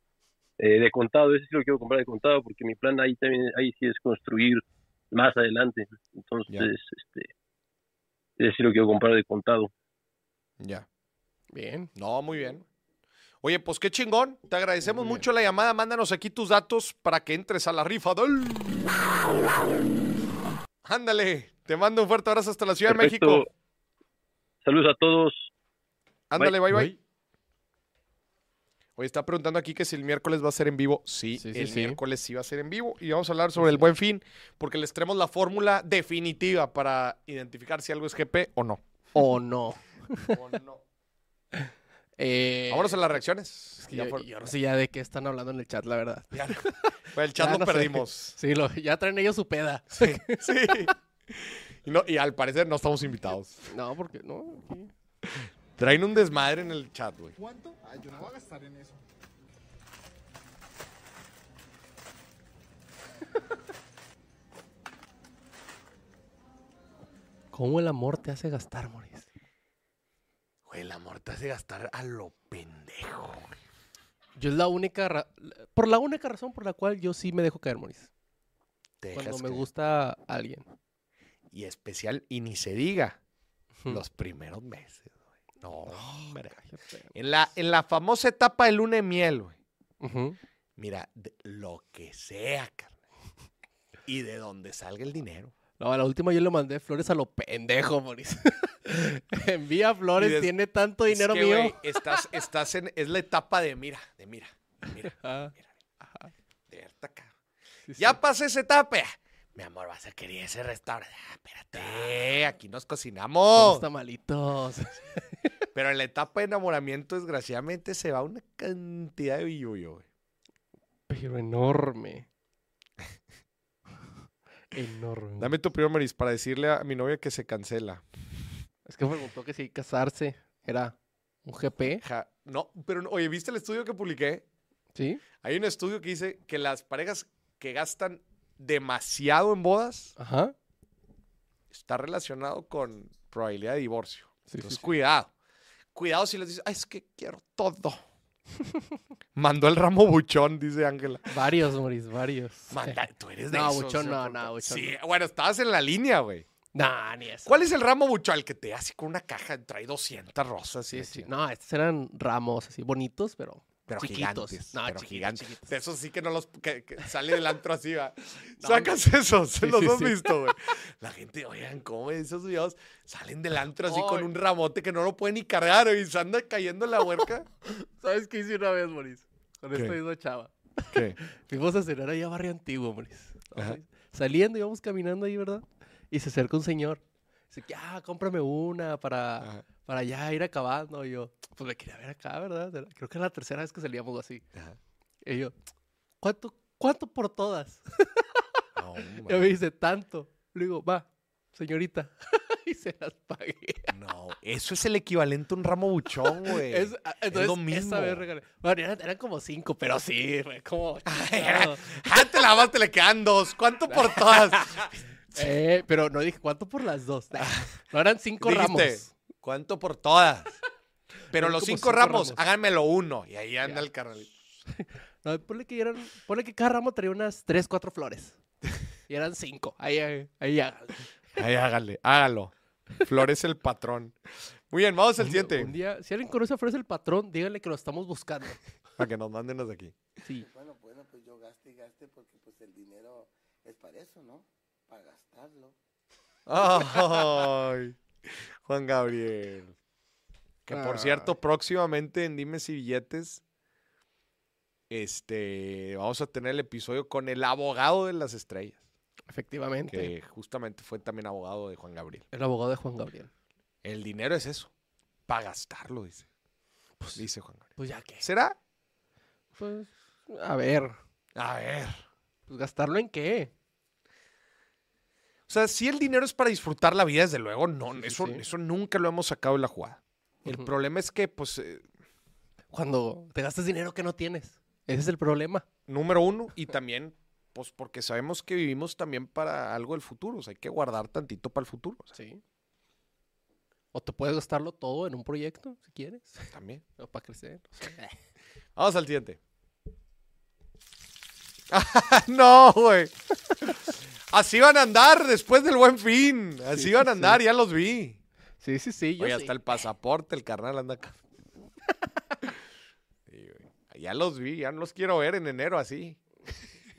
Speaker 6: eh, de contado ese sí lo quiero comprar de contado porque mi plan ahí también ahí sí es construir más adelante entonces
Speaker 1: Ya.
Speaker 6: este ese sí lo quiero comprar de contado
Speaker 1: Ya.
Speaker 2: Bien.
Speaker 1: No, muy bien. Oye, pues qué chingón. Te agradecemos
Speaker 2: Muy bien.
Speaker 1: mucho la llamada. Mándanos aquí tus datos para que entres a la rifa del. Ándale. Te mando un fuerte abrazo hasta la Ciudad de. México.
Speaker 6: Saludos a todos.
Speaker 1: Ándale, bye, bye.
Speaker 2: Bye.
Speaker 1: Oye, está preguntando aquí que si el miércoles va a ser en vivo. Sí,
Speaker 2: Sí, sí,
Speaker 1: el
Speaker 2: sí.
Speaker 1: miércoles sí va a ser en vivo. Y vamos a hablar sobre el buen fin, porque les traemos la fórmula definitiva para identificar si algo es GP o no.
Speaker 2: O no.
Speaker 1: O no.
Speaker 2: Eh,
Speaker 1: Vámonos a las reacciones.
Speaker 2: es que
Speaker 1: Ya
Speaker 2: yo, no sé ya de qué están hablando en el chat, la verdad.
Speaker 1: ya- pues el chat
Speaker 2: Ya
Speaker 1: lo
Speaker 2: no sé.
Speaker 1: perdimos.
Speaker 2: Sí, lo, ya traen ellos su peda.
Speaker 1: Sí. sí. Y, no, y al parecer no estamos invitados.
Speaker 2: No, porque no. aquí.
Speaker 1: Traen un desmadre en el chat, güey.
Speaker 7: ¿Cuánto? Ay, yo no voy a gastar en eso.
Speaker 2: ¿Cómo el amor te hace gastar, Moris?
Speaker 1: Güey, el amor te hace gastar a lo pendejo.
Speaker 2: Yo es la única... ra- Por la única razón por la cual yo sí me dejo caer, Moris.
Speaker 1: Te
Speaker 2: Cuando me gusta alguien.
Speaker 1: Y especial, y ni se diga, los primeros meses. No, hombre. En la, en la famosa etapa de luna de miel, güey.
Speaker 2: Ujú.
Speaker 1: Mira, de lo que sea, carnal. Y de donde salga el dinero.
Speaker 2: No, a la última yo le mandé flores a lo pendejo, Moris. Envía flores,
Speaker 1: Y des-
Speaker 2: tiene tanto
Speaker 1: Es
Speaker 2: dinero
Speaker 1: que,
Speaker 2: mío.
Speaker 1: güey, estás, estás en, es la etapa de mira, de mira, de mira,
Speaker 2: Ah,
Speaker 1: de verte acá.
Speaker 2: sí, sí.
Speaker 1: Ya pasé esa etapa. Mi amor, vas a querer ese restaurante. Ah, espérate, aquí nos cocinamos.
Speaker 2: tamalitos.
Speaker 1: Pero en la etapa de enamoramiento, desgraciadamente, se va una cantidad de billullo, güey.
Speaker 2: Pero enorme. enorme.
Speaker 1: Dame tu primer Maris para decirle a mi novia que se cancela.
Speaker 2: Es que me preguntó que si casarse era un GP.
Speaker 1: Ja- no, pero oye, ¿viste el estudio que publiqué?
Speaker 2: ¿Sí?
Speaker 1: Hay un estudio que dice que las parejas que gastan demasiado en bodas
Speaker 2: Ajá.
Speaker 1: está relacionado con probabilidad de divorcio.
Speaker 2: Sí,
Speaker 1: Entonces,
Speaker 2: sí.
Speaker 1: cuidado. Cuidado si les dices, "Ay, es que quiero todo. Mandó el ramo buchón, dice Ángela.
Speaker 2: Varios, Moris, varios.
Speaker 1: Manda, tú eres de
Speaker 2: No,
Speaker 1: esos,
Speaker 2: buchón no, no, buchón
Speaker 1: Sí,
Speaker 2: no.
Speaker 1: bueno, estabas en la línea, güey.
Speaker 2: Nah, ni eso.
Speaker 1: ¿Cuál es el ramo buchón? El que te hace con una caja, trae 200 rosas.
Speaker 2: Sí, sí. No, estos eran ramos así bonitos, pero,
Speaker 1: Pero
Speaker 2: chiquitos.
Speaker 1: gigantes.
Speaker 2: No,
Speaker 1: pero
Speaker 2: chiquitos,
Speaker 1: gigantes.
Speaker 2: chiquitos.
Speaker 1: De esos sí que no los. Que, que sale del antro así, va.
Speaker 2: No,
Speaker 1: Sacas esos,
Speaker 2: Sí,
Speaker 1: los
Speaker 2: sí,
Speaker 1: has
Speaker 2: sí.
Speaker 1: visto, güey. La gente, oigan, ¿cómo esos videos salen del antro así con un ramote que no lo pueden ni cargar y se anda cayendo en la huerca?
Speaker 2: ¿Sabes qué hice una vez, Moris? Con esta misma chava.
Speaker 1: ¿Qué?
Speaker 2: Fuimos a cenar ahí a Barrio Antiguo, Moris. Saliendo, íbamos caminando ahí, ¿verdad? Y se acerca un señor. Dice, que, ah, cómprame una para,
Speaker 1: Ajá.
Speaker 2: Para ya ir acabando. Y yo, pues me quería ver acá, ¿verdad? Creo que era la tercera vez que salíamos así.
Speaker 1: Ajá.
Speaker 2: Y yo, ¿cuánto, cuánto por todas?
Speaker 1: No,
Speaker 2: Y me dice, tanto. Le digo, va, señorita. y se las pagué.
Speaker 1: no, eso es el equivalente a un ramo buchón, güey.
Speaker 2: Es- ah,
Speaker 1: lo
Speaker 2: esa
Speaker 1: mismo.
Speaker 2: vez regalé. Bueno, eran, eran como cinco, pero sí, fue como... Chingado.
Speaker 1: Ah, te la vas, te le quedan dos. ¿Cuánto por todas?
Speaker 2: Eh, pero no dije, ¿cuánto por las dos? No eran cinco
Speaker 1: Dijiste,
Speaker 2: ramos.
Speaker 1: ¿Cuánto por todas? Pero los cinco,
Speaker 2: cinco
Speaker 1: ramos,
Speaker 2: ramos.
Speaker 1: háganmelo uno. Y ahí anda
Speaker 2: Ya.
Speaker 1: el carnalito.
Speaker 2: No, ponle que eran, ponle que cada ramo traía unas tres, cuatro flores. Y eran cinco. Ahí, ahí, ahí ya.
Speaker 1: Ahí hágale, hágalo. Flores el patrón. Muy bien, vamos al siguiente.
Speaker 2: Un día, si alguien conoce a Flores el patrón, díganle que lo estamos buscando.
Speaker 1: Para que nos manden de aquí.
Speaker 2: Sí.
Speaker 7: Bueno, bueno, pues yo gaste y gaste porque pues el dinero es para eso, ¿no? Para gastarlo.
Speaker 1: Ay, Juan Gabriel. Que por cierto,
Speaker 2: Ay.
Speaker 1: próximamente en Dimes y Billetes, este, vamos a tener el episodio con el abogado de las estrellas,
Speaker 2: Efectivamente.
Speaker 1: que justamente fue también abogado de Juan Gabriel.
Speaker 2: El abogado de Juan Gabriel.
Speaker 1: El dinero es eso, para gastarlo, dice. dice Juan Gabriel.
Speaker 2: Pues ya que.
Speaker 1: ¿Será?
Speaker 2: Pues, a ver.
Speaker 1: A ver.
Speaker 2: Pues gastarlo en qué?
Speaker 1: O sea, si el dinero es para disfrutar la vida, desde luego, no,
Speaker 2: Sí,
Speaker 1: eso,
Speaker 2: sí.
Speaker 1: eso nunca lo hemos sacado de la jugada. El problema es que, pues, eh,
Speaker 2: Cuando te gastas dinero que no tienes. Ese es el problema.
Speaker 1: número uno, y también, pues, porque sabemos que vivimos también para algo del futuro. O sea, hay que guardar tantito para el futuro. o sea,
Speaker 2: Sí. O te puedes gastarlo todo en un proyecto, si quieres.
Speaker 1: también.
Speaker 2: O para crecer. o sea,
Speaker 1: Vamos al siguiente. no, güey. Así van a andar después del buen fin. Así
Speaker 2: Sí,
Speaker 1: van a
Speaker 2: sí,
Speaker 1: andar, ya los vi.
Speaker 2: Sí, sí, sí. Yo
Speaker 1: Oye,
Speaker 2: sí.
Speaker 1: hasta el pasaporte, el carnal anda acá. Ya los vi, ya no los quiero ver en enero así.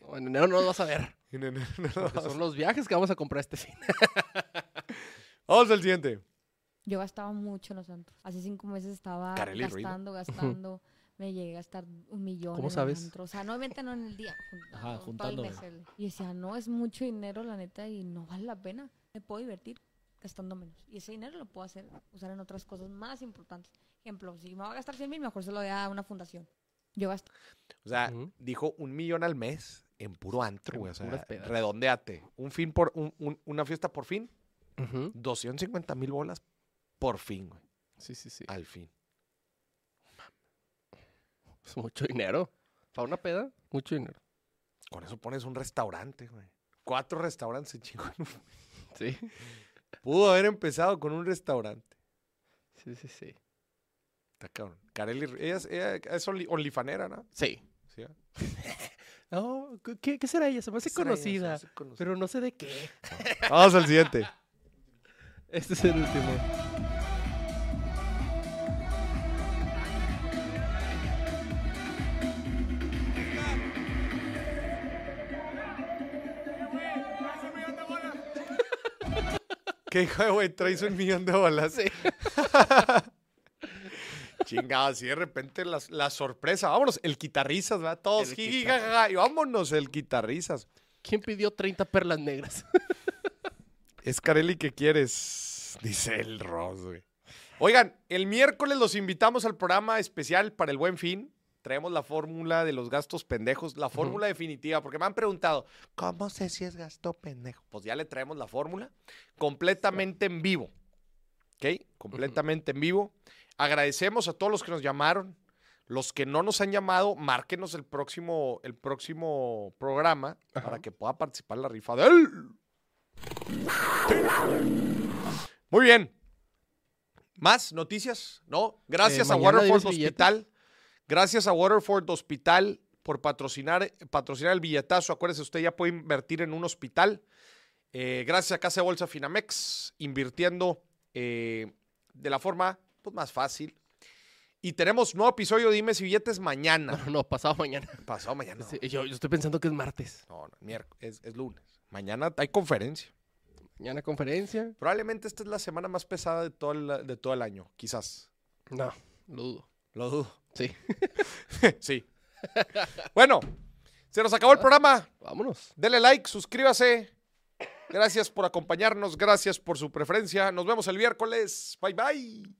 Speaker 2: No, en enero no los vas a ver.
Speaker 1: En enero no los vas a-
Speaker 2: son los viajes que vamos a comprar este fin.
Speaker 1: Vamos al siguiente.
Speaker 8: Yo gastaba mucho en los antros. Hace cinco meses estaba
Speaker 1: Carely Ruido.
Speaker 8: gastando, gastando. Me llegué a gastar un millón.
Speaker 2: ¿Cómo
Speaker 8: en
Speaker 2: sabes?
Speaker 8: antro. O sea, no obviamente no en el día.
Speaker 9: Ajá,
Speaker 8: todo el
Speaker 9: juntando.
Speaker 8: Y decía, no, es mucho dinero, la neta, y no vale la pena. Me puedo divertir gastando menos. Y ese dinero lo puedo hacer, usar en otras cosas más importantes. Ejemplo, si me voy a gastar 100 mil, mejor se lo doy a una fundación. Yo gasto.
Speaker 1: O sea, dijo un millón al mes en puro antro, güey. O sea, redondeate. Un fin por, un- un- una fiesta por fin,
Speaker 2: Ujú.
Speaker 1: 250 mil bolas por fin, güey.
Speaker 2: Sí, sí, sí.
Speaker 1: Al fin.
Speaker 2: Es mucho dinero. Para una peda, mucho dinero.
Speaker 1: Con eso pones un restaurante, güey. Cuatro restaurantes en chingón.
Speaker 2: Sí.
Speaker 1: Pudo haber empezado con un restaurante.
Speaker 2: Sí, sí, sí.
Speaker 1: Está cabrón. Carelli, ella, es- ella es only- onlyfanera, ¿no?
Speaker 2: Sí.
Speaker 1: Sí, ¿eh?
Speaker 2: No, ¿qué, qué será ella? Se me hace conocida. pero no sé de qué.
Speaker 1: Vamos al siguiente.
Speaker 2: Este es el último.
Speaker 1: ¿Qué hijo de güey? Traes un millón de bolas.
Speaker 2: Sí.
Speaker 1: Chingada, así de repente la, la sorpresa. Vámonos, el guitarrizas, ¿verdad? Todos
Speaker 2: El
Speaker 1: jiji,
Speaker 2: guitarrizas.
Speaker 1: jajaja, y vámonos, el guitarrizas.
Speaker 2: ¿Quién pidió 30 perlas negras?
Speaker 1: Es Carelli que quieres, dice el Ross, güey. Oigan, el miércoles los invitamos al programa especial para el Buen Fin. Traemos la fórmula de los gastos pendejos, la fórmula definitiva, porque me han preguntado, ¿cómo sé si es gasto pendejo? Pues ya le traemos la fórmula completamente en vivo. ¿Ok? Completamente en vivo. Agradecemos a todos los que nos llamaron. Los que no nos han llamado, márquenos el próximo, el próximo programa para que pueda participar en la rifa de él. Muy bien. ¿Más noticias? No. Gracias
Speaker 2: Eh,
Speaker 1: a
Speaker 2: billetes.
Speaker 1: Hospital. Gracias a Waterford Hospital por patrocinar, patrocinar el billetazo. Acuérdese, usted ya puede invertir en un hospital. Eh, gracias a Casa de Bolsa Finamex, invirtiendo eh, de la forma pues, más fácil. Y tenemos nuevo episodio de Dimes y Billetes mañana.
Speaker 2: No, no, pasado mañana.
Speaker 1: Pasado mañana.
Speaker 2: Sí, yo, yo estoy pensando que es martes.
Speaker 1: No, no, miércoles, es, es lunes. Mañana hay conferencia.
Speaker 2: Mañana conferencia.
Speaker 1: Probablemente esta es la semana más pesada de todo el, de todo el año, quizás.
Speaker 2: No, lo dudo.
Speaker 1: Lo dudo.
Speaker 2: Sí.
Speaker 1: sí. bueno, se nos acabó el programa.
Speaker 2: Vámonos.
Speaker 1: Dele like, suscríbase. Gracias por acompañarnos, gracias por su preferencia. Nos vemos el miércoles. Bye bye.